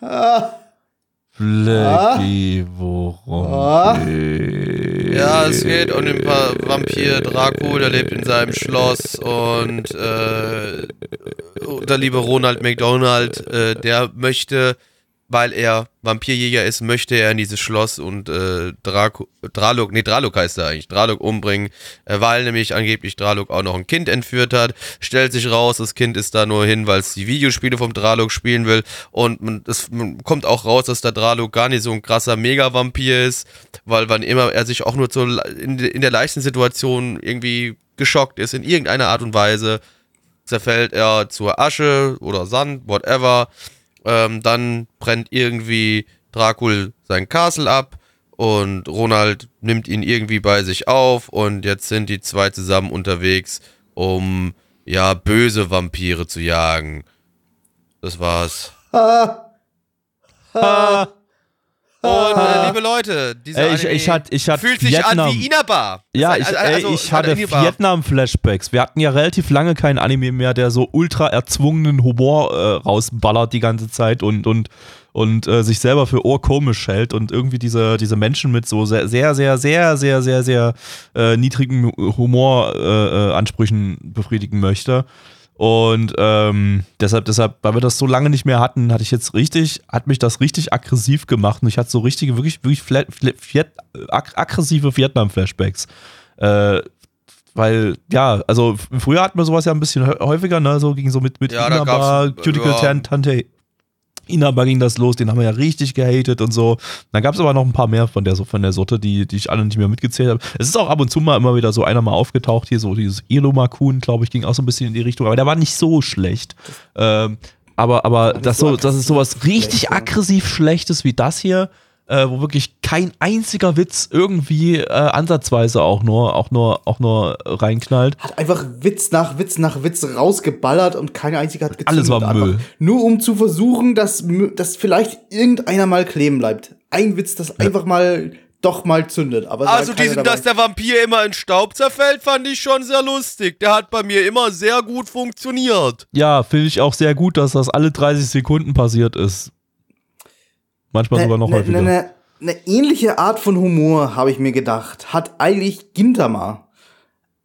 ah, Flecki, worum Ah. geht's? Ja, es geht um den Va Vampir Draco, der lebt in seinem Schloss und äh, der liebe Ronald McDonald, äh, der möchte, weil er Vampirjäger ist, möchte er in dieses Schloss und äh, Draco, Draluk, nee, Draluk heißt er eigentlich, Draluk umbringen, äh, weil nämlich angeblich Draluk auch noch ein Kind entführt hat. Stellt sich raus, das Kind ist da nur hin, weil es die Videospiele vom Draluk spielen will und es kommt auch raus, dass der Draluk gar nicht so ein krasser Mega-Vampir ist, weil wann immer er sich auch nur so in, in der leichten Situation irgendwie geschockt ist, in irgendeiner Art und Weise, zerfällt er zur Asche oder Sand, whatever. Ähm, dann brennt irgendwie Dracul sein Castle ab und Ronald nimmt ihn irgendwie bei sich auf und jetzt sind die zwei zusammen unterwegs, um ja böse Vampire zu jagen. Das war's. ah, Ah, Und äh, liebe Leute, dieser Ey, ich- ich hatte- ich hatte fühlt sich Vietnam. an wie Inaba. ja, ich, ey, also, ich hatte. Vietnam-Flashbacks. Wir hatten ja relativ lange keinen Anime mehr, der so ultra erzwungenen Humor äh, rausballert die ganze Zeit und, und, und äh, sich selber für ohrkomisch hält und irgendwie diese, diese Menschen mit so sehr, sehr, sehr, sehr, sehr, sehr, sehr äh, niedrigen Humoransprüchen äh, äh, befriedigen möchte. Und ähm, deshalb, deshalb, weil wir das so lange nicht mehr hatten, hatte ich jetzt richtig, hat mich das richtig aggressiv gemacht und ich hatte so richtige, wirklich, wirklich fla- fla- Viet, ag aggressive Vietnam-Flashbacks. Äh, weil, ja, also früher hatten wir sowas ja ein bisschen hä- häufiger, ne, so ging so mit, mit Ja, Inaba, Cuticle ja. Tan- Tante Inaba ging das los, den haben wir ja richtig gehatet und so. Dann gab es aber noch ein paar mehr von der, von der Sorte, die, die ich alle nicht mehr mitgezählt habe. Es ist auch ab und zu mal immer wieder so einer mal aufgetaucht, hier so dieses Elomakun, glaube ich, ging auch so ein bisschen in die Richtung, aber der war nicht so schlecht. Ähm, aber aber das, so das ist sowas richtig aggressiv Schlechtes wie das hier, äh, wo wirklich kein einziger Witz irgendwie äh, ansatzweise auch nur, auch nur, auch nur reinknallt. hat einfach Witz nach Witz nach Witz rausgeballert und keine einzige hat gezündet. Alles war Einfach Müll. Nur um zu versuchen, dass, dass vielleicht irgendeiner mal kleben bleibt. Ein Witz, das einfach mal doch mal zündet. Aber Also diesen, dabei. dass der Vampir immer in Staub zerfällt, fand ich schon sehr lustig. Der hat bei mir immer sehr gut funktioniert. Ja, finde ich auch sehr gut, dass das alle 30 Sekunden passiert ist. Manchmal sogar noch ne, häufiger. ne, ne, ne ähnliche Art von Humor, habe ich mir gedacht, hat eigentlich Gintama.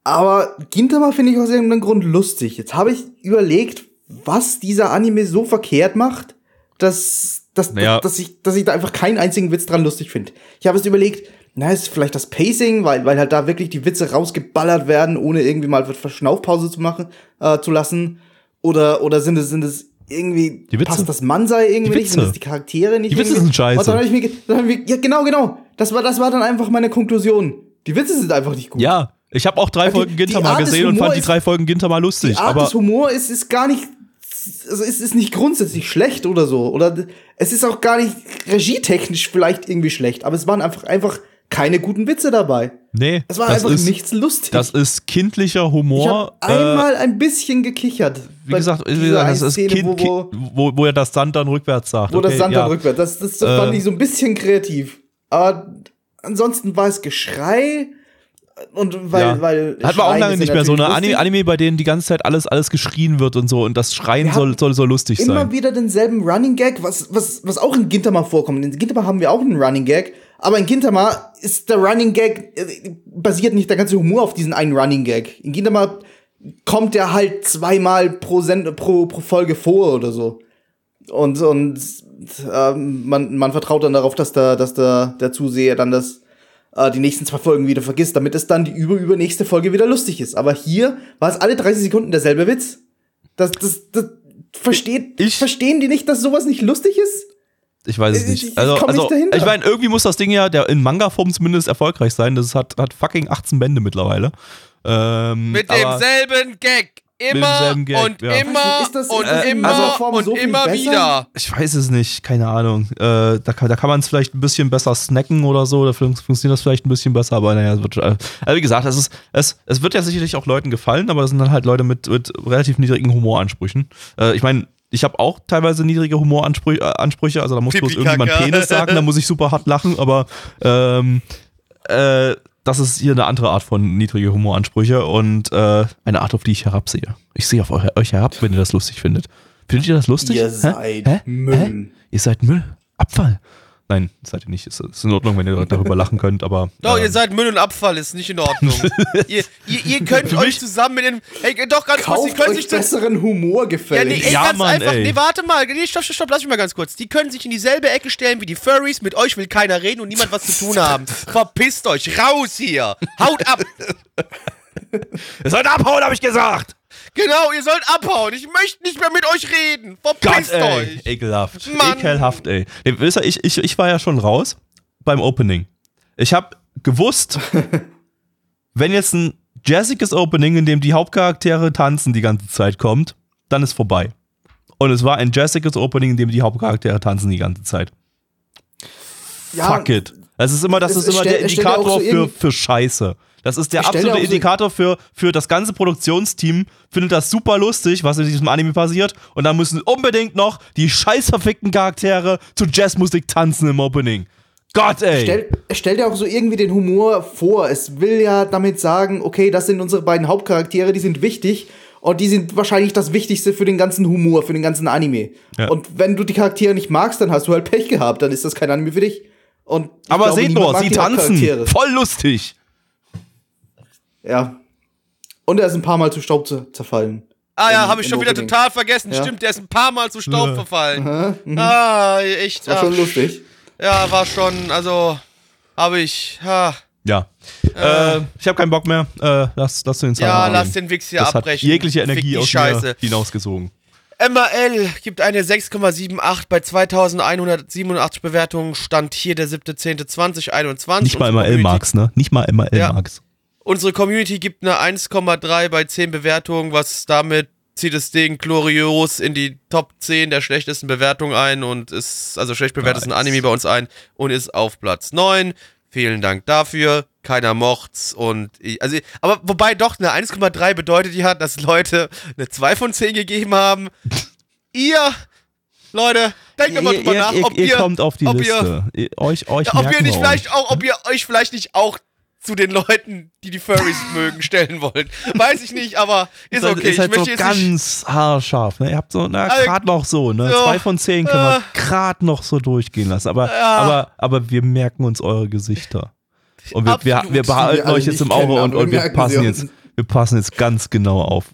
Aber Gintama finde ich aus irgendeinem Grund lustig. Jetzt habe ich überlegt, was dieser Anime so verkehrt macht, dass, dass, Naja. dass, ich, dass ich da einfach keinen einzigen Witz dran lustig finde. Ich habe es überlegt, na, ist vielleicht das Pacing, weil, weil halt da wirklich die Witze rausgeballert werden, ohne irgendwie mal Verschnaufpause zu machen, äh, zu lassen. Oder, oder sind es, sind es irgendwie, Die Witze. passt das Mansei irgendwie Die nicht, sind Witze. es die Charaktere nicht Die Witze irgendwie? sind scheiße. Und dann hab ich mir, dann hab ich mir, ja, genau, genau. Das war, das war dann einfach meine Konklusion. Die Witze sind einfach nicht gut. Ja, ich habe auch drei Die- Folgen die Gintama Art des gesehen und fand die ist- drei Folgen Gintama lustig. Die Art aber des Humor ist, ist gar nicht, also es ist nicht grundsätzlich schlecht oder so. Oder es ist auch gar nicht regietechnisch vielleicht irgendwie schlecht. Aber es waren einfach, einfach keine guten Witze dabei. nee, Es war das einfach ist, nichts lustig. das ist kindlicher ich Humor. habe äh, einmal ein bisschen gekichert. wie gesagt, wie gesagt das ist kind, kind, wo, wo er das Sand dann rückwärts sagt. wo das okay, Sand ja. dann rückwärts. Das, das Äh. fand ich so ein bisschen kreativ. Aber ansonsten war es Geschrei. Und weil, Ja. weil Hat man auch lange nicht mehr so eine lustig. Anime, bei denen die ganze Zeit alles, alles geschrien wird und so und das Schreien soll, soll, soll lustig Immer sein. wieder denselben Running Gag, was, was, was auch in Gintama vorkommt. In Gintama haben wir auch einen Running Gag, aber in Gintama ist der Running Gag, äh, basiert nicht der ganze Humor auf diesen einen Running Gag. In Gintama kommt der halt zweimal pro, Send pro, pro Folge vor oder so. Und, und ähm, man, man vertraut dann darauf, dass der, dass der, der Zuseher dann das, äh, die nächsten zwei Folgen wieder vergisst, damit es dann die über, übernächste Folge wieder lustig ist. Aber hier war es alle 30 Sekunden derselbe Witz. Das, das, das versteht, Ich- verstehen die nicht, dass sowas nicht lustig ist? Ich weiß es Ich- nicht. ich Also, nicht also dahinter. ich meine, irgendwie muss das Ding ja der in Manga-Form zumindest erfolgreich sein. Das hat, hat fucking 18 Bände mittlerweile. Ähm, Mit demselben Gag. Immer demselben Gag, und ja. immer Ist das- und das in immer Form und so immer wieder. Ich weiß es nicht, keine Ahnung. Äh, da kann, da kann man es vielleicht ein bisschen besser snacken oder so, da fun- funktioniert das vielleicht ein bisschen besser, aber naja, es wird, äh, also wie gesagt, es, ist, es, es wird ja sicherlich auch Leuten gefallen, aber es sind dann halt Leute mit, mit relativ niedrigen Humoransprüchen. Äh, ich meine, ich habe auch teilweise niedrige Humoransprüche, äh, also da muss bloß irgendjemand Penis sagen, da muss ich super hart lachen, aber ähm, äh, das ist hier eine andere Art von niedrige Humoransprüche und äh, eine Art, auf die ich herabsehe. Ich sehe auf euch, euch herab, wenn ihr das lustig findet. Findet ihr das lustig? Ihr Hä? seid Hä? Müll. Hä? Ihr seid Müll. Abfall. Nein, seid ihr nicht. Ist, ist in Ordnung, wenn ihr [laughs] darüber lachen könnt, aber. Doch, ähm, ihr seid Müll und Abfall, ist nicht in Ordnung. [laughs] ihr, ihr, ihr könnt euch zusammen mit dem. Hey, doch, ganz kurz, die Kauft können euch sich zu, besseren Humor Ja, gefällig. nee, ey, Ja, ganz Mann, einfach. ey. Nee, warte mal. Nee, stopp, stopp, stopp, lass mich mal ganz kurz. Die können sich in dieselbe Ecke stellen wie die Furries. Mit euch will keiner reden und niemand was zu tun haben. [laughs] Verpisst euch, raus hier. Haut ab. Ihr sollt abhauen, hab ich gesagt! Genau, ihr sollt abhauen. Ich möchte nicht mehr mit euch reden. Gott, Verpisst ey. euch. Ekelhaft. Mann. Ekelhaft, ey. Nee, wisst ihr, ich, ich, ich war ja schon raus beim Opening. Ich hab gewusst, [laughs] wenn jetzt ein jazziges Opening, in dem die Hauptcharaktere tanzen die ganze Zeit kommt, dann ist vorbei. Und es war ein jazziges Opening, in dem die Hauptcharaktere tanzen die ganze Zeit. Ja, Fuck it. Das ist immer, das ist immer stell- der Indikator so für, für Scheiße. Das ist der absolute Indikator für, für das ganze Produktionsteam, findet das super lustig, was in diesem Anime passiert. Und dann müssen unbedingt noch die scheiß verfickten Charaktere zu Jazzmusik tanzen im Opening. Gott, ey. Stell, es stellt ja auch so irgendwie den Humor vor. Es will ja damit sagen, okay, das sind unsere beiden Hauptcharaktere, die sind wichtig und die sind wahrscheinlich das Wichtigste für den ganzen Humor, für den ganzen Anime. Ja. Und wenn du die Charaktere nicht magst, dann hast du halt Pech gehabt, dann ist das kein Anime für dich. Und Aber seht nur, sie tanzen. Voll lustig. Ja. Und er ist ein paar Mal zu Staub zu, zerfallen. Ah ja, habe ich schon wieder Opening. total vergessen. Ja. Stimmt, der ist ein paar Mal zu Staub Ja. verfallen. Ah, echt. War ach, schon lustig. ja, war schon, also, habe ich. Ha. Ja. Äh, ich habe keinen Bock mehr. Äh, lass, lass den Zahn Ja, angehen. lass den Wix hier Das hat abbrechen. jegliche Fick Energie die aus Scheiße. mir hinausgesogen. MRL gibt eine 6,78 bei 2187 Bewertungen. Stand hier der 7.10.2021. Nicht mal Community- Marks, ne? Nicht mal ML Ja. Marks. Unsere Community gibt eine 1,3 bei 10 Bewertungen, was damit zieht das Ding glorios in die Top 10 der schlechtesten Bewertungen ein und ist, also schlecht bewertesten Nice. Anime bei uns ein und ist auf Platz 9. Vielen Dank dafür. Keiner mocht's und ich, also, aber wobei doch eine 1,3 bedeutet ja, dass Leute eine 2 von 10 gegeben haben. ihr, Leute, denkt mal drüber ihr, nach, ihr, ob ihr ihr, kommt auf die Liste. Ihr, euch euch ja, ob ihr nicht vielleicht auch, ob ihr euch vielleicht nicht auch zu den Leuten, die die Furries [laughs] mögen, stellen wollt. Weiß ich nicht, aber ist halt- okay. Ist halt ich so möchte nicht. ganz haarscharf. Ne? Ihr habt so, na, Also, gerade noch so, ne? ja, Zwei von zehn können wir äh, gerade noch so durchgehen lassen. Aber, Ja. aber, aber wir merken uns eure Gesichter. Und wir, wir, Absolut. wir wir behalten alle euch jetzt im Auge kennen, und, und wir wir passen jetzt. Wir passen jetzt ganz genau auf,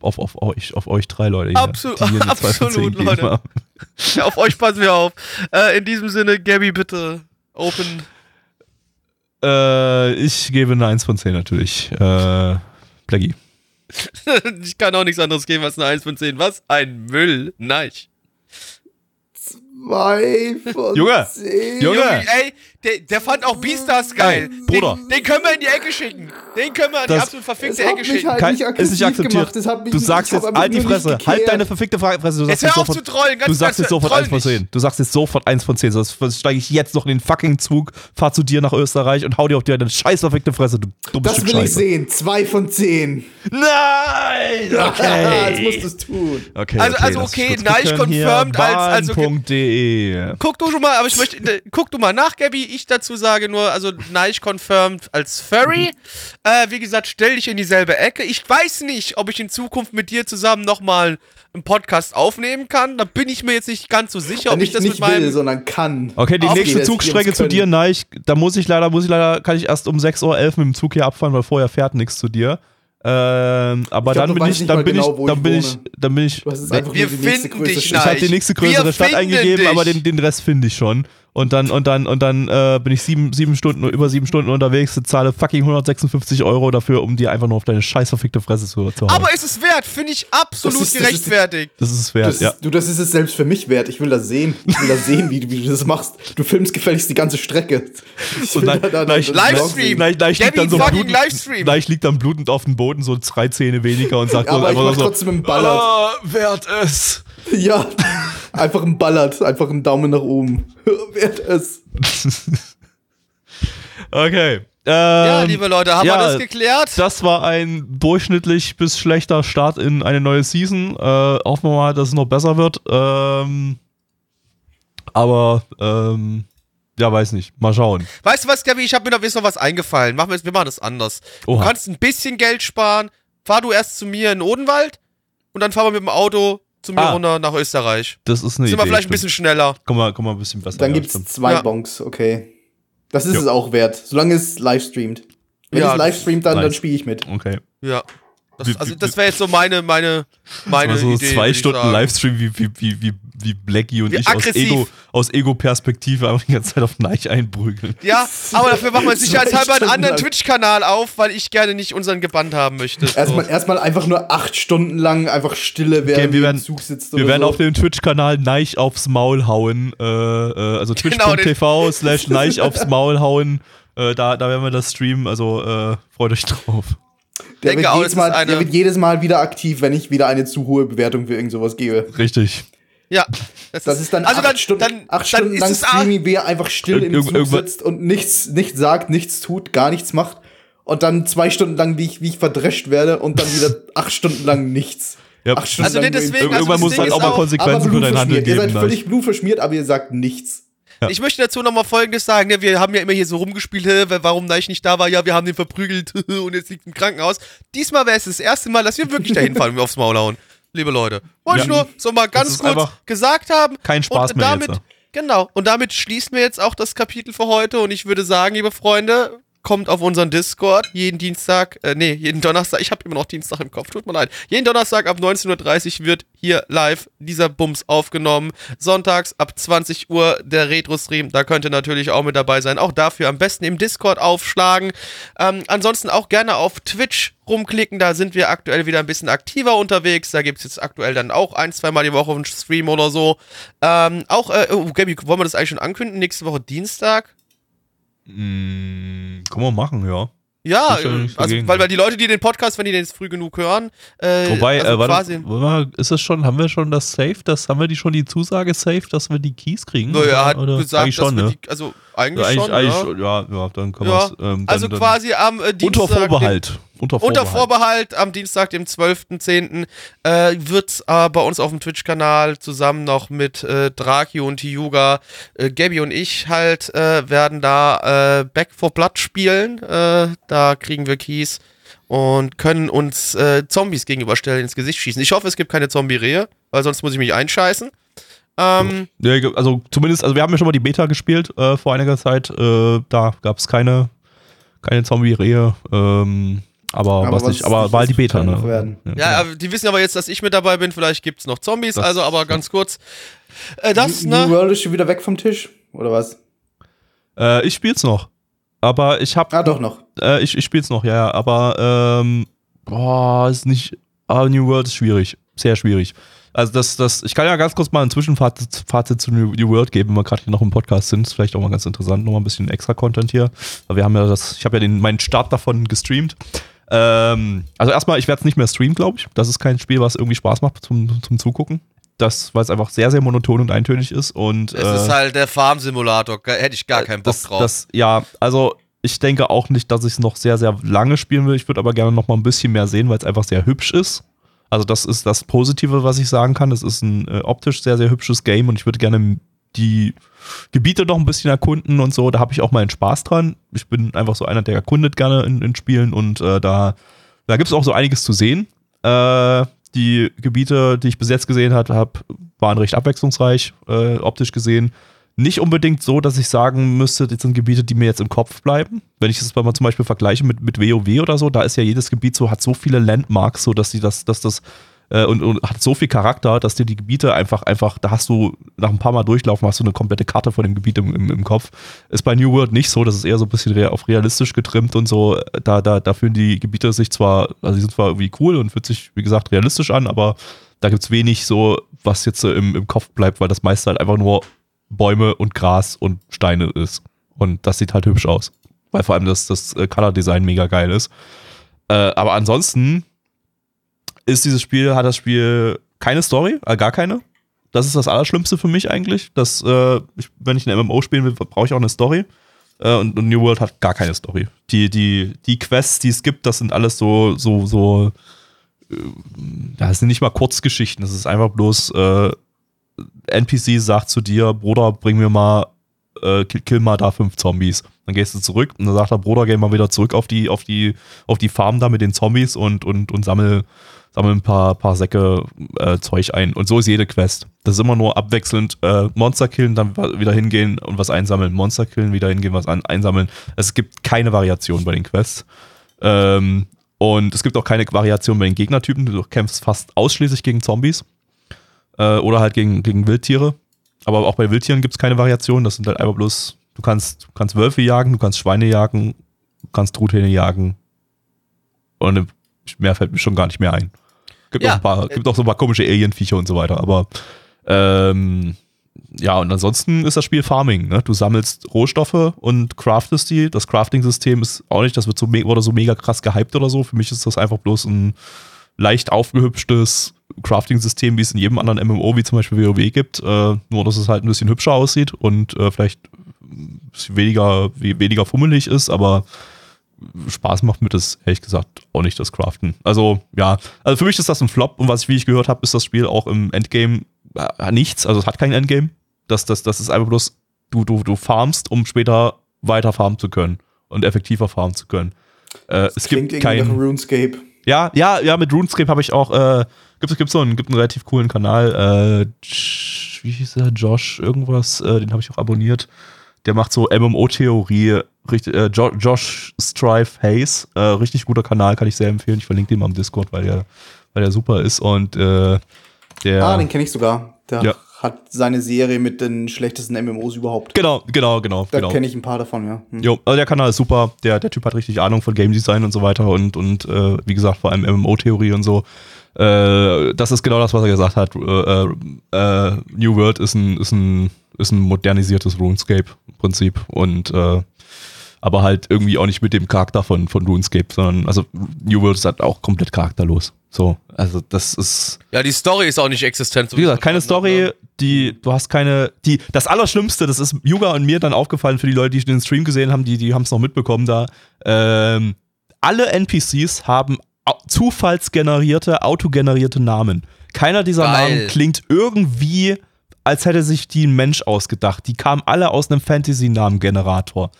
auf, auf euch, auf euch drei Leute. Hier, Absolut- die hier eine zwei von zehn absolut, Leute. haben. Ja, [laughs] auf euch passen wir auf. Äh, in diesem Sinne, Gabby, bitte open. Äh, ich gebe eine 1 von 10 natürlich. Äh, Plaggy. [laughs] ich kann auch nichts anderes geben als eine 1 von 10. Was? Ein Müll. Nein. Zwei von Junge, zehn. Junge. Junge, ey, der, der fand auch Beastars geil. Ey, Bruder. Den, den können wir in die Ecke schicken. Den können wir in die Das- absolut verfickte Ecke mich schicken. halt Kein, ist nicht akzeptiert. gemacht. Das hat mich du nicht- sagst ich jetzt, halt die Fresse, halt deine verfickte Fresse. Du sagst Jetzt hör auf sofort, zu trollen, ganz Du sagst jetzt sofort troll 1 von nicht. 10. Du sagst jetzt sofort 1 von 10. Sonst steige ich jetzt noch in den fucking Zug, fahr zu dir nach Österreich und hau dir auf deine scheiß verfickte Fresse, du dummes Das Stück will ich Scheiße. sehen. Zwei von zehn. Nein! das Okay. musst du es tun. okay Also- also okay, Neich gucken hier. confirmed als- als okay. Bahn.de. Ey. Guck du schon mal, aber ich möchte, guck du mal nach, Gabby. Ich dazu sage nur, also Neich confirmed als Furry. Äh, wie gesagt, stell dich in dieselbe Ecke. Ich weiß nicht, ob ich in Zukunft mit dir zusammen nochmal einen Podcast aufnehmen kann. Da bin ich mir jetzt nicht ganz so sicher, ob ich nicht das nicht mit meinem. will, sondern kann. Okay, die nächste Zugstrecke zu dir, können. nein, ich, da muss ich leider, muss ich leider, kann ich erst um 6.11 Uhr mit dem Zug hier abfahren, weil vorher fährt nichts zu dir. Ähm, aber Ich glaub, dann bin ich, nicht dann bin genau, ich, dann ich bin ich, dann bin ich, hast jetzt ich Wir finden dich. Nein. habe die nächste Wir größere Stadt eingegeben, dich. aber den, den Rest finde ich schon. Und dann, und dann, und dann äh, bin ich sieben, sieben Stunden, über sieben Stunden unterwegs, zahle fucking 156 Euro dafür, um dir einfach nur auf deine scheiß verfickte Fresse zu, zu hauen. Aber ist es wert, finde ich absolut Das ist- das ist- gerechtfertigt. das ist es wert, Das, ja. ist, du, das ist es selbst für mich wert. Ich will das sehen. Ich will das sehen, wie, du- wie du das machst. Du filmst gefälligst die ganze Strecke. Ich Und dann- da- Livestream. Vlog sehen. Nein, nein, ich lieg Gabby, dann so fucking blutend, Livestream. nein, ich lieg dann blutend auf dem Boden, so drei Zähne weniger und sag Ja, aber ich einfach so, trotzdem einen Ballert. Ah, wert es. Ja, einfach ein Ballert. Einfach einen Daumen nach oben. [laughs] Wert es. [laughs] Okay. Ähm, Ja, liebe Leute, haben ja, wir das geklärt? Das war ein durchschnittlich bis schlechter Start in eine neue Season. Äh, hoffen wir mal, dass es noch besser wird. Ähm, aber ähm, ja, weiß nicht. Mal schauen. Weißt du was, Gabby? Ich habe mir noch, mir ist noch was eingefallen. Machen wir, wir machen das anders. Oha. Du kannst ein bisschen Geld sparen. Fahr du erst zu mir in Odenwald und dann fahren wir mit dem Auto zu mir Ah. runter nach Österreich. Das ist eine Sind Idee. wir vielleicht ein bisschen schneller. Komm mal, komm mal ein bisschen besser. Dann ja, gibt's stimmt. zwei Ja. Bonks, okay. Das ist Jo. es auch wert. Solange es live streamt. Wenn Ja, es live streamt, dann, dann nice. spiele ich mit. Okay. Ja. Das, also das wäre jetzt so meine, meine, meine also Idee. zwei Stunden. Livestream, wie, wie, wie, wie, wie Blackie und Wie ich aus aggressiv. Ego, aus Ego-Perspektive einfach die ganze Zeit auf Neich einprügeln. Ja, [laughs] aber dafür machen wir sicherheitshalber einen anderen. Twitch-Kanal auf, weil ich gerne nicht unseren gebannt haben möchte. So. Erstmal, erstmal einfach nur acht Stunden lang einfach Stille, während Okay, wir werden- im Zug sitzt Wir werden so. auf dem Twitch-Kanal Neich aufs Maul hauen. Äh, äh, also Genau, twitch.tv slash Neich aufs Maul hauen. Äh, da, da werden wir das streamen. Also äh, freut euch drauf. der, denke wird auch, jedes Mal, der wird jedes Mal wieder aktiv, wenn ich wieder eine zu hohe Bewertung für irgend sowas gebe. Richtig. Ja. Das ist dann also acht dann, Stunden, dann, acht dann Stunden lang Streaming, wie er einfach still im Irg- Zug sitzt und nichts, nichts sagt, nichts tut, gar nichts macht. Und dann zwei Stunden lang, wie ich, wie ich verdrescht werde und dann wieder [laughs] acht Stunden lang nichts. Ja. Acht Stunden Also lang im deswegen, also Irgendwann das muss halt auch mal Konsequenzen für dein Handeln blutverschmiert. Ihr geben. seid Neich. völlig blutverschmiert, aber ihr sagt nichts. Ja. Ich möchte dazu nochmal Folgendes sagen. Ne? Wir haben ja immer hier so rumgespielt, warum Neich nicht da war. Ja, wir haben den verprügelt [laughs] und jetzt liegt im Krankenhaus. Diesmal wäre es das erste Mal, dass wir wirklich dahin fahren [laughs] und aufs Maul hauen. Liebe Leute. Wollte ich Ja. nur so mal ganz kurz gesagt haben. kein Spaß und mehr damit, jetzt, Genau. Und damit schließen wir jetzt auch das Kapitel für heute. Und ich würde sagen, liebe Freunde, kommt auf unseren Discord jeden Dienstag, äh, nee, jeden Donnerstag, ich habe immer noch Dienstag im Kopf, tut mir leid. Jeden Donnerstag ab 19.30 Uhr wird hier live dieser Bums aufgenommen. Sonntags ab 20 Uhr der Retro-Stream, da könnt ihr natürlich auch mit dabei sein. Auch dafür am besten im Discord aufschlagen. Ähm, ansonsten auch gerne auf Twitch rumklicken, da sind wir aktuell wieder ein bisschen aktiver unterwegs. Da gibt es jetzt aktuell dann auch ein, zweimal die Woche einen Stream oder so. Ähm, auch, äh, oh, Gabi, wollen wir das eigentlich schon ankündigen? Nächste Woche Dienstag? Mm, kann man machen, ja. Ja, nichts also, weil, weil die Leute, die den Podcast, wenn die den jetzt früh genug hören, äh, Wobei, also äh, warte, ist es schon, haben wir schon das Safe, das, haben wir die schon die Zusage safe, dass wir die Keys kriegen? Er hat Oder- gesagt, eigentlich dass schon, wir ne? die, also eigentlich, eigentlich, schon, eigentlich ja. ja, ja, dann können Ja, es. Ähm, also dann, quasi am äh, Dienstag. Unter Vorbehalt. Unter Vorbehalt. Unter Vorbehalt am Dienstag, dem 12.10. Äh, wird äh, bei uns auf dem Twitch-Kanal zusammen noch mit äh, Draki und Hyuga, äh, Gabby und ich halt äh, werden da äh, Back for Blood spielen. Äh, da kriegen wir Keys und können uns Zombies gegenüberstellen, ins Gesicht schießen. Ich hoffe, es gibt keine Zombie-Rehe, weil sonst muss ich mich einscheißen. Ähm, Ja, also zumindest, also wir haben ja schon mal die Beta gespielt äh, vor einiger Zeit. Äh, da gab es keine, keine Zombie-Rehe. Ähm, aber, was nicht, aber war halt die Beta, ne? werden. Ja, aber die wissen aber jetzt, dass ich mit dabei bin. Vielleicht gibt es noch Zombies. Das- also, aber ganz kurz. Äh, das, New ne? World ist schon wieder weg vom Tisch, oder was? Äh, ich spiel's noch. Aber ich hab, Ah, doch noch. äh, ich, ich spiel's noch, ja, ja. Aber, ähm, boah, ist nicht, ah, New World ist schwierig. Sehr schwierig. Also das, das, ich kann ja ganz kurz mal ein Zwischenfazit Fazit zu New, World geben, wenn wir gerade hier noch im Podcast sind. Ist vielleicht auch mal ganz interessant, noch mal ein bisschen extra Content hier. Weil wir haben ja das, ich habe ja den, meinen Start davon gestreamt. Ähm, also erstmal, ich werde es nicht mehr streamen, glaube ich. Das ist kein Spiel, was irgendwie Spaß macht zum, zum Zugucken. Das, weil es einfach sehr, sehr monoton und eintönig ist. Und, Es äh, ist halt der Farm-Simulator. Hätte ich gar keinen Bock das, drauf. Das, ja, also ich denke auch nicht, dass ich es noch sehr, sehr lange spielen will. Ich würde aber gerne noch mal ein bisschen mehr sehen, weil es einfach sehr hübsch ist. Also das ist das Positive, was ich sagen kann. Es ist ein äh, optisch sehr, sehr hübsches Game und ich würde gerne die Gebiete noch ein bisschen erkunden und so. Da habe ich auch meinen Spaß dran. Ich bin einfach so einer, der erkundet gerne in, in Spielen und äh, da, da gibt es auch so einiges zu sehen. Äh, die Gebiete, die ich bis jetzt gesehen habe, waren recht abwechslungsreich, äh, optisch gesehen. Nicht unbedingt so, dass ich sagen müsste, das sind Gebiete, die mir jetzt im Kopf bleiben. Wenn ich das mal zum Beispiel vergleiche mit, mit WoW oder so, da ist ja jedes Gebiet so, hat so viele Landmarks, so dass sie das, dass das äh, und, und, hat so viel Charakter, dass dir die Gebiete einfach, einfach, da hast du nach ein paar Mal durchlaufen, hast du eine komplette Karte von dem Gebiet im, im, im Kopf. Ist bei New World nicht so, das ist eher so ein bisschen auf realistisch getrimmt und so. Da, da, da fühlen die Gebiete sich zwar, also die sind zwar irgendwie cool und fühlt sich, wie gesagt, realistisch an, aber da gibt es wenig so, was jetzt so im, im Kopf bleibt, weil das meiste halt einfach nur Bäume und Gras und Steine ist. Und das sieht halt hübsch aus. Weil vor allem das, das äh, Color Design mega geil ist. Äh, aber ansonsten ist dieses Spiel, hat das Spiel keine Story, äh, gar keine. Das ist das Allerschlimmste für mich eigentlich. Dass, äh, ich, wenn ich ein MMO spielen will, brauche ich auch eine Story. Äh, und, und, New World hat gar keine Story. Die, die, die Quests, die es gibt, das sind alles so, so, so, äh, das sind nicht mal Kurzgeschichten. Das ist einfach bloß, NPC sagt zu dir, Bruder, bring mir mal, äh, kill, mal da fünf Zombies. Dann gehst du zurück und dann sagt der Bruder, geh mal wieder zurück auf die, auf die, auf die Farm da mit den Zombies und, und, und sammel, sammel ein paar, paar Säcke äh, Zeug ein. Und so ist jede Quest. Das ist immer nur abwechselnd äh, Monster killen, dann wieder hingehen und was einsammeln. Monster killen, wieder hingehen, was an, einsammeln. Es gibt keine Variation bei den Quests. Ähm, und es gibt auch keine Variation bei den Gegnertypen. Du kämpfst fast ausschließlich gegen Zombies. Äh, oder halt gegen, gegen Wildtiere. Aber auch bei Wildtieren gibt es keine Variation. Das sind halt einfach bloß, du kannst, kannst Wölfe jagen, du kannst Schweine jagen, du kannst Truthähne jagen. Und mehr fällt mir schon gar nicht mehr ein. Gibt, ja. auch, ein paar, gibt auch so ein paar komische Alienviecher und so weiter, aber ähm, ja, und ansonsten ist das Spiel Farming. Ne? Du sammelst Rohstoffe und craftest die. Das Crafting-System ist auch nicht, das wird so, wurde so mega krass gehypt oder so. Für mich ist das einfach bloß ein leicht aufgehübschtes Crafting-System, wie es in jedem anderen MMO, wie zum Beispiel WoW gibt. Äh, nur, dass es halt ein bisschen hübscher aussieht und äh, vielleicht weniger, weniger fummelig ist, aber Spaß macht mir das ehrlich gesagt auch nicht das Craften. Also ja, also für mich ist das ein Flop und was ich, wie ich gehört habe, ist das Spiel auch im Endgame äh, nichts. Also es hat kein Endgame. Das, das, das ist einfach bloß, du, du, du farmst, um später weiter farmen zu können und effektiver farmen zu können. Äh, es gibt kein RuneScape. Ja, ja, ja, mit RuneScape habe ich auch, äh, gibt es so einen, gibt einen relativ coolen Kanal, äh, wie hieß er, Josh, irgendwas, äh, den habe ich auch abonniert. Der macht so MMO-Theorie, richtig, äh, jo Josh Strife Hayes, äh, richtig guter Kanal, kann ich sehr empfehlen. Ich verlinke den mal im Discord, weil der, weil der super ist und äh, der. Ah, den kenne ich sogar. Der ja. Hat seine Serie mit den schlechtesten MMOs überhaupt. Genau, genau, genau. Da genau. kenne ich ein paar davon, ja. Hm. Jo, also der Kanal ist super. Der, der Typ hat richtig Ahnung von Game Design und so weiter und, und äh, wie gesagt, vor allem MMO-Theorie und so. Äh, das ist genau das, was er gesagt hat. Äh, äh, New World ist ein, ist ein, ist ein modernisiertes RuneScape im Prinzip und äh, aber halt irgendwie auch nicht mit dem Charakter von, von RuneScape, sondern also New World ist halt auch komplett charakterlos. So, also das ist. Ja, die Story ist auch nicht existent. So wie gesagt, keine Story, ne? Die, du hast keine, die, das Allerschlimmste, das ist Yuga und mir dann aufgefallen für die Leute, die den Stream gesehen haben, die, die haben es noch mitbekommen da. Ähm, alle NPCs haben zufallsgenerierte, autogenerierte Namen. Keiner dieser Geil. Namen klingt irgendwie, als hätte sich die ein Mensch ausgedacht. Die kamen alle aus einem Fantasy-Namen-Generator.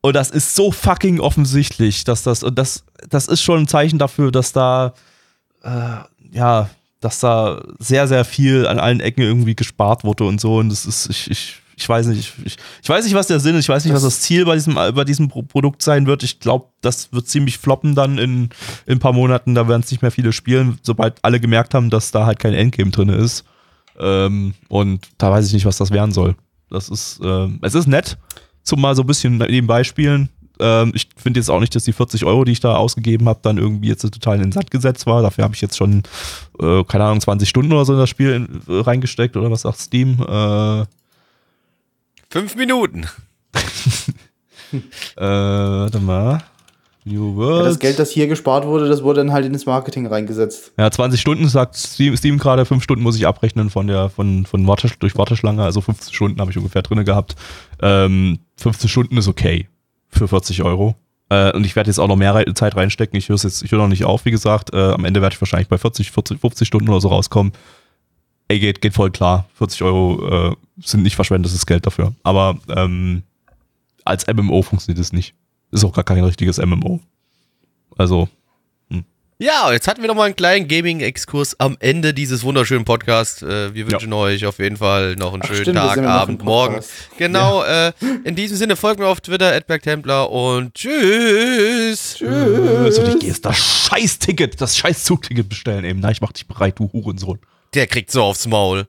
Und das ist so fucking offensichtlich, dass das, und das, das ist schon ein Zeichen dafür, dass da, äh, ja, dass da sehr, sehr viel an allen Ecken irgendwie gespart wurde und so. Und das ist, ich, ich, ich weiß nicht, ich, ich weiß nicht, was der Sinn ist, ich weiß nicht, was das Ziel bei diesem, bei diesem Produkt sein wird. Ich glaube, das wird ziemlich floppen dann in, in ein paar Monaten. Da werden es nicht mehr viele spielen, sobald alle gemerkt haben, dass da halt kein Endgame drin ist. Ähm, und da weiß ich nicht, was das werden soll. Das ist, äh, es ist nett, zum mal so ein bisschen nebenbei spielen. Ähm, ich finde jetzt auch nicht, dass die 40 Euro, die ich da ausgegeben habe, dann irgendwie jetzt total in den Sand gesetzt war. Dafür habe ich jetzt schon, äh, keine Ahnung, 20 Stunden oder so in das Spiel in, äh, reingesteckt oder was sagt Steam? Äh, Fünf Minuten. [laughs] äh, warte mal. New World. Ja, das Geld, das hier gespart wurde, das wurde dann halt ins Marketing reingesetzt. Ja, 20 Stunden sagt Steam, Steam gerade, 5 Stunden muss ich abrechnen von der, von, von Warte, durch Warteschlange, also 15 Stunden habe ich ungefähr drin gehabt. Ähm, 15 Stunden ist okay für 40 Euro. Äh, und ich werde jetzt auch noch mehr Zeit reinstecken. Ich höre jetzt, ich höre noch nicht auf, wie gesagt. Äh, am Ende werde ich wahrscheinlich bei 40, 40, 50 Stunden oder so rauskommen. Ey, geht, geht voll klar. 40 Euro äh, sind nicht verschwendetes Geld dafür. Aber ähm, als MMO funktioniert es nicht. Ist auch gar kein richtiges MMO. Also, Ja, jetzt hatten wir noch mal einen kleinen Gaming-Exkurs am Ende dieses wunderschönen Podcasts. Äh, wir wünschen euch auf jeden Fall noch einen Ach, schönen stimmt, Tag, ja Abend, Morgen. Genau, äh, in diesem Sinne folgt mir auf Twitter, Templar und tschüss. äh, soll ich jetzt das Scheiß-Ticket, das Scheiß-Zugticket bestellen eben? Na, ich mach dich bereit, du Hurensohn. Der kriegt so aufs Maul.